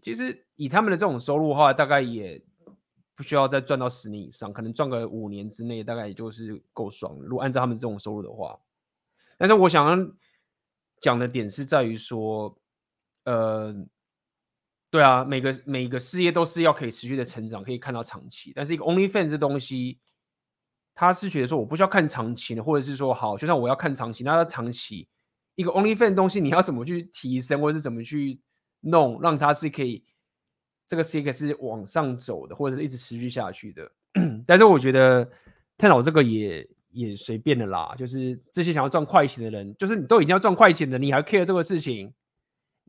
其实以他们的这种收入的话，大概也不需要再赚到十年以上，可能赚个五年之内，大概也就是够爽。如果按照他们这种收入的话，但是我想要讲的点是在于说，呃，对啊，每个每个事业都是要可以持续的成长，可以看到长期，但是一个 OnlyFans 这东西。他是觉得说我不需要看长期的，或者是说好，就像我要看长期，那要长期一个 OnlyFans 东西，你要怎么去提升，或者是怎么去弄，让它是可以这个 C K 是往上走的，或者是一直持续下去的。但是我觉得探讨这个也也随便的啦，就是这些想要赚快钱的人，就是你都已经要赚快钱的，你还 care 这个事情？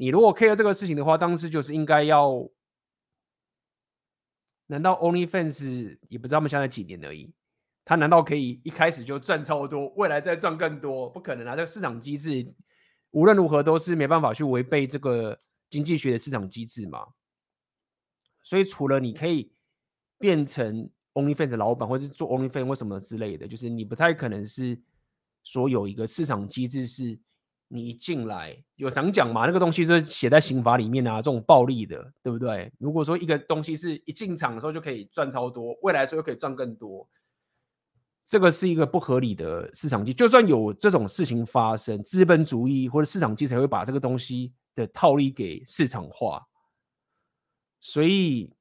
你如果 care 这个事情的话，当时就是应该要，难道 OnlyFans 也不知道他们现在几年而已？他难道可以一开始就赚超多，未来再赚更多？不可能啊！这个市场机制无论如何都是没办法去违背这个经济学的市场机制嘛。所以除了你可以变成 OnlyFans 的老板，或是做 OnlyFans 或什么之类的，就是你不太可能是说有一个市场机制是你一进来有常讲嘛，那个东西是写在刑法里面啊，这种暴利的，对不对？如果说一个东西是一进场的时候就可以赚超多，未来的时候可以赚更多。这个是一个不合理的市场机，就算有这种事情发生，资本主义或者市场机才会把这个东西的套利给市场化。所以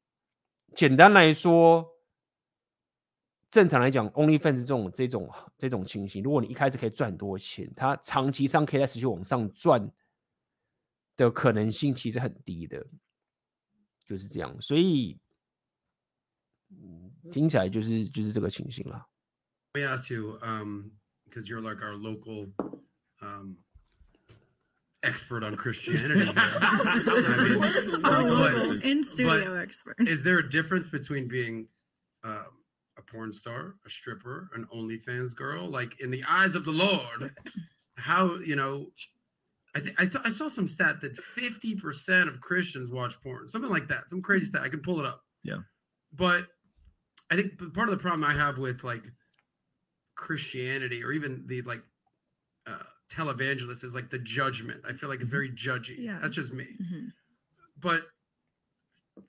简单来说，正常来讲，OnlyFans 这种这种这种情形，如果你一开始可以赚很多钱，它长期上可以在持续往上赚的可能性其实很低的，就是这样。所以，听起来就是就是这个情形了。Let me ask you, um, because you're like our local um, expert on Christianity. In studio expert. Is there a difference between being uh, a porn star, a stripper, an OnlyFans girl? Like in the eyes of the Lord, how you know? I think I, th- I saw some stat that 50% of Christians watch porn, something like that, some crazy stat. I can pull it up. Yeah. But I think part of the problem I have with like Christianity or even the like uh, televangelist is like the judgment. I feel like it's very judgy. Yeah. That's just me. Mhm. But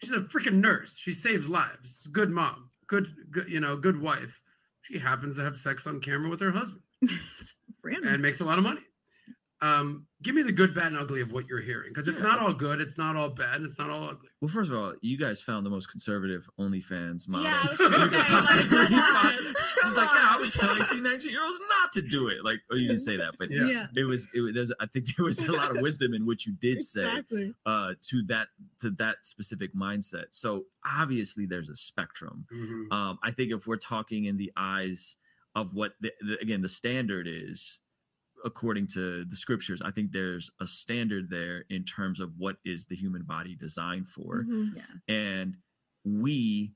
she's a freaking nurse. She saves lives. Good mom. Good, good, you know, good wife. She happens to have sex on camera with her husband and makes a lot of money. Um, give me the good, bad, and ugly of what you're hearing because it's not all good, it's not all bad, it's not all ugly. Well, first of all, you guys found the most conservative OnlyFans model. Yeah, I was gonna say, like, She's like, yeah, I would tell 18, 19 year olds not to do it. Like, oh, you didn't say that, but Yeah. Yeah. it was, it was, there's, I think there was a lot of wisdom in what you did say uh, to that, to that specific mindset. So obviously there's a spectrum. Mhm. Um, I think if we're talking in the eyes of what the, the, again the standard is according to the scriptures, I think there's a standard there in terms of what is the human body designed for, Mhm. Yeah. and we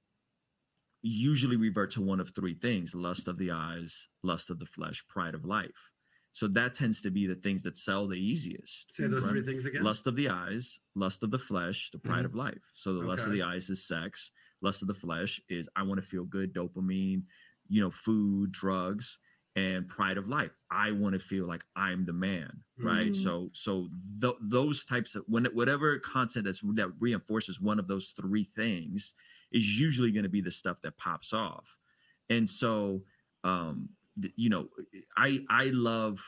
usually revert to one of three things: lust of the eyes, lust of the flesh, pride of life. So that tends to be the things that sell the easiest. Say those right? three things again. lust of the eyes, lust of the flesh, the pride Mhm. of life. So the lust of the eyes is sex. Lust of the flesh is I want to feel good, dopamine, you know, food, drugs, and pride of life. I want to feel like I'm the man, right? Mhm. So so th- those types of when whatever content that's that reinforces one of those three things is usually going to be the stuff that pops off. And so um th- you know, I I love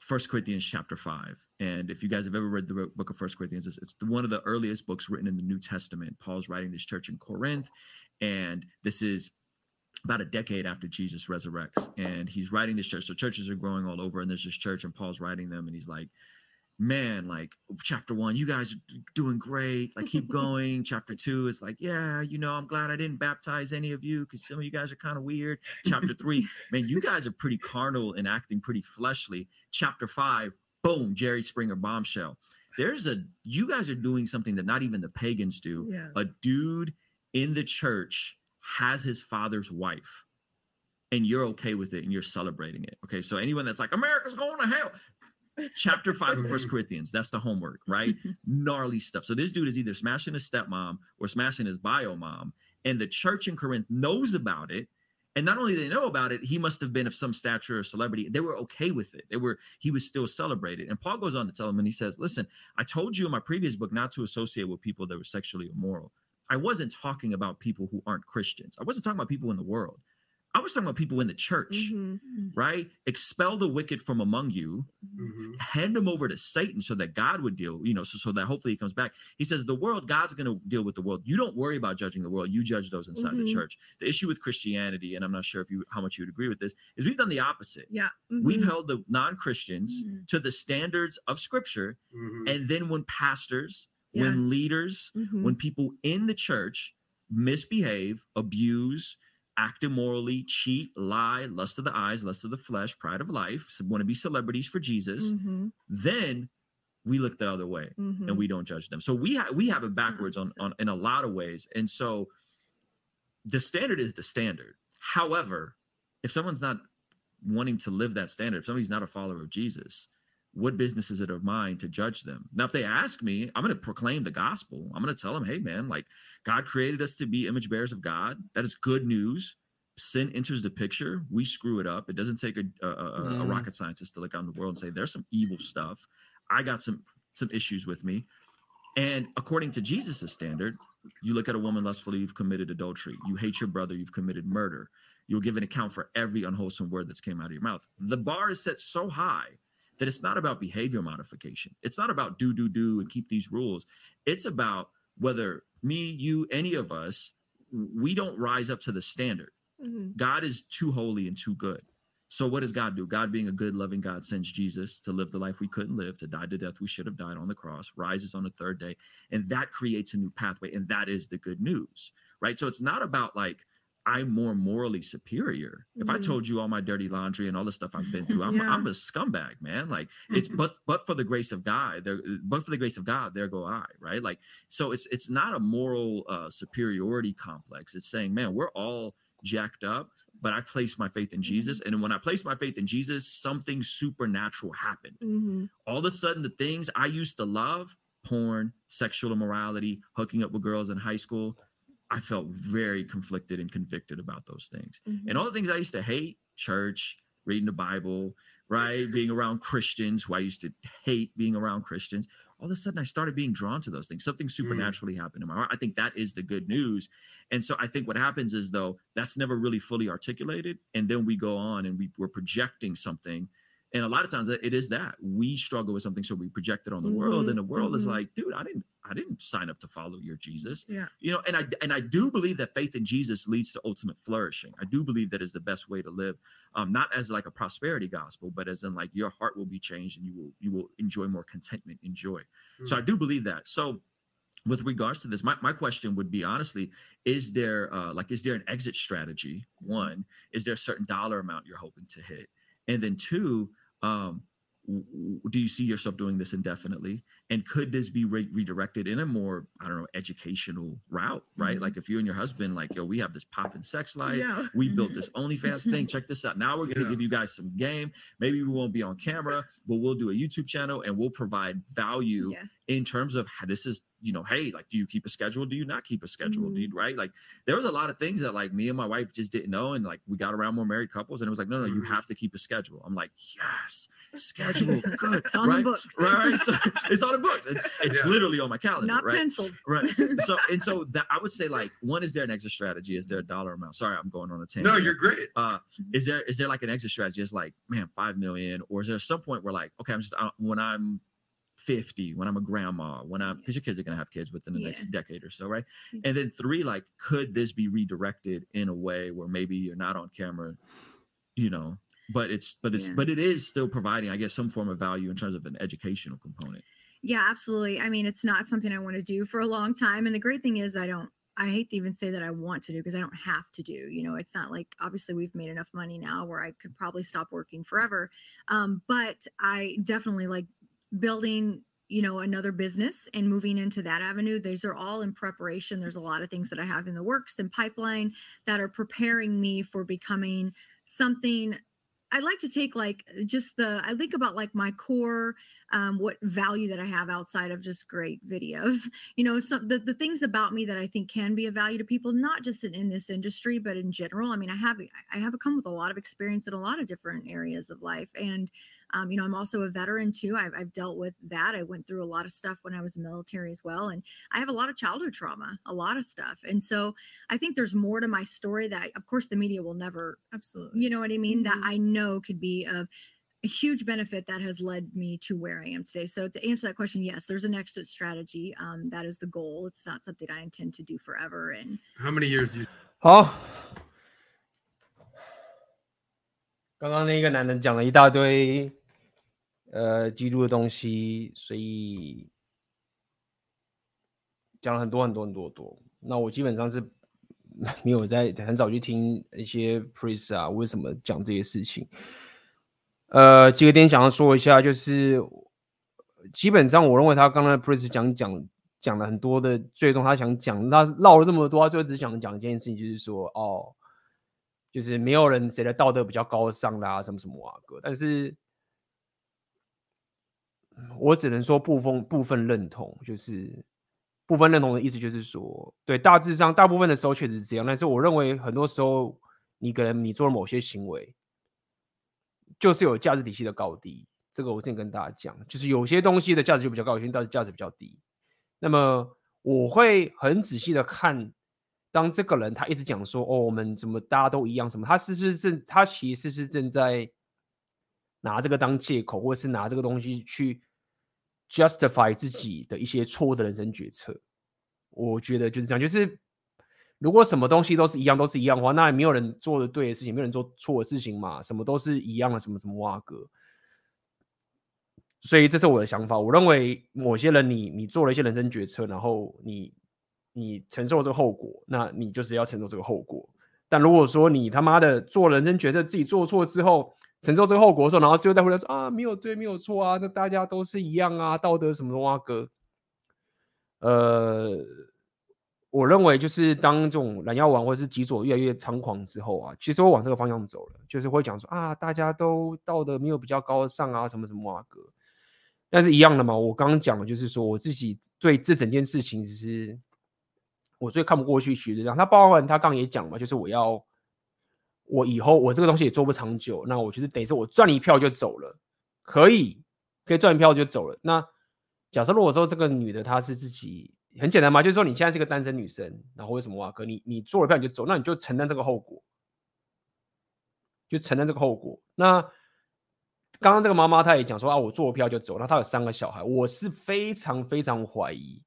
First Corinthians chapter five, and if you guys have ever read the book of First Corinthians, it's, it's one of the earliest books written in the New Testament. Paul's writing this church in Corinth, and this is about a decade after Jesus resurrects, and he's writing this church. So churches are growing all over, and there's this church, and Paul's writing them, and he's like, man, like chapter one, you guys are doing great. Like keep going. chapter two is like, yeah, you know, I'm glad I didn't baptize any of you because some of you guys are kind of weird. Chapter three, man, you guys are pretty carnal and acting pretty fleshly. Chapter five, boom, Jerry Springer bombshell. There's a you guys are doing something that not even the pagans do. Yeah. A dude in the church has his father's wife and you're okay with it and you're celebrating it. Okay. So anyone that's like, America's going to hell. Chapter five of First Corinthians. That's the homework, right? Gnarly stuff. So this dude is either smashing his stepmom or smashing his bio mom. And the church in Corinth knows about it. And not only they know about it, he must have been of some stature or celebrity. They were okay with it. They were, he was still celebrated. And Paul goes on to tell him, and he says, Listen, I told you in my previous book not to associate with people that were sexually immoral. I wasn't talking about people who aren't Christians. I wasn't talking about people in the world. I was talking about people in the church, Mhm. right? Expel the wicked from among you, Mhm. hand them over to Satan so that God would deal, you know, so, so that hopefully he comes back. He says, The world, God's going to deal with the world. You don't worry about judging the world, you judge those inside the Mhm. church. The issue with Christianity, and I'm not sure if you how much you would agree with this, is we've done the opposite. Yeah. We've mhm. held the non-Christians Mhm. to the standards of scripture. And then when pastors, Yes. when leaders, Mhm. when people in the church misbehave, abuse, act immorally, cheat, lie, lust of the eyes, lust of the flesh, pride of life, want to be celebrities for Jesus, Mhm. then we look the other way Mhm. and we don't judge them. So we have we have it backwards on, on in a lot of ways. And so the standard is the standard. However, if someone's not wanting to live that standard, if somebody's not a follower of Jesus, what business is it of mine to judge them? Now, if they ask me, I'm going to proclaim the gospel. I'm going to tell them, hey, man, like God created us to be image bearers of God. That is good news. Sin enters the picture. We screw it up. It doesn't take a, a, a, a Mm. rocket scientist to look out in the world and say, there's some evil stuff. I got some some issues with me. And according to Jesus' standard, you look at a woman lustfully, you've committed adultery. You hate your brother, you've committed murder. You'll give an account for every unwholesome word that's came out of your mouth. The bar is set so high that it's not about behavior modification. It's not about do, do, do, and keep these rules. It's about whether me, you, any of us, we don't rise up to the standard. Mhm. God is too holy and too good. So what does God do? God being a good, loving God sends Jesus to live the life we couldn't live, to die the death we should have died on the cross, rises on the third day, and that creates a new pathway, and that is the good news, right? So it's not about like I'm more morally superior. If I Mhm. told you all my dirty laundry and all the stuff I've been through, I'm Yeah. I'm a scumbag, man. Like it's but but for the grace of God, there but for the grace of God, there go I, right? Like so it's it's not a moral uh superiority complex. It's saying, man, we're all jacked up, but I place my faith in Jesus. And when I place my faith in Jesus, something supernatural happened. Mhm. All of a sudden, the things I used to love, porn, sexual immorality, hooking up with girls in high school, I felt very conflicted and convicted about those things. Mhm. And all the things I used to hate, church, reading the Bible, right? Being around Christians who I used to hate being around Christians. All of a sudden I started being drawn to those things. Something supernaturally happened in my heart. I think that is the good news. And so I think what happens is though that's never really fully articulated. And then we go on and we, we're projecting something. And a lot of times it is that. We struggle with something, so we project it on the world, Mhm, and the world is mhm. like, dude, I didn't, I didn't sign up to follow your Jesus. Yeah. you know and i and i do believe that faith in jesus leads to ultimate flourishing. I do believe that is the best way to live um not as like a prosperity gospel but as in like your heart will be changed and you will you will enjoy more contentment and joy. So i do believe that. So with regards to this my, my question would be honestly is there uh like is there an exit strategy? One is there a certain dollar amount you're hoping to hit? And then two um do you see yourself doing this indefinitely? And could this be re- redirected in a more i don't know educational route right? Like if you and your husband like yo we have this pop and sex life. Yeah. we built this onlyfans thing. Check this out. Now we're going to Yeah. give you guys some game. Maybe we won't be on camera but we'll do a youtube channel and we'll provide value Yeah. in terms of how this is you know hey like do you keep a schedule? Do you not keep a schedule do you right? Like there was a lot of things that like me and my wife just didn't know and like we got around more married couples and it was like no no you Mhm. have to keep a schedule. I'm like yes schedule. Good It's on the right? books. right? Right? So it's on the books. It- it's Yeah. literally on my calendar Not right? penciled. right. So and so that i would say like one is there an exit strategy? Is there a dollar amount? Sorry i'm going on a tangent No, you're great. uh is there is there like an exit strategy? It's like man five million or is there some point where like okay i'm just uh, when i'm 50 when i'm a grandma when i'm because your kids are going to have kids within the Yeah. next decade or so right Yeah. and then three like could this be redirected in a way where maybe you're not on camera you know but it's but it's Yeah. but it is still providing, I guess, some form of value in terms of an educational component. Yeah, absolutely. I mean, it's not something I want to do for a long time. And the great thing is, I don't, I hate to even say that I want to do because I don't have to do. You know, it's not like obviously we've made enough money now where I could probably stop working forever. Um, but I definitely like building, you know, another business and moving into that avenue. These are all in preparation. There's a lot of things that I have in the works and pipeline that are preparing me for becoming something I like to take like just the I think about like my core um what value that I have outside of just great videos. You know, some the, the things about me that I think can be of value to people, not just in, in this industry, but in general. I mean, I have I have come with a lot of experience in a lot of different areas of life. And um, you know, I'm also a veteran too. I've, I've dealt with that. I went through a lot of stuff when I was military as well. And I have a lot of childhood trauma, a lot of stuff. And so I think there's more to my story that, of course, the media will never, absolutely, you know what I mean? That Mhm. I know could be of a huge benefit that has led me to where I am today. So to answer that question, yes, there's an exit strategy. Um, that is the goal. It's not something I intend to do forever. And How many years do you 好，刚刚那个男人讲了一大堆， 呃，基督的东西，所以讲了很多很多很多多。那我基本上是 没有在很少去听一些 priest 啊，为什么讲这些事情。呃，几个点想要说一下，就是基本上我认为他刚才 priest 讲讲讲了很多的，最终他想讲，他唠了这么多，他最后只想讲一件事情，就是说，哦，就是没有人谁的道德比较高尚啦，什么什么啊哥，但是我只能说部分部分认同，就是部分认同的意思就是说，对，大致上大部分的时候确实是这样，但是我认为很多时候你可能你做了某些行为。就是有价值体系的高低，这个我之前跟大家讲，就是有些东西的价值就比较高，有些东西价值比较低。那么我会很仔细的看，当这个人他一直讲说，哦，我们怎么大家都一样，什么，他是不是正，他其实是正在拿这个当借口，或者是拿这个东西去 justify 自己的一些错误的人生决策。我觉得就是这样，就是。如果什么东西都是一样，都是一样的话，那也没有人做的对的事情，没有人做错的事情嘛。什么都是一样的，什么什么哇哥。所以这是我的想法。我认为某些人，你你做了一些人生决策，然后你你承受这个后果，那你就是要承受这个后果。但如果说你他妈的做人生决策，自己做错之后，承受这个后果的时候，然后最后再回来说啊，没有对，没有错啊，那大家都是一样啊，道德什么的哇哥。呃。我认为就是当这种蓝药丸或者是极左越来越猖狂之后啊，其实会往这个方向走了，就是会讲说啊，大家都道德没有比较高尚啊，什么什么啊哥，但是一样的嘛。我刚刚讲的就是说，我自己对这整件事情，其实我最看不过去，其实这样。他包含他刚也讲嘛，就是我要我以后我这个东西也做不长久，那我就是等于是我赚一票就走了，可以可以赚一票就走了。那假设如果说这个女的她是自己。很简单嘛，就是说你现在是个单身女生，然后为什么哇哥，你你做了票你就走，那你就承担这个后果，就承担这个后果。那刚刚这个妈妈她也讲说啊，我做了票就走，那她有三个小孩，我是非常非常怀疑，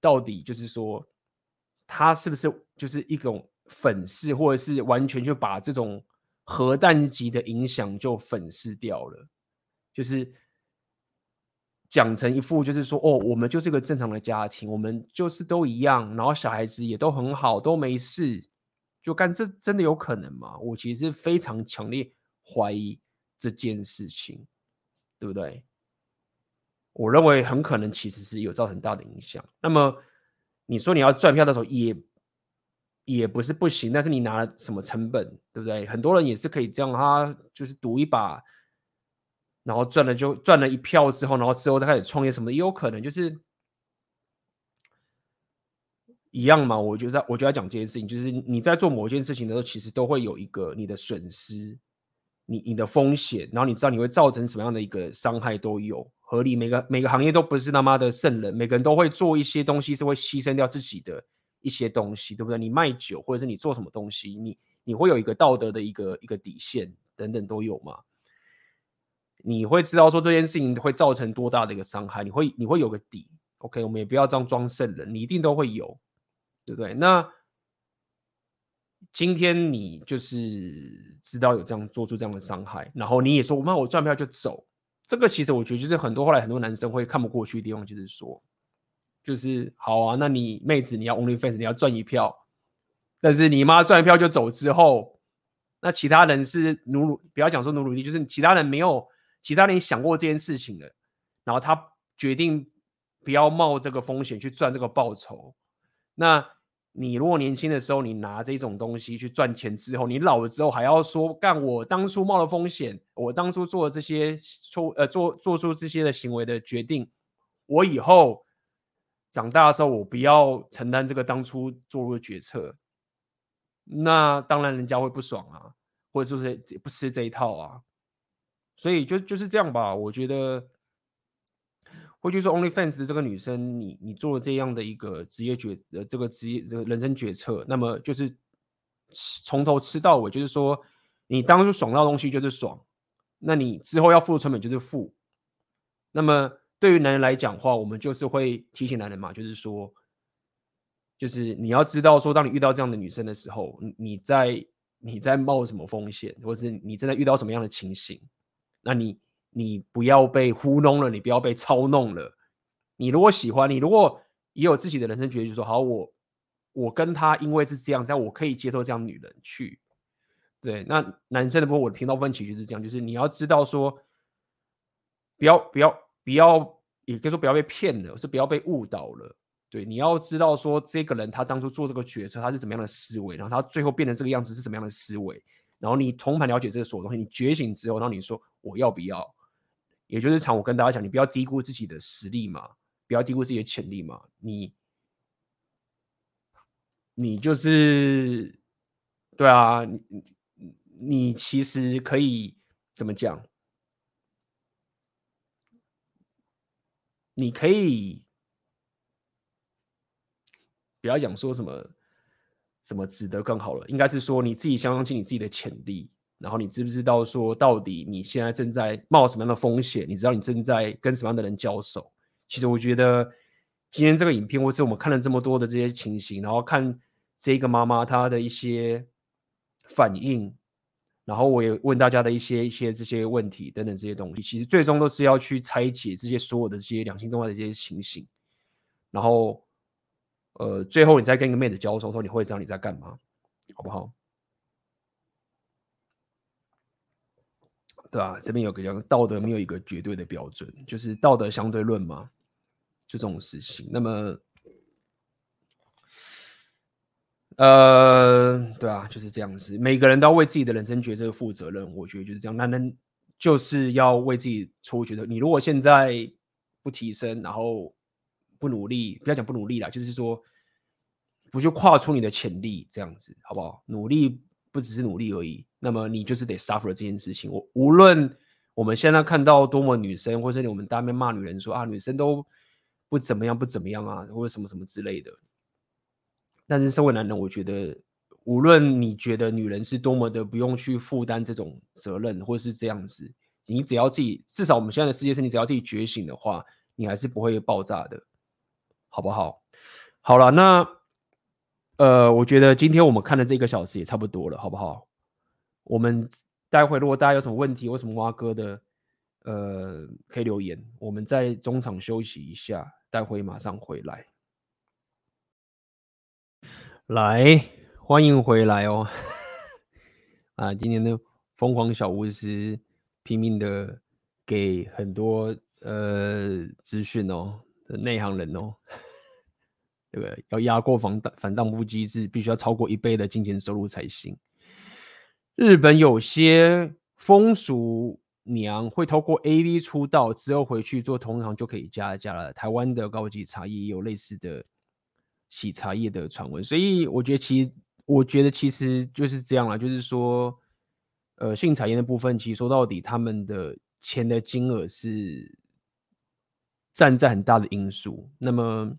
到底就是说她是不是就是一种粉饰，或者是完全就把这种核弹级的影响就粉饰掉了，就是。讲成一副就是说，哦，我们就是个正常的家庭，我们就是都一样，然后小孩子也都很好，都没事，就干这真的有可能吗？我其实非常强烈怀疑这件事情，对不对？我认为很可能其实是有造成很大的影响。那么你说你要赚票的时候也也不是不行，但是你拿了什么成本，对不对？很多人也是可以这样，他就是赌一把。然后赚了就赚了一票之后，然后之后再开始创业什么的，也有可能就是一样嘛。我就在我就要讲这件事情，就是你在做某件事情的时候，其实都会有一个你的损失，你你的风险，然后你知道你会造成什么样的一个伤害都有合理。每个每个行业都不是他妈的圣人，每个人都会做一些东西是会牺牲掉自己的一些东西，对不对？你卖酒或者是你做什么东西，你你会有一个道德的一个一个底线等等都有嘛。你会知道说这件事情会造成多大的一个伤害，你会你会有个底，OK？我们也不要这样装圣人，你一定都会有，对不对？那今天你就是知道有这样做出这样的伤害，然后你也说，我那我赚票就走。这个其实我觉得就是很多后来很多男生会看不过去的地方，就是说，就是好啊，那你妹子你要 OnlyFans，你要赚一票，但是你妈赚一票就走之后，那其他人是努努，不要讲说努努力，就是其他人没有其他人想过这件事情的，然后他决定不要冒这个风险去赚这个报酬，那。你如果年轻的时候，你拿这种东西去赚钱之后，你老了之后还要说干我当初冒了风险，我当初做了这些错呃做做出这些的行为的决定，我以后长大的时候我不要承担这个当初做出的决策，那当然人家会不爽啊，或者说是不吃这一套啊，所以就就是这样吧，我觉得。会去说 OnlyFans 的这个女生，你你做了这样的一个职业决呃这个职业这个人生决策，那么就是从头吃到尾，就是说你当初爽到东西就是爽，那你之后要付的成本就是付。那么对于男人来讲的话，我们就是会提醒男人嘛，就是说，就是你要知道说，当你遇到这样的女生的时候，你在你在冒什么风险，或是你正在遇到什么样的情形，那你。你不要被糊弄了，你不要被操弄了。你如果喜欢，你如果也有自己的人生决定，就说好，我我跟他因为是这样，这样我可以接受这样女人去。对，那男生的部分，我的频道分歧就是这样，就是你要知道说，不要不要不要，也可以说不要被骗了，是不要被误导了。对，你要知道说，这个人他当初做这个决策，他是怎么样的思维，然后他最后变成这个样子是什么样的思维，然后你通盘了解这个所有东西，你觉醒之后，然后你说我要不要？也就是常我跟大家讲，你不要低估自己的实力嘛，不要低估自己的潜力嘛。你，你就是，对啊，你你其实可以怎么讲？你可以不要讲说什么什么值得更好了，应该是说你自己相信你自己的潜力。然后你知不知道说，到底你现在正在冒什么样的风险？你知道你正在跟什么样的人交手？其实我觉得今天这个影片，或是我们看了这么多的这些情形，然后看这个妈妈她的一些反应，然后我也问大家的一些一些这些问题等等这些东西，其实最终都是要去拆解这些所有的这些两性动态的这些情形。然后，呃，最后你再跟一个妹子交手的时候，你会知道你在干嘛，好不好？对吧？这边有个叫道德，没有一个绝对的标准，就是道德相对论嘛，就这种事情。那么，呃，对啊，就是这样子。每个人都要为自己的人生抉择负责任，我觉得就是这样。男人就是要为自己出决策。你如果现在不提升，然后不努力，不要讲不努力啦，就是说不就跨出你的潜力，这样子好不好？努力不只是努力而已。那么你就是得 suffer 这件事情。我无论我们现在看到多么女生，或者我们当面骂女人说啊，女生都不怎么样，不怎么样啊，或者什么什么之类的。但是身为男人，我觉得无论你觉得女人是多么的不用去负担这种责任，或是这样子，你只要自己，至少我们现在的世界是你只要自己觉醒的话，你还是不会爆炸的，好不好？好了，那呃，我觉得今天我们看的这个小时也差不多了，好不好？我们待会如果大家有什么问题，或什么挖哥的，呃，可以留言。我们在中场休息一下，待会马上回来。来，欢迎回来哦！啊，今天的疯狂小巫师拼命的给很多呃资讯哦内行人哦，对 不对？要压过防荡反荡付机制，必须要超过一倍的金钱收入才行。日本有些风俗娘会透过 AV 出道之后回去做同行就可以加价了。台湾的高级茶叶也有类似的洗茶叶的传闻，所以我觉得其实我觉得其实就是这样了，就是说，呃，性产业的部分其实说到底，他们的钱的金额是站在很大的因素。那么，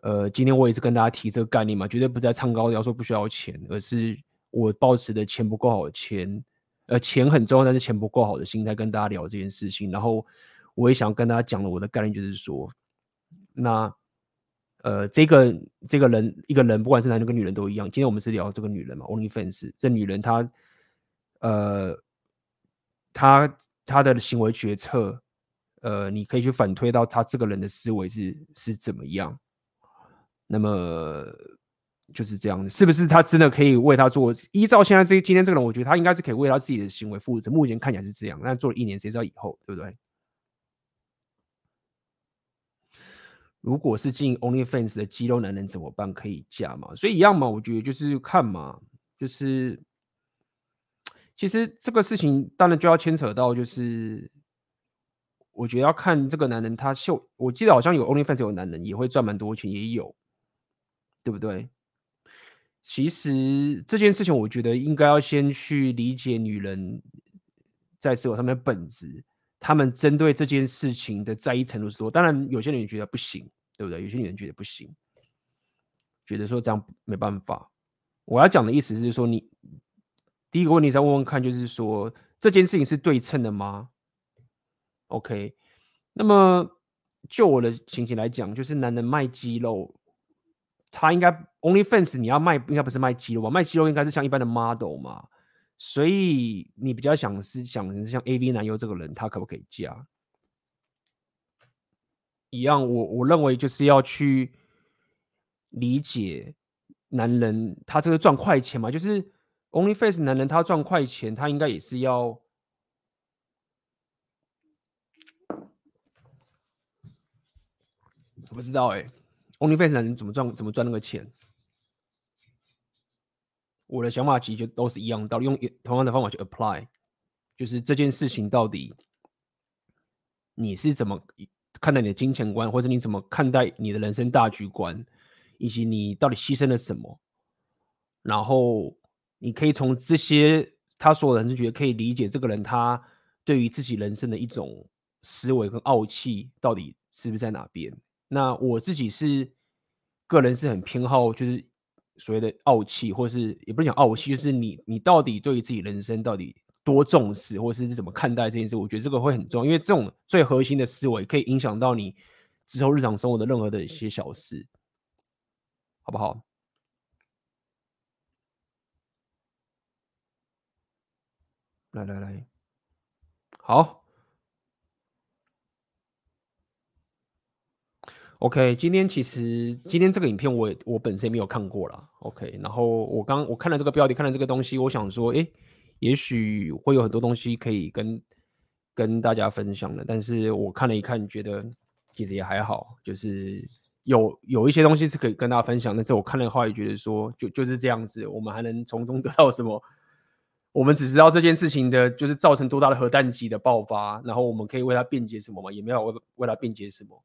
呃，今天我也是跟大家提这个概念嘛，绝对不在唱高调说不需要钱，而是。我抱持的钱不够好的钱，呃，钱很重要，但是钱不够好的心态跟大家聊这件事情。然后我也想跟大家讲了我的概念，就是说，那呃，这个这个人一个人，不管是男人跟女人都一样。今天我们是聊这个女人嘛，OnlyFans，这女人她，呃，她她的行为决策，呃，你可以去反推到她这个人的思维是是怎么样。那么就是这样，是不是她真的可以为她做？依照现在这今天这个人，我觉得她应该是可以为她自己的行为负责。目前看起来是这样，但做了一年，谁知道以后，对不对？如果是进 OnlyFans 的肌肉男人怎么办？可以嫁吗？所以一样嘛，我觉得就是看嘛，就是其实这个事情当然就要牵扯到，就是我觉得要看这个男人他秀，我记得好像有 OnlyFans 有男人也会赚蛮多钱，也有，对不对？其实这件事情，我觉得应该要先去理解女人在自我上面的本质，他们针对这件事情的在意程度是多。当然，有些人觉得不行。对不对？有些女人觉得不行，觉得说这样没办法。我要讲的意思是说你，你第一个问题再问问看，就是说这件事情是对称的吗？OK，那么就我的情形来讲，就是男人卖肌肉，他应该 OnlyFans 你要卖，应该不是卖肌肉吧？卖肌肉应该是像一般的 model 嘛，所以你比较想是想是像 AV 男优这个人，他可不可以嫁？一样，我我认为就是要去理解男人，他这个赚快钱嘛，就是 Only Face 男人他赚快钱，他应该也是要，我不知道哎，Only Face 男人怎么赚怎么赚那个钱？我的想法其实就都是一样，道理用同样的方法去 apply，就是这件事情到底你是怎么？看待你的金钱观，或者你怎么看待你的人生大局观，以及你到底牺牲了什么，然后你可以从这些他所有的人生觉得可以理解这个人他对于自己人生的一种思维跟傲气到底是不是在哪边？那我自己是个人是很偏好就是所谓的傲气，或是也不是讲傲气，就是你你到底对于自己人生到底。多重视，或是怎么看待这件事？我觉得这个会很重要，因为这种最核心的思维可以影响到你之后日常生活的任何的一些小事，好不好？来来来，好，OK。今天其实今天这个影片我我本身也没有看过啦。OK。然后我刚我看了这个标题，看了这个东西，我想说，诶。也许会有很多东西可以跟跟大家分享的，但是我看了一看，觉得其实也还好，就是有有一些东西是可以跟大家分享。但是我看了的话，也觉得说就就是这样子，我们还能从中得到什么？我们只知道这件事情的就是造成多大的核弹级的爆发，然后我们可以为它辩解什么吗？也没有为为它辩解什么。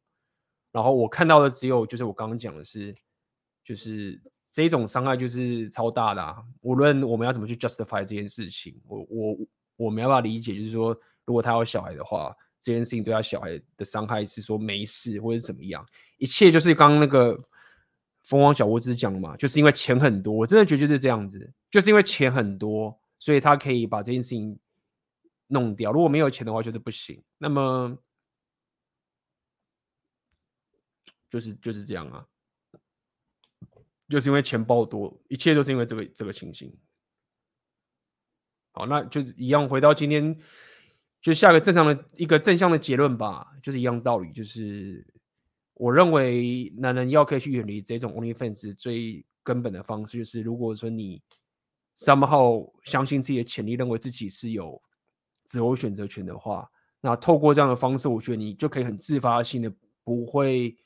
然后我看到的只有就是我刚刚讲的是，就是。这种伤害就是超大的啊！无论我们要怎么去 justify 这件事情，我我我没办法理解，就是说，如果他有小孩的话，这件事情对他小孩的伤害是说没事或者怎么样，一切就是刚刚那个疯狂小屋子讲的嘛，就是因为钱很多，我真的觉得就是这样子，就是因为钱很多，所以他可以把这件事情弄掉。如果没有钱的话，就是不行。那么就是就是这样啊。就是因为钱包多，一切都是因为这个这个情形。好，那就一样回到今天，就下个正常的一个正向的结论吧，就是一样道理。就是我认为男人要可以去远离这种 OnlyFans 最根本的方式，就是如果说你 somehow 相信自己的潜力，认为自己是有自由选择权的话，那透过这样的方式，我觉得你就可以很自发性的不会。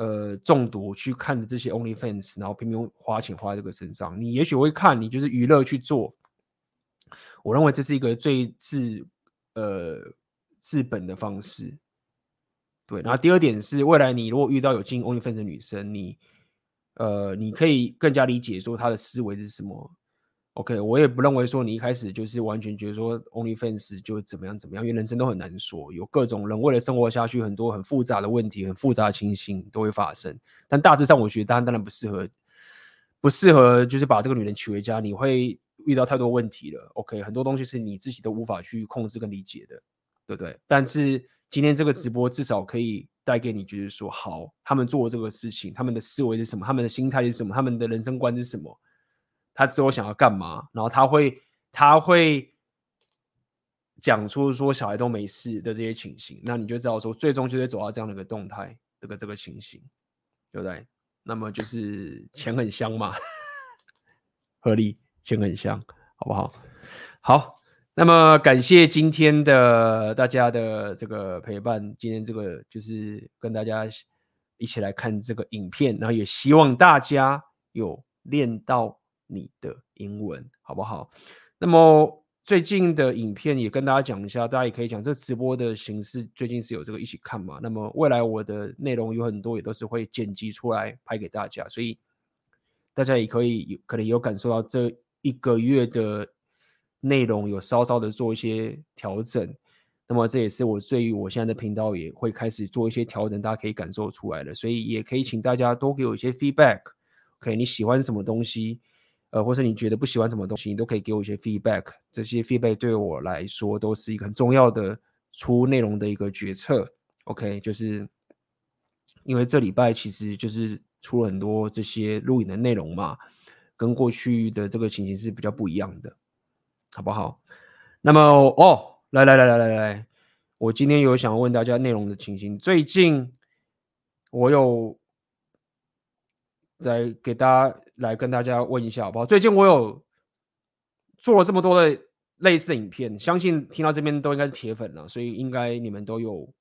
呃，中毒去看的这些 OnlyFans，然后拼命花钱花在这个身上，你也许会看，你就是娱乐去做。我认为这是一个最治呃治本的方式。对，然后第二点是，未来你如果遇到有进 OnlyFans 的女生，你呃，你可以更加理解说她的思维是什么。OK，我也不认为说你一开始就是完全觉得说 OnlyFans 就怎么样怎么样，因为人生都很难说，有各种人为了生活下去，很多很复杂的问题，很复杂的情形都会发生。但大致上，我觉得当然当然不适合，不适合就是把这个女人娶回家，你会遇到太多问题了。OK，很多东西是你自己都无法去控制跟理解的，对不对？但是今天这个直播至少可以。带给你，就是说，好，他们做这个事情，他们的思维是什么，他们的心态是什么，他们的人生观是什么，他之后想要干嘛，然后他会他会讲出说小孩都没事的这些情形，那你就知道说，最终就会走到这样的一个动态，这个这个情形，对不对？那么就是钱很香嘛，合理，钱很香，好不好？好。那么感谢今天的大家的这个陪伴，今天这个就是跟大家一起来看这个影片，然后也希望大家有练到你的英文，好不好？那么最近的影片也跟大家讲一下，大家也可以讲这直播的形式，最近是有这个一起看嘛？那么未来我的内容有很多也都是会剪辑出来拍给大家，所以大家也可以有可能有感受到这一个月的。内容有稍稍的做一些调整，那么这也是我对于我现在的频道也会开始做一些调整，大家可以感受出来的，所以也可以请大家多给我一些 feedback。OK，你喜欢什么东西，呃，或是你觉得不喜欢什么东西，你都可以给我一些 feedback。这些 feedback 对我来说都是一个很重要的出内容的一个决策。OK，就是因为这礼拜其实就是出了很多这些录影的内容嘛，跟过去的这个情形是比较不一样的。好不好？那么哦，来来来来来来，我今天有想问大家内容的情形。最近我有在给大家来跟大家问一下，好不好？最近我有做了这么多的类似的影片，相信听到这边都应该是铁粉了，所以应该你们都有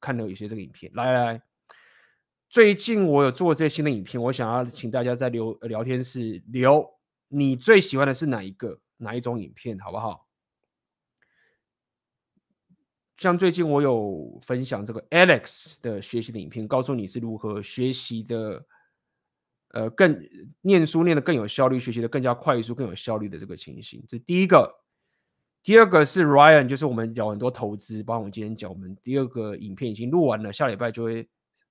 看到有些这个影片。来来来，最近我有做这些新的影片，我想要请大家在留聊天室留，你最喜欢的是哪一个？哪一种影片好不好？像最近我有分享这个 Alex 的学习的影片，告诉你是如何学习的，呃，更念书念得更有效率，学习的更加快速、更有效率的这个情形。这第一个，第二个是 Ryan，就是我们聊很多投资，包括我们今天讲，我们第二个影片已经录完了，下礼拜就会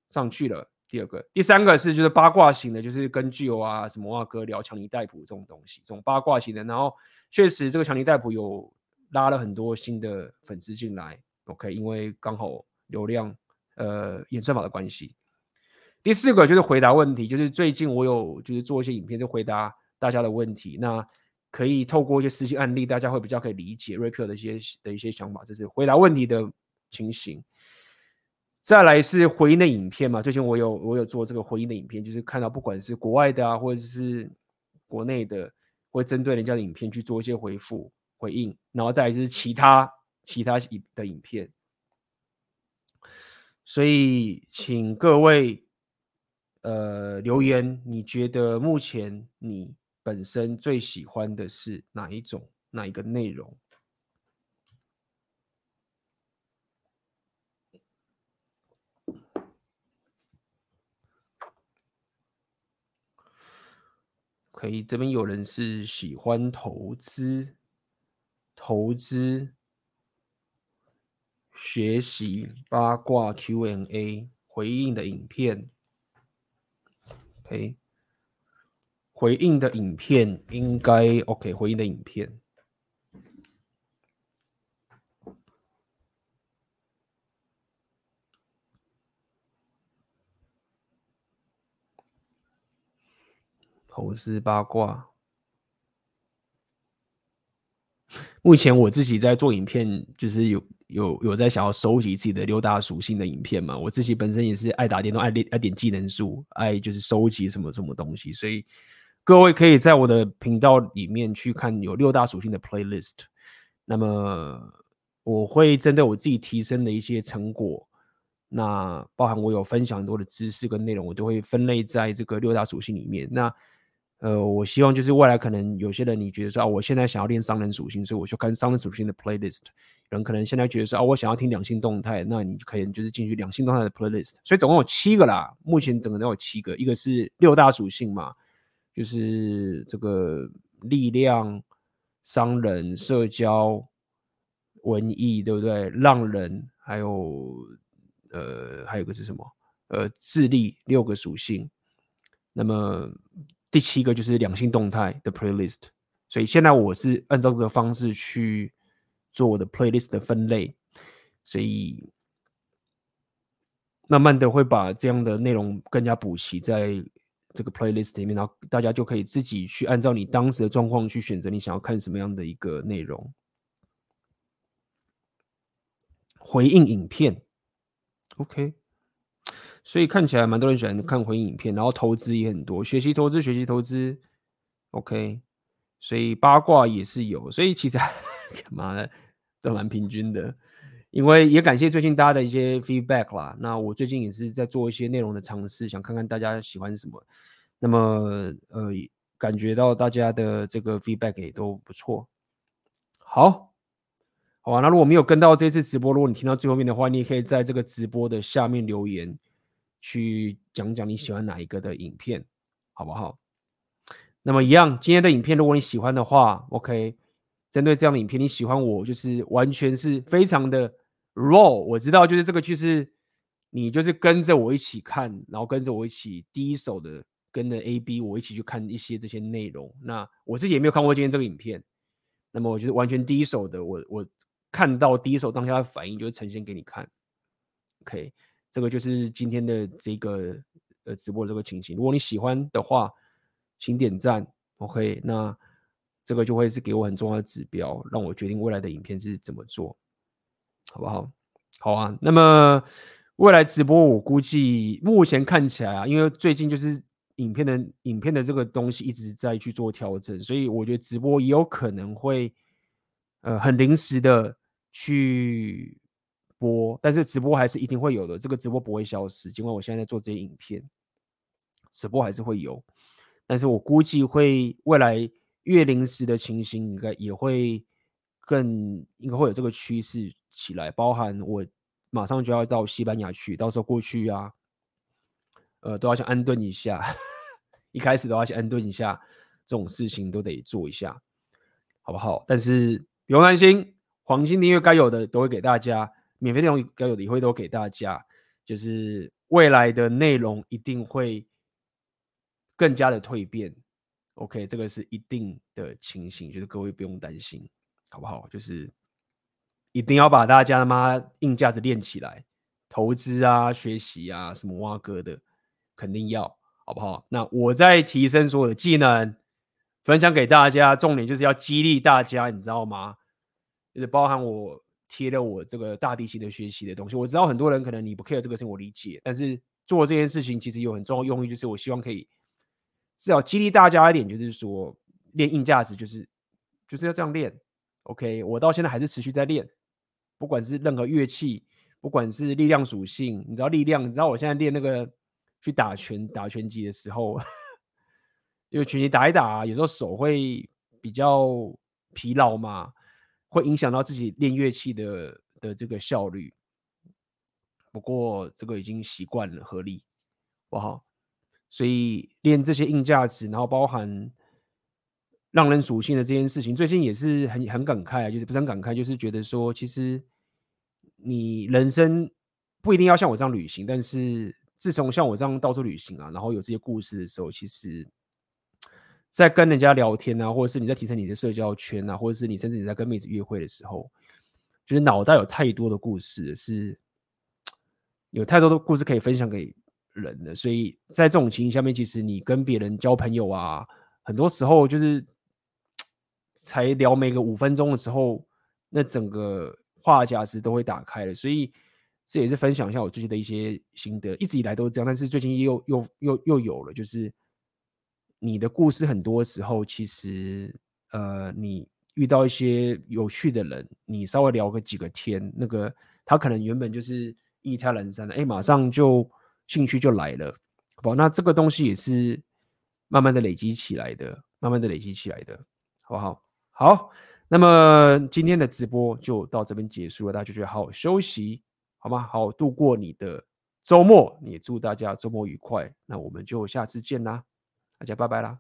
上去了。第二个，第三个是就是八卦型的，就是跟巨有啊什么啊哥聊强尼戴普这种东西，这种八卦型的，然后。确实，这个强尼戴普有拉了很多新的粉丝进来，OK，因为刚好流量，呃，演算法的关系。第四个就是回答问题，就是最近我有就是做一些影片，就回答大家的问题。那可以透过一些实际案例，大家会比较可以理解 Rapio 的一些的一些想法，这是回答问题的情形。再来是回应的影片嘛，最近我有我有做这个回应的影片，就是看到不管是国外的啊，或者是国内的。会针对人家的影片去做一些回复回应，然后再来就是其他其他影的影片。所以，请各位呃留言，你觉得目前你本身最喜欢的是哪一种哪一个内容？可以，这边有人是喜欢投资、投资、学习、八卦 Q&A 回应的影片。OK，回应的影片应该 OK，回应的影片。投资八卦。目前我自己在做影片，就是有有有在想要收集自己的六大属性的影片嘛。我自己本身也是爱打电动，爱练爱点技能树，爱就是收集什么什么东西。所以各位可以在我的频道里面去看有六大属性的 playlist。那么我会针对我自己提升的一些成果，那包含我有分享很多的知识跟内容，我都会分类在这个六大属性里面。那呃，我希望就是未来可能有些人你觉得说啊，我现在想要练商人属性，所以我就看商人属性的 playlist。人可能现在觉得说啊，我想要听两性动态，那你可以就是进去两性动态的 playlist。所以总共有七个啦，目前整个都有七个，一个是六大属性嘛，就是这个力量、商人、社交、文艺，对不对？浪人，还有呃，还有个是什么？呃，智力，六个属性。那么第七个就是两性动态的 playlist，所以现在我是按照这个方式去做我的 playlist 的分类，所以慢慢的会把这样的内容更加补齐在这个 playlist 里面，然后大家就可以自己去按照你当时的状况去选择你想要看什么样的一个内容。回应影片，OK，所以看起来蛮多人喜欢看回应影片，然后投资也很多，学习投资，学习投资，OK，所以八卦也是有，所以其实 干嘛呢？都蛮平均的，因为也感谢最近大家的一些 feedback 啦。那我最近也是在做一些内容的尝试，想看看大家喜欢什么。那么呃，感觉到大家的这个 feedback 也都不错。好，好啊。那如果没有跟到这次直播，如果你听到最后面的话，你也可以在这个直播的下面留言，去讲讲你喜欢哪一个的影片，好不好？那么一样，今天的影片如果你喜欢的话，OK。针对这样的影片，你喜欢我就是完全是非常的 raw。我知道，就是这个就是你就是跟着我一起看，然后跟着我一起第一手的跟着 AB，我一起去看一些这些内容。那我自己也没有看过今天这个影片，那么我觉得完全第一手的，我我看到第一手当下的反应就会呈现给你看。OK，这个就是今天的这个呃直播这个情形。如果你喜欢的话，请点赞。OK，那。这个就会是给我很重要的指标，让我决定未来的影片是怎么做，好不好？好啊。那么未来直播，我估计目前看起来啊，因为最近就是影片的影片的这个东西一直在去做调整，所以我觉得直播也有可能会呃很临时的去播，但是直播还是一定会有的，这个直播不会消失。尽管我现在在做这些影片，直播还是会有，但是我估计会未来。越临时的情形，应该也会更应该会有这个趋势起来。包含我马上就要到西班牙去，到时候过去啊，呃，都要先安顿一下，一开始都要先安顿一下，这种事情都得做一下，好不好？但是不用担心，黄金订阅该有的都会给大家，免费内容该有的也会都给大家，就是未来的内容一定会更加的蜕变。OK，这个是一定的情形，就是各位不用担心，好不好？就是一定要把大家他妈硬价值练起来，投资啊、学习啊、什么挖哥的，肯定要，好不好？那我在提升所有的技能，分享给大家，重点就是要激励大家，你知道吗？就是包含我贴了我这个大地形的学习的东西，我知道很多人可能你不 care 这个事情，我理解，但是做这件事情其实有很重要用意，就是我希望可以。至少激励大家一点，就是说练硬价值，就是就是要这样练。OK，我到现在还是持续在练，不管是任何乐器，不管是力量属性，你知道力量，你知道我现在练那个去打拳打拳击的时候，因为拳击打一打，有时候手会比较疲劳嘛，会影响到自己练乐器的的这个效率。不过这个已经习惯了，合理，好不好？所以练这些硬价值，然后包含让人属性的这件事情，最近也是很很感慨啊，就是不是很感慨，就是觉得说，其实你人生不一定要像我这样旅行，但是自从像我这样到处旅行啊，然后有这些故事的时候，其实，在跟人家聊天啊，或者是你在提升你的社交圈啊，或者是你甚至你在跟妹子约会的时候，就是脑袋有太多的故事，是 有太多的故事可以分享给。人的，所以在这种情形下面，其实你跟别人交朋友啊，很多时候就是才聊没个五分钟的时候，那整个话匣子都会打开了。所以这也是分享一下我最近的一些心得，一直以来都是这样，但是最近又又又又有了，就是你的故事很多时候，其实呃，你遇到一些有趣的人，你稍微聊个几个天，那个他可能原本就是一条人山的，哎，马上就。兴趣就来了，好不，那这个东西也是慢慢的累积起来的，慢慢的累积起来的，好不好？好，那么今天的直播就到这边结束了，大家就去好好休息，好吗？好好度过你的周末，也祝大家周末愉快。那我们就下次见啦，大家拜拜啦。